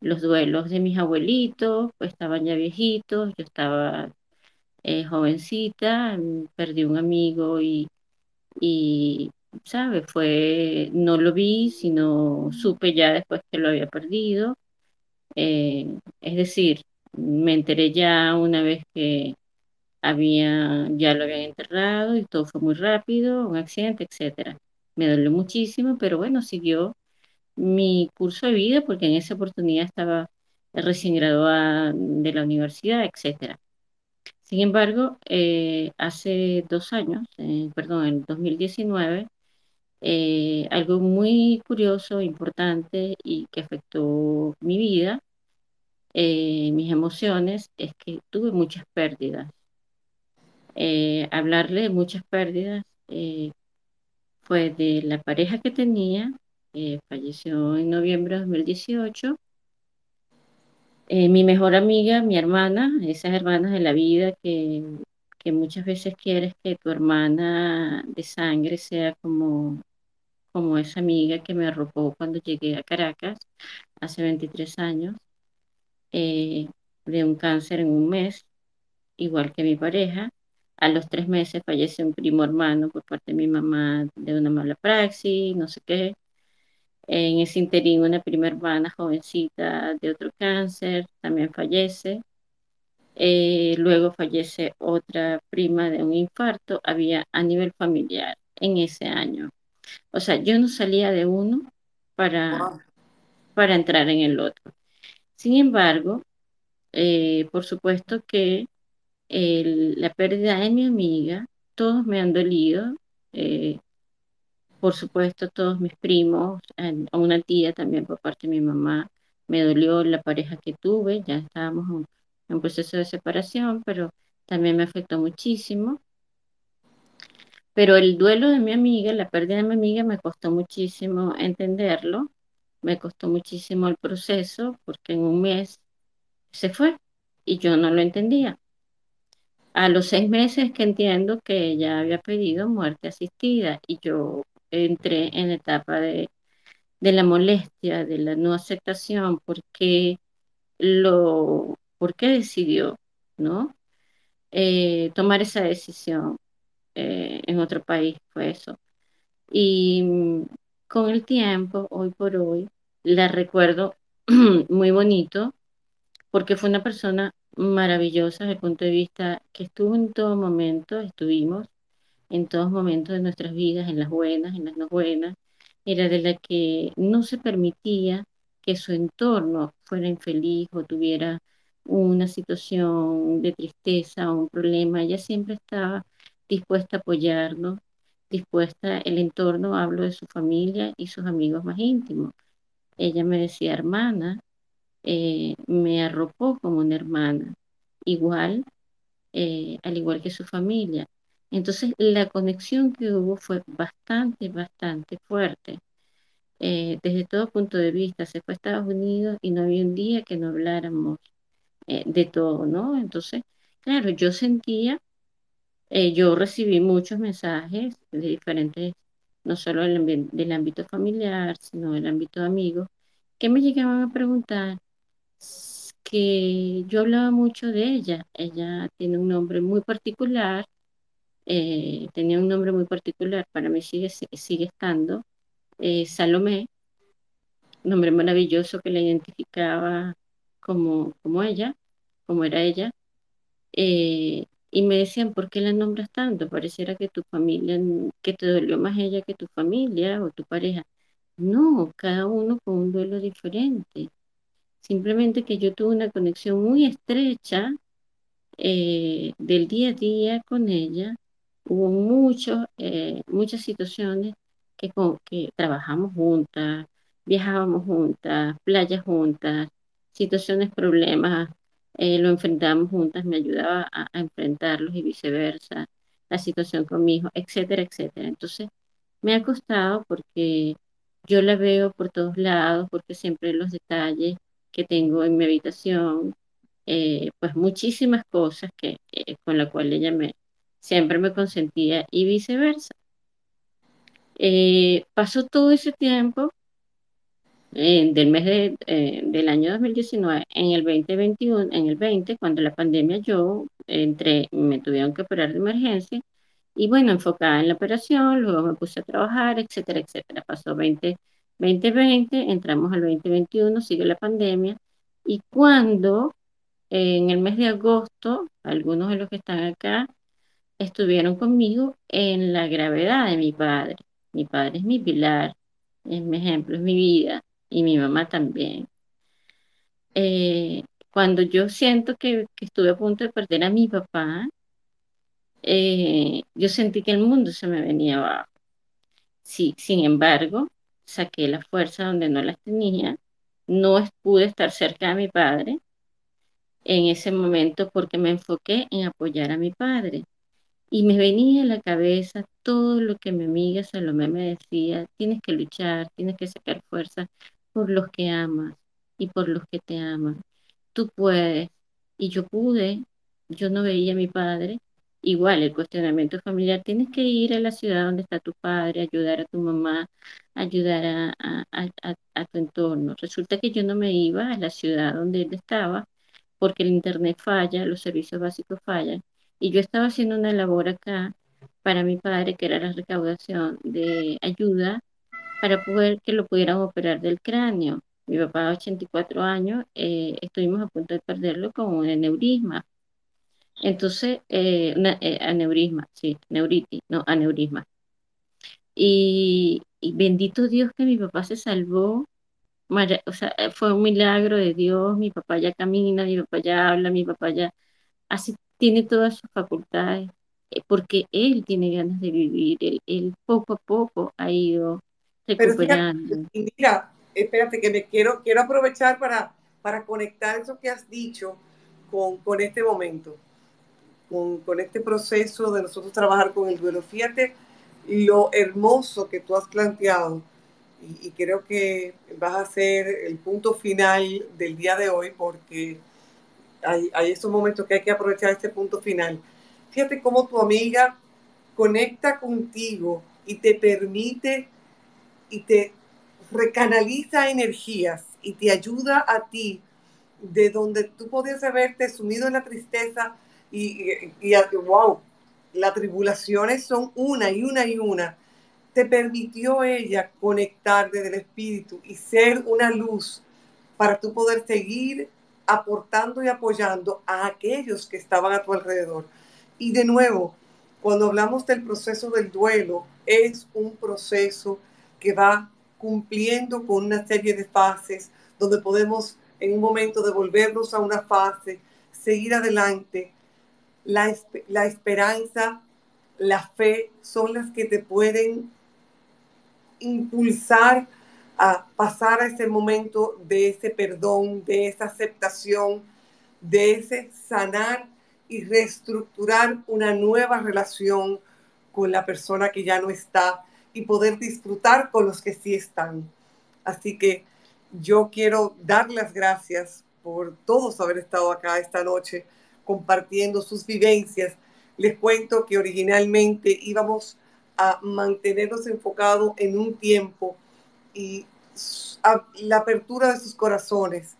Los duelos de mis abuelitos, pues estaban ya viejitos, yo estaba eh, jovencita, mm, perdí un amigo y, y, ¿sabes? Fue, no lo vi, sino supe ya después que lo había perdido. Eh, es decir, me enteré ya una vez que había, ya lo habían enterrado y todo fue muy rápido, un accidente, etcétera. Me dolió muchísimo, pero bueno, siguió mi curso de vida porque en esa oportunidad estaba recién graduada de la universidad, etcétera. Sin embargo, eh, hace dos años, eh, perdón, en 2019, eh, algo muy curioso, importante y que afectó mi vida, eh, mis emociones, es que tuve muchas pérdidas. Eh, hablarle de muchas pérdidas eh, fue de la pareja que tenía, eh, falleció en noviembre de 2018, eh, mi mejor amiga, mi hermana, esas hermanas de la vida que, que muchas veces quieres que tu hermana de sangre sea como, como esa amiga que me arropó cuando llegué a Caracas hace 23 años, eh, de un cáncer en un mes, igual que mi pareja. A los tres meses fallece un primo hermano por parte de mi mamá de una mala praxis, no sé qué. En ese interín, una prima hermana jovencita de otro cáncer también fallece. Eh, luego fallece otra prima de un infarto. Había a nivel familiar en ese año. O sea, yo no salía de uno para, para entrar en el otro. Sin embargo, eh, por supuesto que la pérdida de mi amiga, todos me han dolido. eh, por supuesto, todos mis primos, a a una tía también por parte de mi mamá, me dolió la pareja que tuve, ya estábamos en, en proceso de separación, pero también me afectó muchísimo. Pero el duelo de mi amiga, la pérdida de mi amiga, me costó muchísimo entenderlo, me costó muchísimo el proceso, porque en un mes se fue y yo no lo entendía. A los seis meses que entiendo que ella había pedido muerte asistida y yo entré en la etapa de, de la molestia, de la no aceptación, porque lo, por qué decidió, ¿no? Eh, tomar esa decisión eh, en otro país fue eso. Y mm, con el tiempo, hoy por hoy, la recuerdo muy bonito porque fue una persona maravillosa desde el punto de vista que estuvo en todo momento, estuvimos en todos momentos de nuestras vidas, en las buenas, en las no buenas, era de la que no se permitía que su entorno fuera infeliz o tuviera una situación de tristeza o un problema, ella siempre estaba dispuesta a apoyarnos, dispuesta, el entorno, hablo de su familia y sus amigos más íntimos. Ella me decía, hermana, eh, me arropó como una hermana, igual, eh, al igual que su familia. Entonces, la conexión que hubo fue bastante, bastante fuerte. Eh, desde todo punto de vista, se fue a Estados Unidos y no había un día que no habláramos de todo, ¿no? Entonces, claro, yo sentía, yo recibí muchos mensajes de diferentes, no solo del, del ámbito familiar, sino del ámbito de amigos, que me llegaban a preguntar que yo hablaba mucho de ella. Ella tiene un nombre muy particular, eh, tenía un nombre muy particular, para mí sigue, sigue estando, eh, Salomé, nombre maravilloso que la identificaba como, como ella, como era ella. Eh, y me decían, ¿por qué la nombras tanto? Pareciera que tu familia, que te dolió más ella que tu familia o tu pareja. No, cada uno con un duelo diferente. Simplemente que yo tuve una conexión muy estrecha eh, del día a día con ella. Hubo mucho, eh, muchas situaciones que, que trabajamos juntas, viajábamos juntas, playas juntas, situaciones, problemas, eh, lo enfrentamos juntas, me ayudaba a, a, enfrentarlos y viceversa, la situación con mi hijo, etcétera, etcétera. Entonces, me ha costado porque yo la veo por todos lados, porque siempre los detalles que tengo en mi habitación, eh, pues muchísimas cosas que, eh, con la cual ella me, siempre me consentía y viceversa. Eh, pasó todo ese tiempo del mes de, del año 2019, en el 2021, en el 20, cuando la pandemia yo entré, me tuvieron que operar de emergencia y bueno, enfocada en la operación, luego me puse a trabajar, etcétera, etcétera. Pasó 20, 2020, entramos al 2021, sigue la pandemia, y cuando en el mes de agosto, algunos de los que están acá estuvieron conmigo en la gravedad de mi padre. Mi padre es mi pilar, es mi ejemplo, es mi vida, y mi mamá también. Eh, cuando yo siento que, estuve a punto de perder a mi papá, eh, yo sentí que el mundo se me venía abajo. Sin embargo, saqué la fuerza donde no las tenía, no pude estar cerca de mi padre en ese momento porque me enfoqué en apoyar a mi padre. Y me venía a la cabeza todo lo que mi amiga Salomé me decía, tienes que luchar, tienes que sacar fuerza por los que amas y por los que te aman. Tú puedes. Y yo pude, yo no veía a mi padre, Igual, el cuestionamiento familiar, tienes que ir a la ciudad donde está tu padre, ayudar a tu mamá, ayudar a, tu entorno. Resulta que yo no me iba a la ciudad donde él estaba porque el internet falla, los servicios básicos fallan. Y yo estaba haciendo una labor acá para mi padre, que era la recaudación de ayuda para poder que lo pudieran operar del cráneo. Mi papá, 84 años, eh, estuvimos a punto de perderlo con un aneurisma entonces, eh, eh, aneurisma, sí, neuritis, no, aneurisma. Y, bendito Dios que mi papá se salvó. O sea, eh, fue un milagro de Dios. Mi papá ya camina, mi papá ya habla, mi papá ya así tiene todas sus facultades, porque él tiene ganas de vivir. Él, poco a poco ha ido recuperando. mira, espérate que me quiero, quiero aprovechar para, para conectar eso que has dicho con, con este momento con, este proceso de nosotros trabajar con el duelo. Fíjate lo hermoso que tú has planteado y, creo que vas a ser el punto final del día de hoy porque hay, hay estos momentos que hay que aprovechar este punto final. Fíjate cómo tu amiga conecta contigo y te permite y te recanaliza energías y te ayuda a ti de donde tú podías haberte sumido en la tristeza y, y, y wow, las tribulaciones son una y una y una. Te permitió ella conectar desde el espíritu y ser una luz para tú poder seguir aportando y apoyando a aquellos que estaban a tu alrededor. Y de nuevo, cuando hablamos del proceso del duelo, es un proceso que va cumpliendo con una serie de fases donde podemos en un momento devolvernos a una fase, seguir adelante. La, la esperanza, la fe son las que te pueden impulsar a pasar a ese momento de ese perdón, de esa aceptación, de ese sanar y reestructurar una nueva relación con la persona que ya no está y poder disfrutar con los que sí están. Así que yo quiero dar las gracias por todos haber estado acá esta noche compartiendo sus vivencias. Les cuento que originalmente íbamos a mantenernos enfocados en un tiempo y la apertura de sus corazones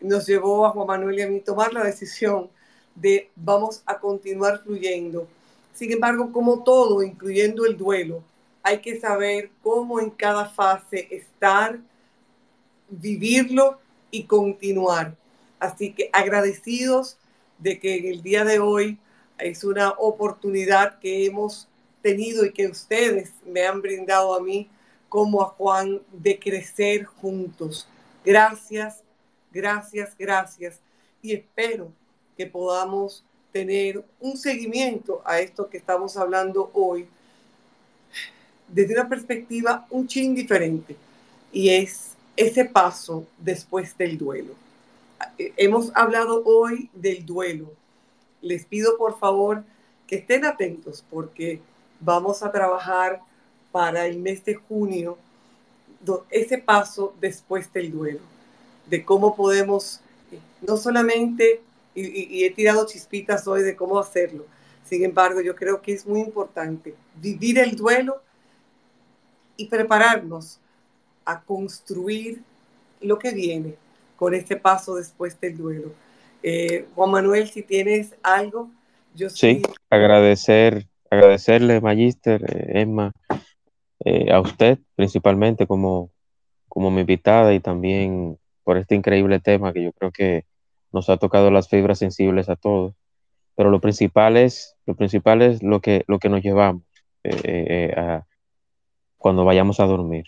nos llevó a Juan Manuel y a mí tomar la decisión de vamos a continuar fluyendo. Sin embargo, como todo, incluyendo el duelo, hay que saber cómo en cada fase estar, vivirlo y continuar. Así que agradecidos de que en el día de hoy es una oportunidad que hemos tenido y que ustedes me han brindado a mí como a Juan de crecer juntos. Gracias, gracias, gracias. Y espero que podamos tener un seguimiento a esto que estamos hablando hoy desde una perspectiva un chin diferente y es ese paso después del duelo. Hemos hablado hoy del duelo. Les pido por favor que estén atentos porque vamos a trabajar para el mes de junio ese paso después del duelo, de cómo podemos, eh, no solamente, y, he tirado chispitas hoy de cómo hacerlo, sin embargo, yo creo que es muy importante vivir el duelo y prepararnos a construir lo que viene con este paso después del duelo. Eh, Juan Manuel, si tienes algo, yo sí. agradecer, agradecerle, Magister, eh, Emma, eh, a usted principalmente como, como mi invitada y también por este increíble tema que yo creo que nos ha tocado las fibras sensibles a todos. Pero lo principal es lo, principal es lo, que, lo que nos llevamos eh, cuando vayamos a dormir.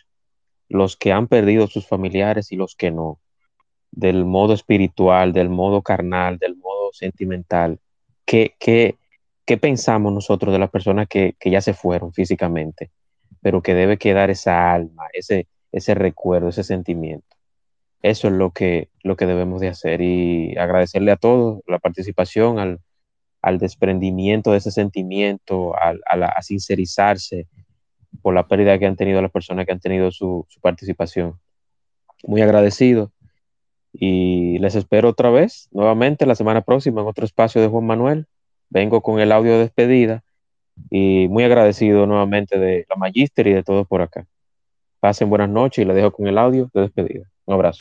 Los que han perdido sus familiares y los que no. Del modo espiritual, del modo carnal, del modo sentimental. ¿Qué, qué, qué pensamos nosotros de las personas que, que ya se fueron físicamente? pero que debe quedar esa alma, ese, ese recuerdo, ese sentimiento. Eso es lo que, lo que debemos de hacer y agradecerle a todos la participación, al, al desprendimiento de ese sentimiento, al, a, sincerizarse por la pérdida que han tenido las personas que han tenido su, su participación. Muy agradecido y les espero otra vez, nuevamente, la semana próxima en otro espacio de Juan Manuel. Vengo con el audio de despedida y muy agradecido nuevamente de la Magister y de todos por acá. Pasen buenas noches y les dejo con el audio de despedida. Un abrazo.